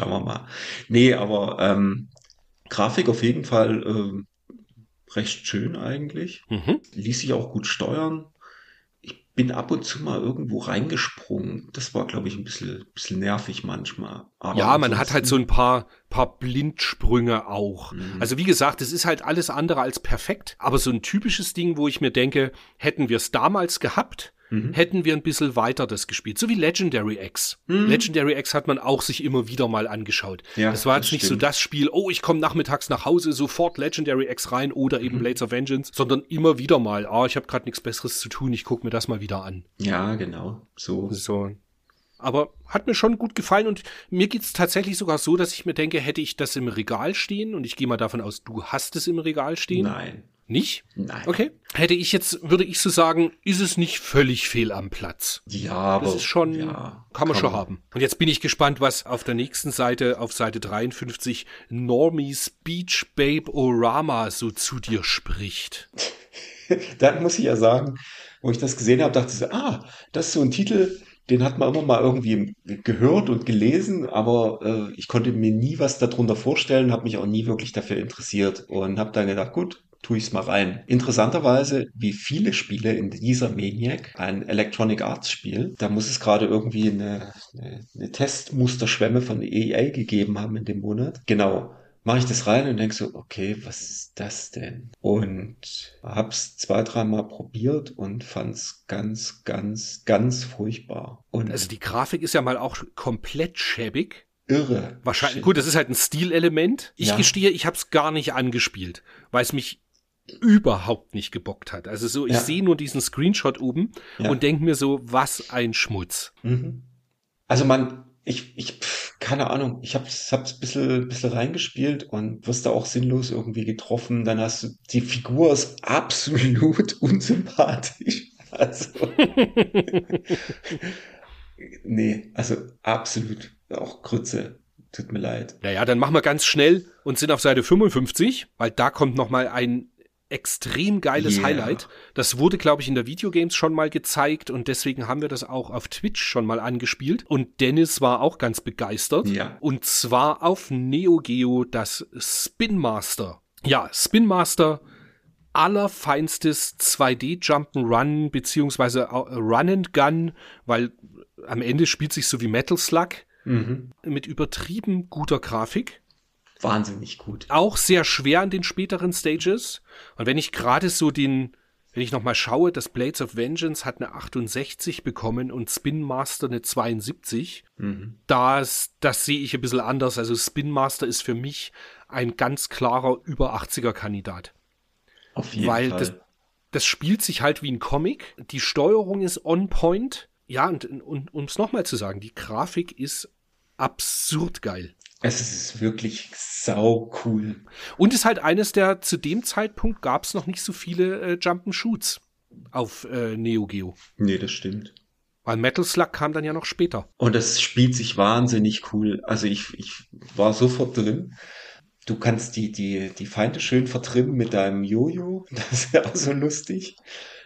Schauen wir mal. Nee, aber ähm, Grafik auf jeden Fall ähm, recht schön eigentlich. Mhm. Ließ sich auch gut steuern. Ich bin ab und zu mal irgendwo reingesprungen. Das war, glaube ich, ein bisschen, bisschen nervig manchmal. Aber ja, man hat halt so ein paar, paar Blindsprünge auch. Mhm. Also wie gesagt, es ist halt alles andere als perfekt, aber so ein typisches Ding, wo ich mir denke, hätten wir es damals gehabt, Mhm. hätten wir ein bisschen weiter das gespielt. So wie Legendary X. Mhm. Legendary X hat man auch sich immer wieder mal angeschaut. Ja, das war das jetzt nicht so stimmt. das Spiel, oh, ich komme nachmittags nach Hause, sofort Legendary X rein oder eben Mhm. Blades of Vengeance, sondern immer wieder mal, ah, ich habe gerade nichts Besseres zu tun, ich gucke mir das mal wieder an. Ja, genau. So. So. Aber hat mir schon gut gefallen und mir geht's tatsächlich sogar so, dass ich mir denke, hätte ich das im Regal stehen und ich gehe mal davon aus, du hast es im Regal stehen. Nein. Nicht? Nein. Okay. Hätte ich jetzt, würde ich so sagen, ist es nicht völlig fehl am Platz. Ja, aber. Das ist schon, ja, kann man schon haben. Und jetzt bin ich gespannt, was auf der nächsten Seite, auf Seite 53, Normies Beach Babe Orama so zu dir spricht. <laughs> Da muss ich ja sagen, wo ich das gesehen habe, dachte ich so, ah, das ist so ein Titel, den hat man immer mal irgendwie gehört und gelesen, aber äh, ich konnte mir nie was darunter vorstellen, habe mich auch nie wirklich dafür interessiert und habe dann gedacht, gut, tue ich's mal rein. Interessanterweise, wie viele Spiele in dieser Maniac, ein Electronic Arts Spiel, da muss es gerade irgendwie eine, eine, eine Testmusterschwemme von EA gegeben haben in dem Monat. Genau. Mache ich das rein und denk so, okay, was ist das denn? Und hab's zwei, dreimal probiert und fand's ganz, ganz, ganz furchtbar. Und Also die Grafik ist ja mal auch komplett schäbig. irre. Wahrscheinlich, Shit. gut, das ist halt ein Stilelement. Ich Ja. gestehe, ich habe es gar nicht angespielt, weil es mich überhaupt nicht gebockt hat. Also so, ich Ja. sehe nur diesen Screenshot oben Ja. und denke mir so, was ein Schmutz. Mhm. Also man, ich, ich, keine Ahnung, ich hab's, hab's ein bisschen, bisschen reingespielt und wirst da auch sinnlos irgendwie getroffen. Dann hast du, die Figur ist absolut <laughs> unsympathisch. Also, <laughs> nee, also absolut auch Grütze. Tut mir leid. Naja, dann machen wir ganz schnell und sind auf Seite 55, weil da kommt noch mal ein extrem geiles Yeah. Highlight. Das wurde, glaube ich, in der Videogames schon mal gezeigt und deswegen haben wir das auch auf Twitch schon mal angespielt. Und Dennis war auch ganz begeistert. Ja. Und zwar auf Neo Geo das Spin Master. Ja, Spin Master, allerfeinstes 2D Jump'n'Run beziehungsweise äh, Run and Gun, weil am Ende spielt sich so wie Metal Slug Mhm. mit übertrieben guter Grafik. Wahnsinnig gut. Auch sehr schwer in den späteren Stages. Und wenn ich gerade so den, wenn ich nochmal schaue, das Blades of Vengeance hat eine 68 bekommen und Spin Master eine 72. Mhm. Das, das sehe ich ein bisschen anders. Also Spin Master ist für mich ein ganz klarer über 80er Kandidat. Auf jeden Weil Fall. das, das spielt sich halt wie ein Comic. Die Steuerung ist on point. Ja, und, und um es nochmal zu sagen, die Grafik ist absurd geil. Es ist wirklich sau cool. Und ist halt eines der, zu dem Zeitpunkt gab es noch nicht so viele äh, Jump'n'Shoots auf äh, Neo Geo. Nee, das stimmt. Weil Metal Slug kam dann ja noch später. Und das spielt sich wahnsinnig cool. Also ich, ich war sofort drin. Du kannst die, die, die Feinde schön vertrimmen mit deinem Jojo. <laughs> Das ist ja auch so lustig.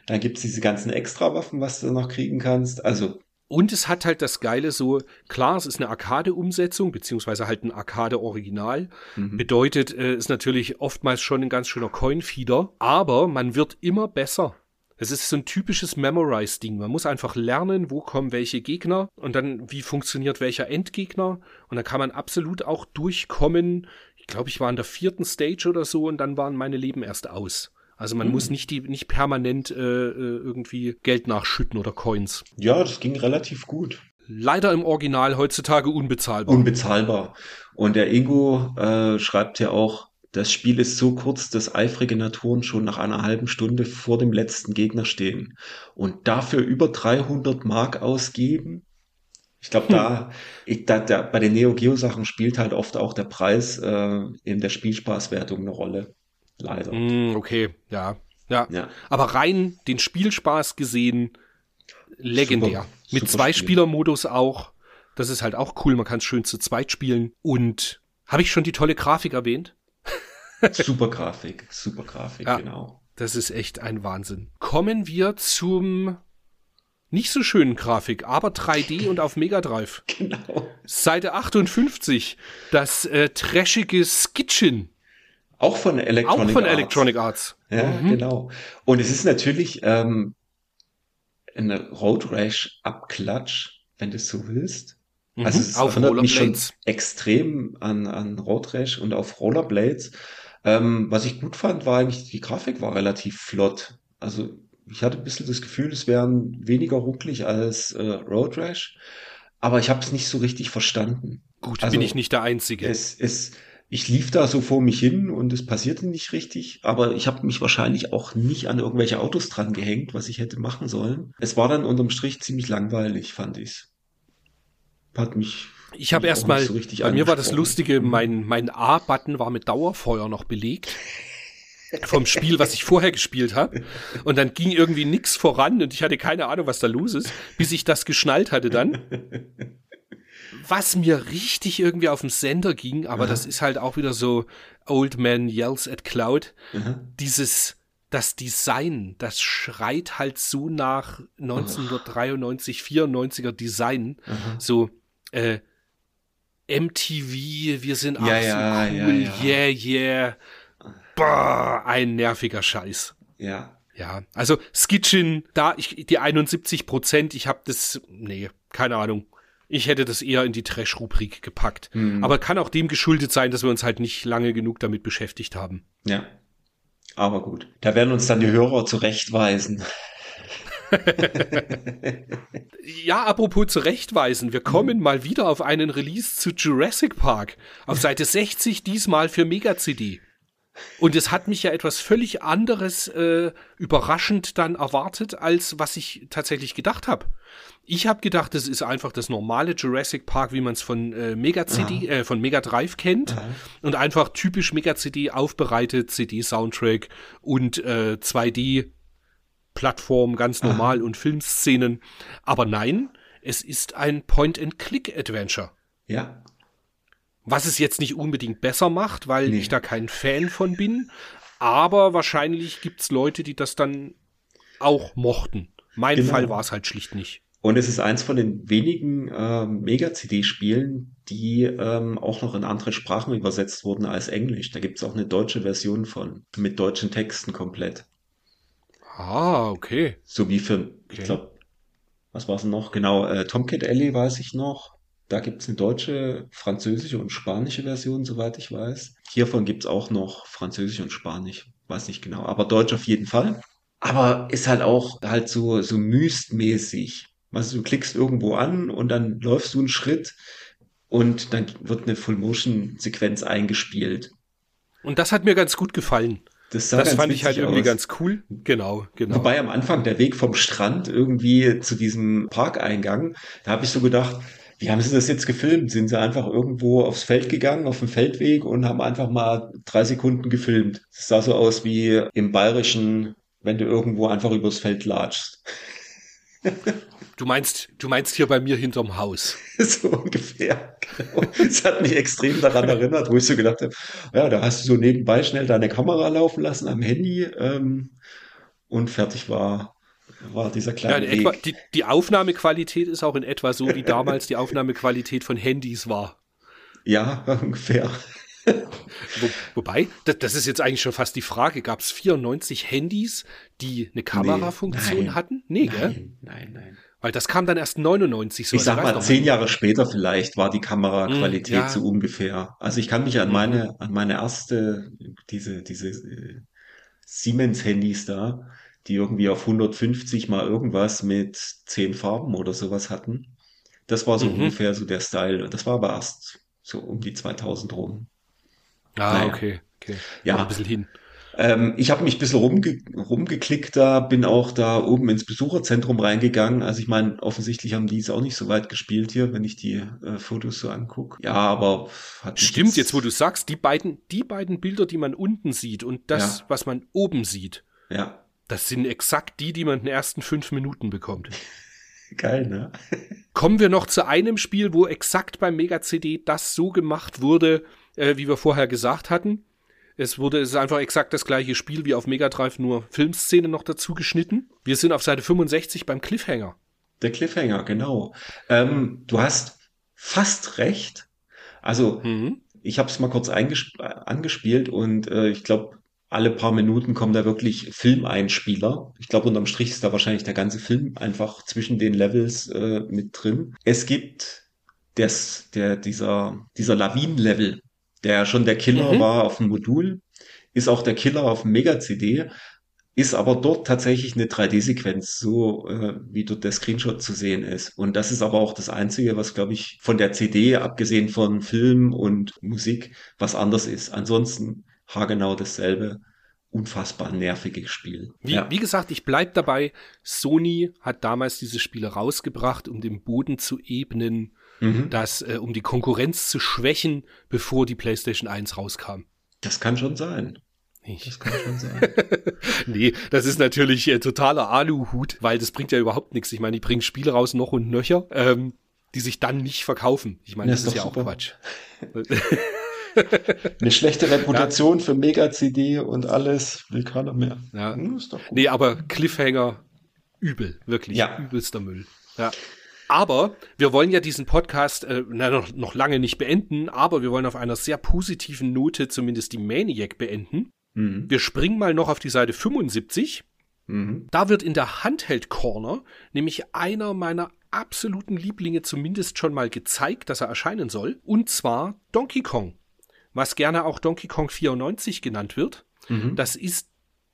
Dann gibt's diese ganzen Extrawaffen, was du noch kriegen kannst. Also, Und es hat halt das Geile so, klar, es ist eine Arcade-Umsetzung, beziehungsweise halt ein Arcade-Original. mhm. Bedeutet, äh, ist natürlich oftmals schon ein ganz schöner Coin-Feeder, aber man wird immer besser. Es ist so ein typisches Memorize-Ding. Man muss einfach lernen, wo kommen welche Gegner und dann, wie funktioniert welcher Endgegner. Und dann kann man absolut auch durchkommen. Ich glaube, ich war in der vierten Stage oder so und dann waren meine Leben erst aus. Also man Mhm. muss nicht die, nicht permanent äh, äh, irgendwie Geld nachschütten oder Coins. ja, das ging relativ gut. Leider im Original heutzutage unbezahlbar. Unbezahlbar. Und der Ingo äh, schreibt ja auch, das Spiel ist so kurz, dass eifrige Naturen schon nach einer halben Stunde vor dem letzten Gegner stehen. Und dafür über 300 Mark ausgeben? Ich glaube, da, <laughs> ich, da, da, bei den Neo Geo Sachen spielt halt oft auch der Preis äh, in der Spielspaßwertung eine Rolle. Leider. Mm, okay, ja. Ja. Ja. Aber rein den Spielspaß gesehen, legendär. Super, Mit super zwei Spiel. Spieler-Modus auch. Das ist halt auch cool. Man kann es schön zu zweit spielen. Und habe ich schon die tolle Grafik erwähnt? Super Grafik, super Grafik, Ja. genau. Das ist echt ein Wahnsinn. Kommen wir zum nicht so schönen Grafik, aber 3D <laughs> und auf Mega Drive. Genau. Seite 58, das äh, trashige Skitchin. Auch von Electronic Auch von Arts. Electronic Arts. Ja, genau. Und es ist natürlich ähm, eine Road Rash Abklatsch, wenn du es so willst. Mhm. Also es auf erinnert mich schon extrem an, an Road Rash und auf Rollerblades. Ähm, was ich gut fand, war eigentlich, die Grafik war relativ flott. Also ich hatte ein bisschen das Gefühl, es wären weniger rucklig als äh, Road Rash, aber ich habe es nicht so richtig verstanden. Gut, Also, bin ich nicht der Einzige. Es, es, ich lief da so vor mich hin und es passierte nicht richtig, aber ich habe mich wahrscheinlich auch nicht an irgendwelche Autos dran gehängt, was ich hätte machen sollen. Es war dann unterm Strich ziemlich langweilig, fand ich's. Hat mich. Ich habe erstmal, so richtig bei mir war das. Lustige, mein, mein A-Button war mit Dauerfeuer noch belegt. Vom Spiel, was ich vorher gespielt habe. Und dann ging irgendwie nix voran und ich hatte keine Ahnung, was da los ist, bis ich das geschnallt hatte dann. Was mir richtig irgendwie auf den Sender ging, aber Aha. das ist halt auch wieder so Old Man Yells at Cloud. Aha. Dieses, das Design, das schreit halt so nach 1993, 94er Design. Aha. So, äh, MTV, wir sind auch Ja, so ja, ja, cool, ja. yeah, yeah. Bah, ein nerviger Scheiß. Ja. Ja, also Skitchin, da ich die 71 Prozent, ich habe das, nee, keine Ahnung. Ich hätte das eher in die Trash-Rubrik gepackt. Hm. Aber kann auch dem geschuldet sein, dass wir uns halt nicht lange genug damit beschäftigt haben. Ja. Aber gut. Da werden uns dann die Hörer zurechtweisen. <laughs> Ja, apropos zurechtweisen, wir kommen mal wieder auf einen Release zu Jurassic Park. Auf Seite 60 diesmal für Mega-CD. Und es hat mich ja etwas völlig anderes äh, überraschend dann erwartet, als was ich tatsächlich gedacht habe. Ich habe gedacht, es ist einfach das normale Jurassic Park, wie man es von äh, Mega CD, äh, von Mega Drive kennt und einfach typisch Mega CD aufbereitet, CD Soundtrack und äh, 2D Plattform ganz normal und Filmszenen. Aber nein, es ist ein Point-and-Click-Adventure. Ja. Was es jetzt nicht unbedingt besser macht, weil Nee. ich da kein Fan von bin. Aber wahrscheinlich gibt's Leute, die das dann auch mochten. Mein Genau. Fall war es halt schlicht nicht. Und es ist eins von den wenigen ähm, Mega-CD-Spielen, die ähm, auch noch in andere Sprachen übersetzt wurden als Englisch. Da gibt es auch eine deutsche Version von, mit deutschen Texten komplett. Ah, okay. So wie für, ich Okay. glaube, was war es noch? Genau, äh, Tomcat Alley weiß ich noch. Da gibt es eine deutsche, französische und spanische Version, soweit ich weiß. Hiervon gibt es auch noch Französisch und Spanisch. Weiß nicht genau, aber Deutsch auf jeden Fall. Aber ist halt auch halt so, so myst-mäßig. Also du klickst irgendwo an und dann läufst du einen Schritt und dann wird eine Full-Motion-Sequenz eingespielt. Und das hat mir ganz gut gefallen. Das, sah Das fand ich halt irgendwie aus. ganz cool. Genau, genau. Wobei am Anfang der Weg vom Strand irgendwie zu diesem Parkeingang, da habe ich so gedacht, wie haben sie das jetzt gefilmt? Sind sie einfach irgendwo aufs Feld gegangen, auf dem Feldweg und haben einfach mal drei Sekunden gefilmt? Es sah so aus wie im Bayerischen, wenn du irgendwo einfach übers Feld latschst. <laughs> Du meinst, du meinst hier bei mir hinterm Haus. <laughs> so ungefähr. Es hat mich extrem daran erinnert, wo ich so gedacht habe, ja, da hast du so nebenbei schnell deine Kamera laufen lassen am Handy ähm, und fertig war, war dieser Ja, kleine in Weg. etwa, die, die Aufnahmequalität ist auch in etwa so, wie damals die Aufnahmequalität von Handys war. Ja, <laughs> ungefähr. Wo, wobei, das, das ist jetzt eigentlich schon fast die Frage, gab es 94 Handys, die eine Kamerafunktion nein, hatten? Nee, gell? Nein, nein, nein. Weil das kam dann erst 99 so. Ich sag also mal, zehn Jahre später vielleicht war die Kameraqualität Mm, ja. so ungefähr. Also ich kann mich an Mhm. meine, an meine erste, diese, diese äh, Siemens-Handys da, die irgendwie auf 150 mal irgendwas mit zehn Farben oder sowas hatten. Das war so Mhm. ungefähr so der Style. Das war aber erst so um die 2000 rum. Ah, Naja. okay, okay. Ja. Ein bisschen hin. Ähm, ich habe mich ein bisschen rumge rumgeklickt da, bin auch da oben ins Besucherzentrum reingegangen. Also ich meine, offensichtlich haben die es auch nicht so weit gespielt hier, wenn ich die äh, Fotos so angucke. Ja, aber hat Stimmt, jetzt wo du sagst, die beiden, die beiden Bilder, die man unten sieht und das, Ja. was man oben sieht, Ja, das sind exakt die, die man in den ersten fünf Minuten bekommt. <laughs> geil, ne? <laughs> Kommen wir noch zu einem Spiel, wo exakt beim Mega CD das so gemacht wurde, äh, wie wir vorher gesagt hatten. Es wurde, es ist einfach exakt das gleiche Spiel wie auf Mega Drive, nur Filmszene noch dazu geschnitten. Wir sind auf Seite 65 beim Cliffhanger. Der Cliffhanger, genau. Ähm, du hast fast recht. Also Mhm. ich habe es mal kurz eingesp- angespielt und äh, ich glaube, alle paar Minuten kommen da wirklich Filmeinspieler. Ich glaube, unterm Strich ist da wahrscheinlich der ganze Film einfach zwischen den Levels äh, mit drin. Es gibt das, der, dieser, dieser Lawinen-Level, der ja schon der Killer Mhm. war auf dem Modul, ist auch der Killer auf dem Mega-CD, ist aber dort tatsächlich eine 3D-Sequenz, so äh, wie dort der Screenshot zu sehen ist. Und das ist aber auch das Einzige, was, glaube ich, von der CD, abgesehen von Film und Musik, was anders ist. Ansonsten haargenau dasselbe, unfassbar nerviges Spiel. Wie, ja. wie gesagt, ich bleib dabei. Sony hat damals diese Spiele rausgebracht, um den Boden zu ebnen, Mhm. das, äh, um die Konkurrenz zu schwächen, bevor die PlayStation 1 rauskam. Das kann schon sein. Ich, Das kann schon sein. <laughs> nee, das ist natürlich äh, totaler Aluhut, weil das bringt ja überhaupt nichts. Ich meine, die bringen Spiele raus noch und nöcher, ähm, die sich dann nicht verkaufen. Ich meine, Ja, das ist ist ja doch auch super. Quatsch. <laughs> Eine schlechte Reputation für Mega-CD und alles will keiner mehr. Ja. Hm. Nee, aber Cliffhanger übel, wirklich Ja. übelster Müll. Ja. Aber wir wollen ja diesen Podcast äh, na, noch, noch lange nicht beenden, aber wir wollen auf einer sehr positiven Note zumindest die Maniac beenden. Mhm. Wir springen mal noch auf die Seite 75. Mhm. Da wird in der Handheld Corner nämlich einer meiner absoluten Lieblinge zumindest schon mal gezeigt, dass er erscheinen soll. Und zwar Donkey Kong. Was gerne auch Donkey Kong 94 genannt wird. Mhm. Das ist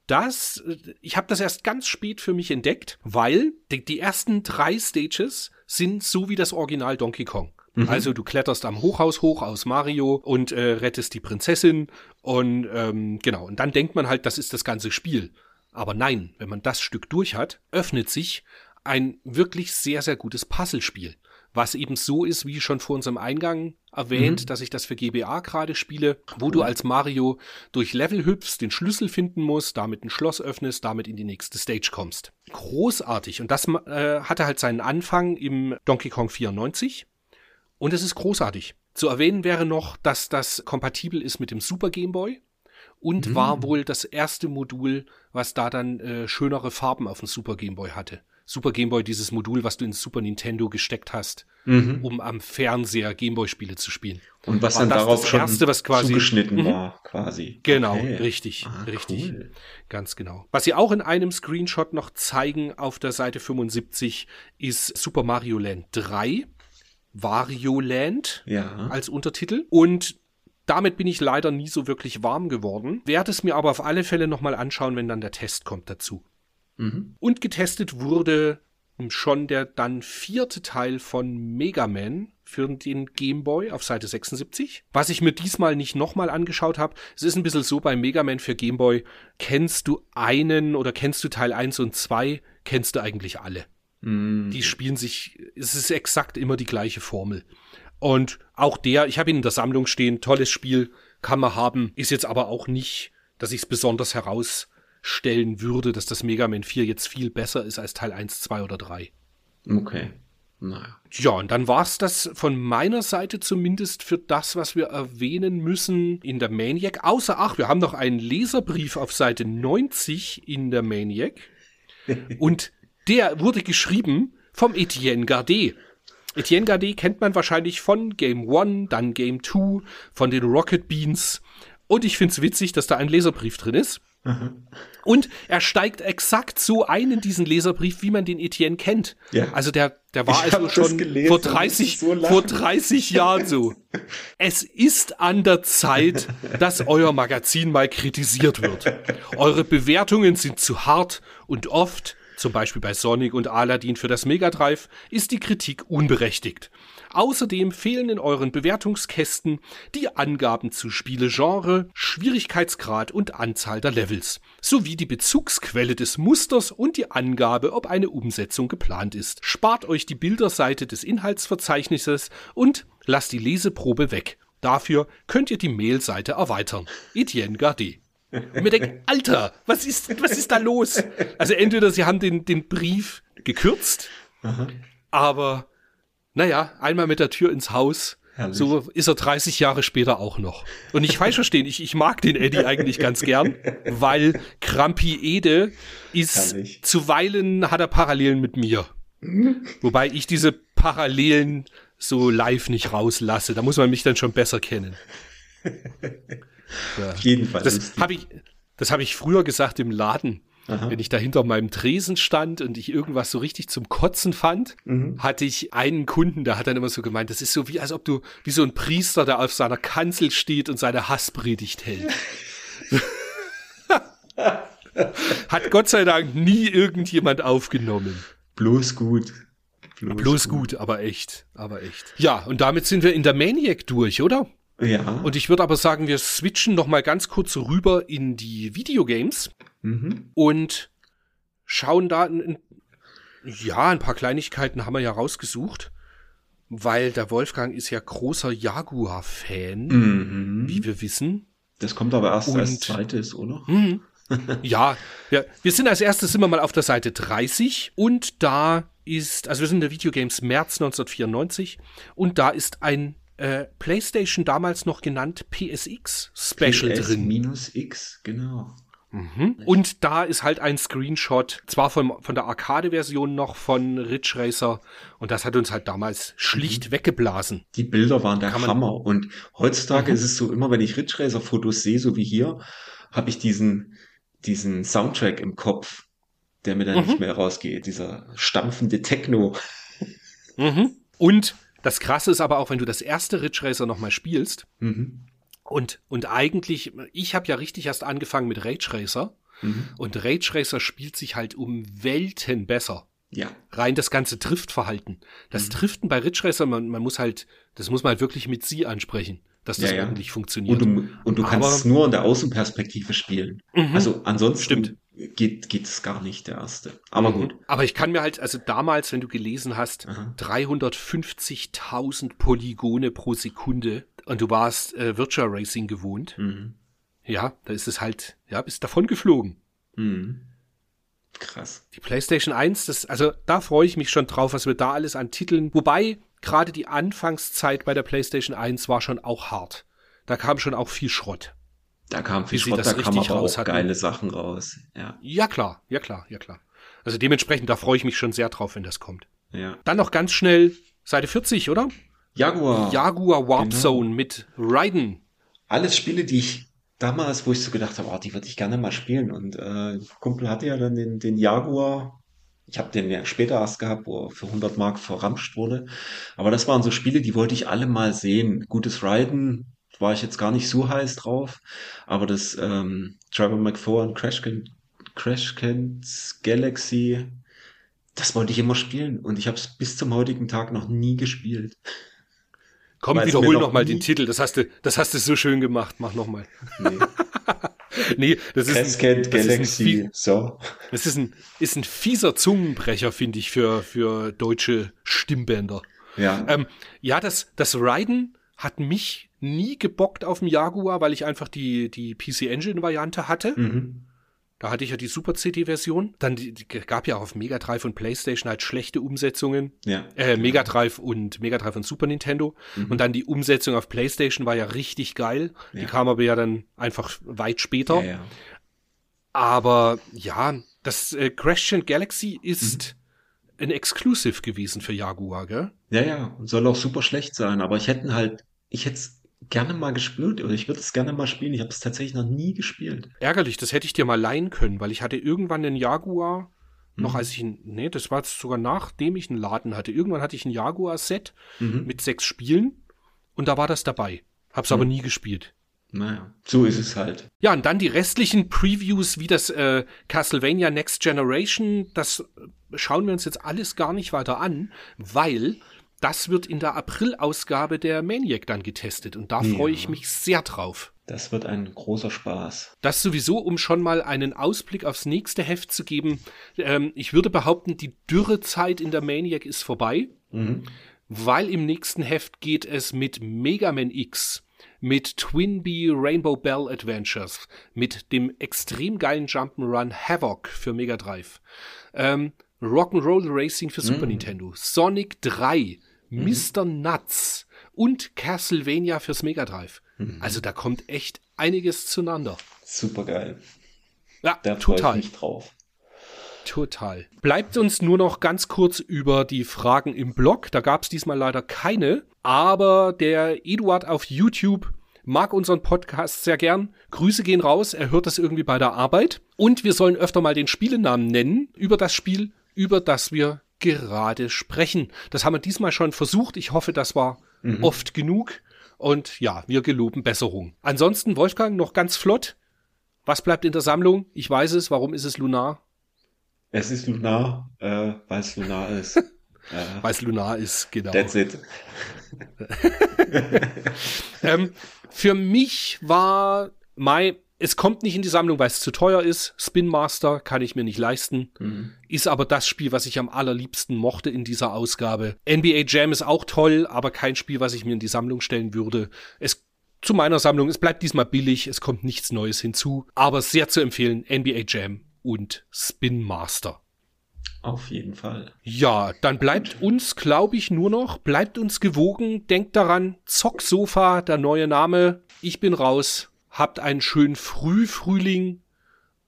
das, äh, ich habe das erst ganz spät für mich entdeckt, weil die, die ersten drei Stages sind so wie das Original Donkey Kong. Also du kletterst am Hochhaus hoch aus Mario und äh, rettest die Prinzessin und ähm, genau, und dann denkt man halt, das ist das ganze Spiel. Aber nein, wenn man das Stück durch hat, öffnet sich ein wirklich sehr, sehr gutes Puzzlespiel. Was eben so ist, wie schon vor unserem Eingang erwähnt, dass ich das für GBA gerade spiele, wo du als Mario durch Level hüpfst, den Schlüssel finden musst, damit ein Schloss öffnest, damit in die nächste Stage kommst. Großartig. Und das äh, hatte halt seinen Anfang im Donkey Kong 94. Und es ist großartig. Zu erwähnen wäre noch, dass das kompatibel ist mit dem Super Game Boy und war wohl das erste Modul, was da dann äh, schönere Farben auf dem Super Game Boy hatte. Super Game Boy, dieses Modul, was du ins Super Nintendo gesteckt hast, Mhm. um am Fernseher Game Boy Spiele zu spielen. Und was War dann darauf das schon Erste, was quasi- zugeschnitten Mhm. war, quasi. Genau, Okay. richtig, Ah, richtig. cool. Ganz genau. Was sie auch in einem Screenshot noch zeigen auf der Seite 75 ist Super Mario Land 3, Wario Land Ja. als Untertitel und damit bin ich leider nie so wirklich warm geworden. Werde es mir aber auf alle Fälle nochmal anschauen, wenn dann der Test kommt dazu. Mhm. Und getestet wurde schon der dann vierte Teil von Mega Man für den Game Boy auf Seite 76. Was ich mir diesmal nicht nochmal angeschaut habe, es ist ein bisschen so bei Mega Man für Game Boy, kennst du einen oder kennst du Teil 1 und 2, kennst du eigentlich alle. Mhm. Die spielen sich, es ist exakt immer die gleiche Formel. Und auch der, ich habe ihn in der Sammlung stehen, tolles Spiel, kann man haben, ist jetzt aber auch nicht, dass ich es besonders herausstellen würde, dass das Mega Man 4 jetzt viel besser ist als Teil 1, 2 oder 3. Okay. Naja. Ja, und dann war's das von meiner Seite zumindest für das, was wir erwähnen müssen in der Maniac. Außer, ach, wir haben noch einen Leserbrief auf Seite 90 in der Maniac. <laughs> Und der wurde geschrieben vom Etienne Gardet. Etienne Gardet kennt man wahrscheinlich von Game One, dann Game Two, von den Rocket Beans. Und ich find's witzig, dass da ein Leserbrief drin ist. Und er steigt exakt so ein in diesen Leserbrief, wie man den Etienne kennt. Ja. Also der, der war Ich also schon gelesen vor und musste 30, so vor 30 Jahren so. Es ist an der Zeit, dass euer Magazin mal kritisiert wird. Eure Bewertungen sind zu hart und oft, zum Beispiel bei Sonic und Aladdin für das Mega Drive, ist die Kritik unberechtigt. Außerdem fehlen in euren Bewertungskästen die Angaben zu Spielegenre, Schwierigkeitsgrad und Anzahl der Levels, sowie die Bezugsquelle des Musters und die Angabe, ob eine Umsetzung geplant ist. Spart euch die Bilderseite des Inhaltsverzeichnisses und lasst die Leseprobe weg. Dafür könnt ihr die Mailseite erweitern. Etienne Gardet. Und mir denkt, Alter, was ist, was ist da los? Also entweder sie haben den, den Brief gekürzt, aber naja, einmal mit der Tür ins Haus. Herrlich. So ist er 30 Jahre später auch noch. Und nicht falsch verstehen, ich, ich mag den Eddie eigentlich ganz gern, weil Krampi Ede ist, Herrlich. zuweilen hat er Parallelen mit mir. Wobei ich diese Parallelen so live nicht rauslasse. Da muss man mich dann schon besser kennen. Ja. Jedenfalls. Das habe ich, das habe ich früher gesagt im Laden. Aha. Wenn ich da hinter meinem Tresen stand und ich irgendwas so richtig zum Kotzen fand, mhm. hatte ich einen Kunden, der hat dann immer so gemeint, das ist so wie, als ob du, wie so ein Priester, der auf seiner Kanzel steht und seine Hasspredigt hält. <laughs> hat Gott sei Dank nie irgendjemand aufgenommen. Bloß gut. Bloß, Bloß gut. gut, aber echt, aber echt. Ja, und damit sind wir in der Maniac durch, oder? Ja. Und ich würde aber sagen, wir switchen noch mal ganz kurz rüber in die Videogames mhm. und schauen da, in, ja, ein paar Kleinigkeiten haben wir ja rausgesucht, weil der Wolfgang ist ja großer Jaguar-Fan, mhm. wie wir wissen. Das kommt aber erst und, als zweites, oder? Mhm. ja, ja, wir sind als erstes immer mal auf der Seite 30 und da ist, also wir sind in der Videogames März 1994 und da ist ein äh, PlayStation damals noch genannt PSX Special PS drin. Minus X, genau. Mhm. Und da ist halt ein Screenshot, zwar von, von der Arcade-Version noch von Ridge Racer, und das hat uns halt damals schlicht mhm. weggeblasen. Die Bilder waren der Hammer. Und heutzutage mhm. ist es so, immer wenn ich Ridge Racer-Fotos sehe, so wie hier, habe ich diesen, diesen Soundtrack im Kopf, der mir dann mhm. nicht mehr rausgeht, dieser stampfende Techno. Mhm. Und das Krasse ist aber auch, wenn du das erste Ridge Racer nochmal spielst, mhm. und, und eigentlich, ich habe ja richtig erst angefangen mit Rage Racer, mhm. und Rage Racer spielt sich halt um Welten besser. Ja. Rein das ganze Driftverhalten. Das mhm. Driften bei Ridge Racer, man, man muss halt, das muss man halt wirklich mit sie ansprechen, dass das ja, ja. ordentlich funktioniert. Und du, und du kannst es nur in der Außenperspektive spielen. Mhm. Also ansonsten Stimmt geht geht es gar nicht, der erste. Aber mhm. gut. Aber ich kann mir halt, also damals, wenn du gelesen hast, 350.000 Polygone pro Sekunde und du warst äh, Virtual Racing gewohnt, mhm. ja, da ist es halt, ja, bist davon geflogen. Mhm. Krass. Die PlayStation 1, das, also da freue ich mich schon drauf, was wir da alles an Titeln, wobei gerade die Anfangszeit bei der PlayStation 1 war schon auch hart. Da kam schon auch viel Schrott. Da kam viel Schrott, da kam aber auch hatten. geile Sachen raus. Ja. ja, klar, ja klar, ja klar. Also dementsprechend, da freue ich mich schon sehr drauf, wenn das kommt. Ja. Dann noch ganz schnell Seite 40, oder? Jaguar. Jaguar Warp genau. Zone mit Raiden. Alles Spiele, die ich damals, wo ich so gedacht habe, oh, die würde ich gerne mal spielen. Und äh, Kumpel hatte ja dann den, den Jaguar. Ich habe den ja später erst gehabt, wo er für 100 Mark verramscht wurde. Aber das waren so Spiele, die wollte ich alle mal sehen. Gutes Raiden, war ich jetzt gar nicht so heiß drauf, aber das ähm, Trevor McFarlane Crash, Crash Cans Galaxy, das wollte ich immer spielen und ich habe es bis zum heutigen Tag noch nie gespielt. Komm, Weil's wiederhol noch, mal den Titel. Das hast du, das hast du so schön gemacht. Mach noch mal. Nee. <laughs> nee, das ist Cascade ein, das Galaxy. Ist ein, so. Das ist ein, ist ein fieser Zungenbrecher, finde ich, für, für deutsche Stimmbänder. Ja. Ähm, ja, das, das Riden hat mich nie gebockt auf dem Jaguar, weil ich einfach die, die PC Engine Variante hatte. Mhm. Da hatte ich ja die Super CD-Version. Dann die, die, gab ja auch auf Mega Drive und PlayStation halt schlechte Umsetzungen. Ja. Äh, Mega Drive und Mega Drive und Super Nintendo. Mhm. Und dann die Umsetzung auf PlayStation war ja richtig geil. Ja. Die kam aber ja dann einfach weit später. Ja, ja. Aber ja, das äh, Crash Galaxy ist mhm. ein Exclusive gewesen für Jaguar, gell? Ja, ja, soll auch super schlecht sein, aber ich hätte halt, ich hätte gerne mal gespielt oder ich würde es gerne mal spielen. Ich habe es tatsächlich noch nie gespielt. Ärgerlich, das hätte ich dir mal leihen können, weil ich hatte irgendwann einen Jaguar, mhm. noch als ich ein, nee, das war sogar nachdem ich einen Laden hatte. Irgendwann hatte ich ein Jaguar-Set mhm. mit sechs Spielen und da war das dabei. Hab's mhm. aber nie gespielt. Naja, so ist es halt. Ja, und dann die restlichen Previews, wie das äh, Castlevania Next Generation, das schauen wir uns jetzt alles gar nicht weiter an, weil das wird in der April-Ausgabe der Maniac dann getestet und da ja. freue ich mich sehr drauf. Das wird ein großer Spaß. Das sowieso, um schon mal einen Ausblick aufs nächste Heft zu geben. Ähm, ich würde behaupten, die Dürrezeit in der Maniac ist vorbei, mhm. weil im nächsten Heft geht es mit Mega Man X, mit Twin Bee Rainbow Bell Adventures, mit dem extrem geilen Jump'n'Run Havoc für Mega Drive, ähm, Rock'n'Roll Racing für Super mhm. Nintendo, Sonic 3, mhm. Mr. Nuts und Castlevania fürs Mega Drive. Mhm. Also da kommt echt einiges zueinander. Super geil. Ja, da total. Ich mich drauf. Total. Bleibt uns nur noch ganz kurz über die Fragen im Blog. Da gab es diesmal leider keine. Aber der Eduard auf YouTube mag unseren Podcast sehr gern. Grüße gehen raus. Er hört das irgendwie bei der Arbeit. Und wir sollen öfter mal den Spielenamen nennen über das Spiel, über das wir gerade sprechen. Das haben wir diesmal schon versucht. Ich hoffe, das war mhm. oft genug. Und ja, wir geloben Besserung. Ansonsten, Wolfgang, noch ganz flott. Was bleibt in der Sammlung? Ich weiß es. Warum ist es Lunar? Es ist Lunar, äh, weil es Lunar ist. <laughs> Äh, weil es Lunar ist, genau. That's it. <laughs> ähm, für mich war Mai, es kommt nicht in die Sammlung, weil es zu teuer ist. Spin Master kann ich mir nicht leisten. Mhm. Ist aber das Spiel, was ich am allerliebsten mochte in dieser Ausgabe. NBA Jam ist auch toll, aber kein Spiel, was ich mir in die Sammlung stellen würde. Es zu meiner Sammlung, es bleibt diesmal billig, es kommt nichts Neues hinzu, aber sehr zu empfehlen, NBA Jam und Spin Master. Auf jeden Fall. Ja, dann bleibt uns, glaube ich, nur noch, bleibt uns gewogen, denkt daran, Zocksofa, der neue Name. Ich bin raus. Habt einen schönen Frühfrühling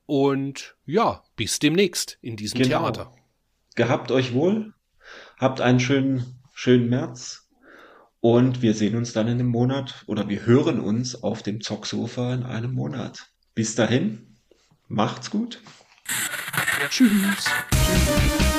und ja, bis demnächst in diesem genau. Theater. Gehabt euch wohl, habt einen schönen, schönen März und wir sehen uns dann in einem Monat oder wir hören uns auf dem Zocksofa in einem Monat. Bis dahin, macht's gut. Tschüss. Tschüss.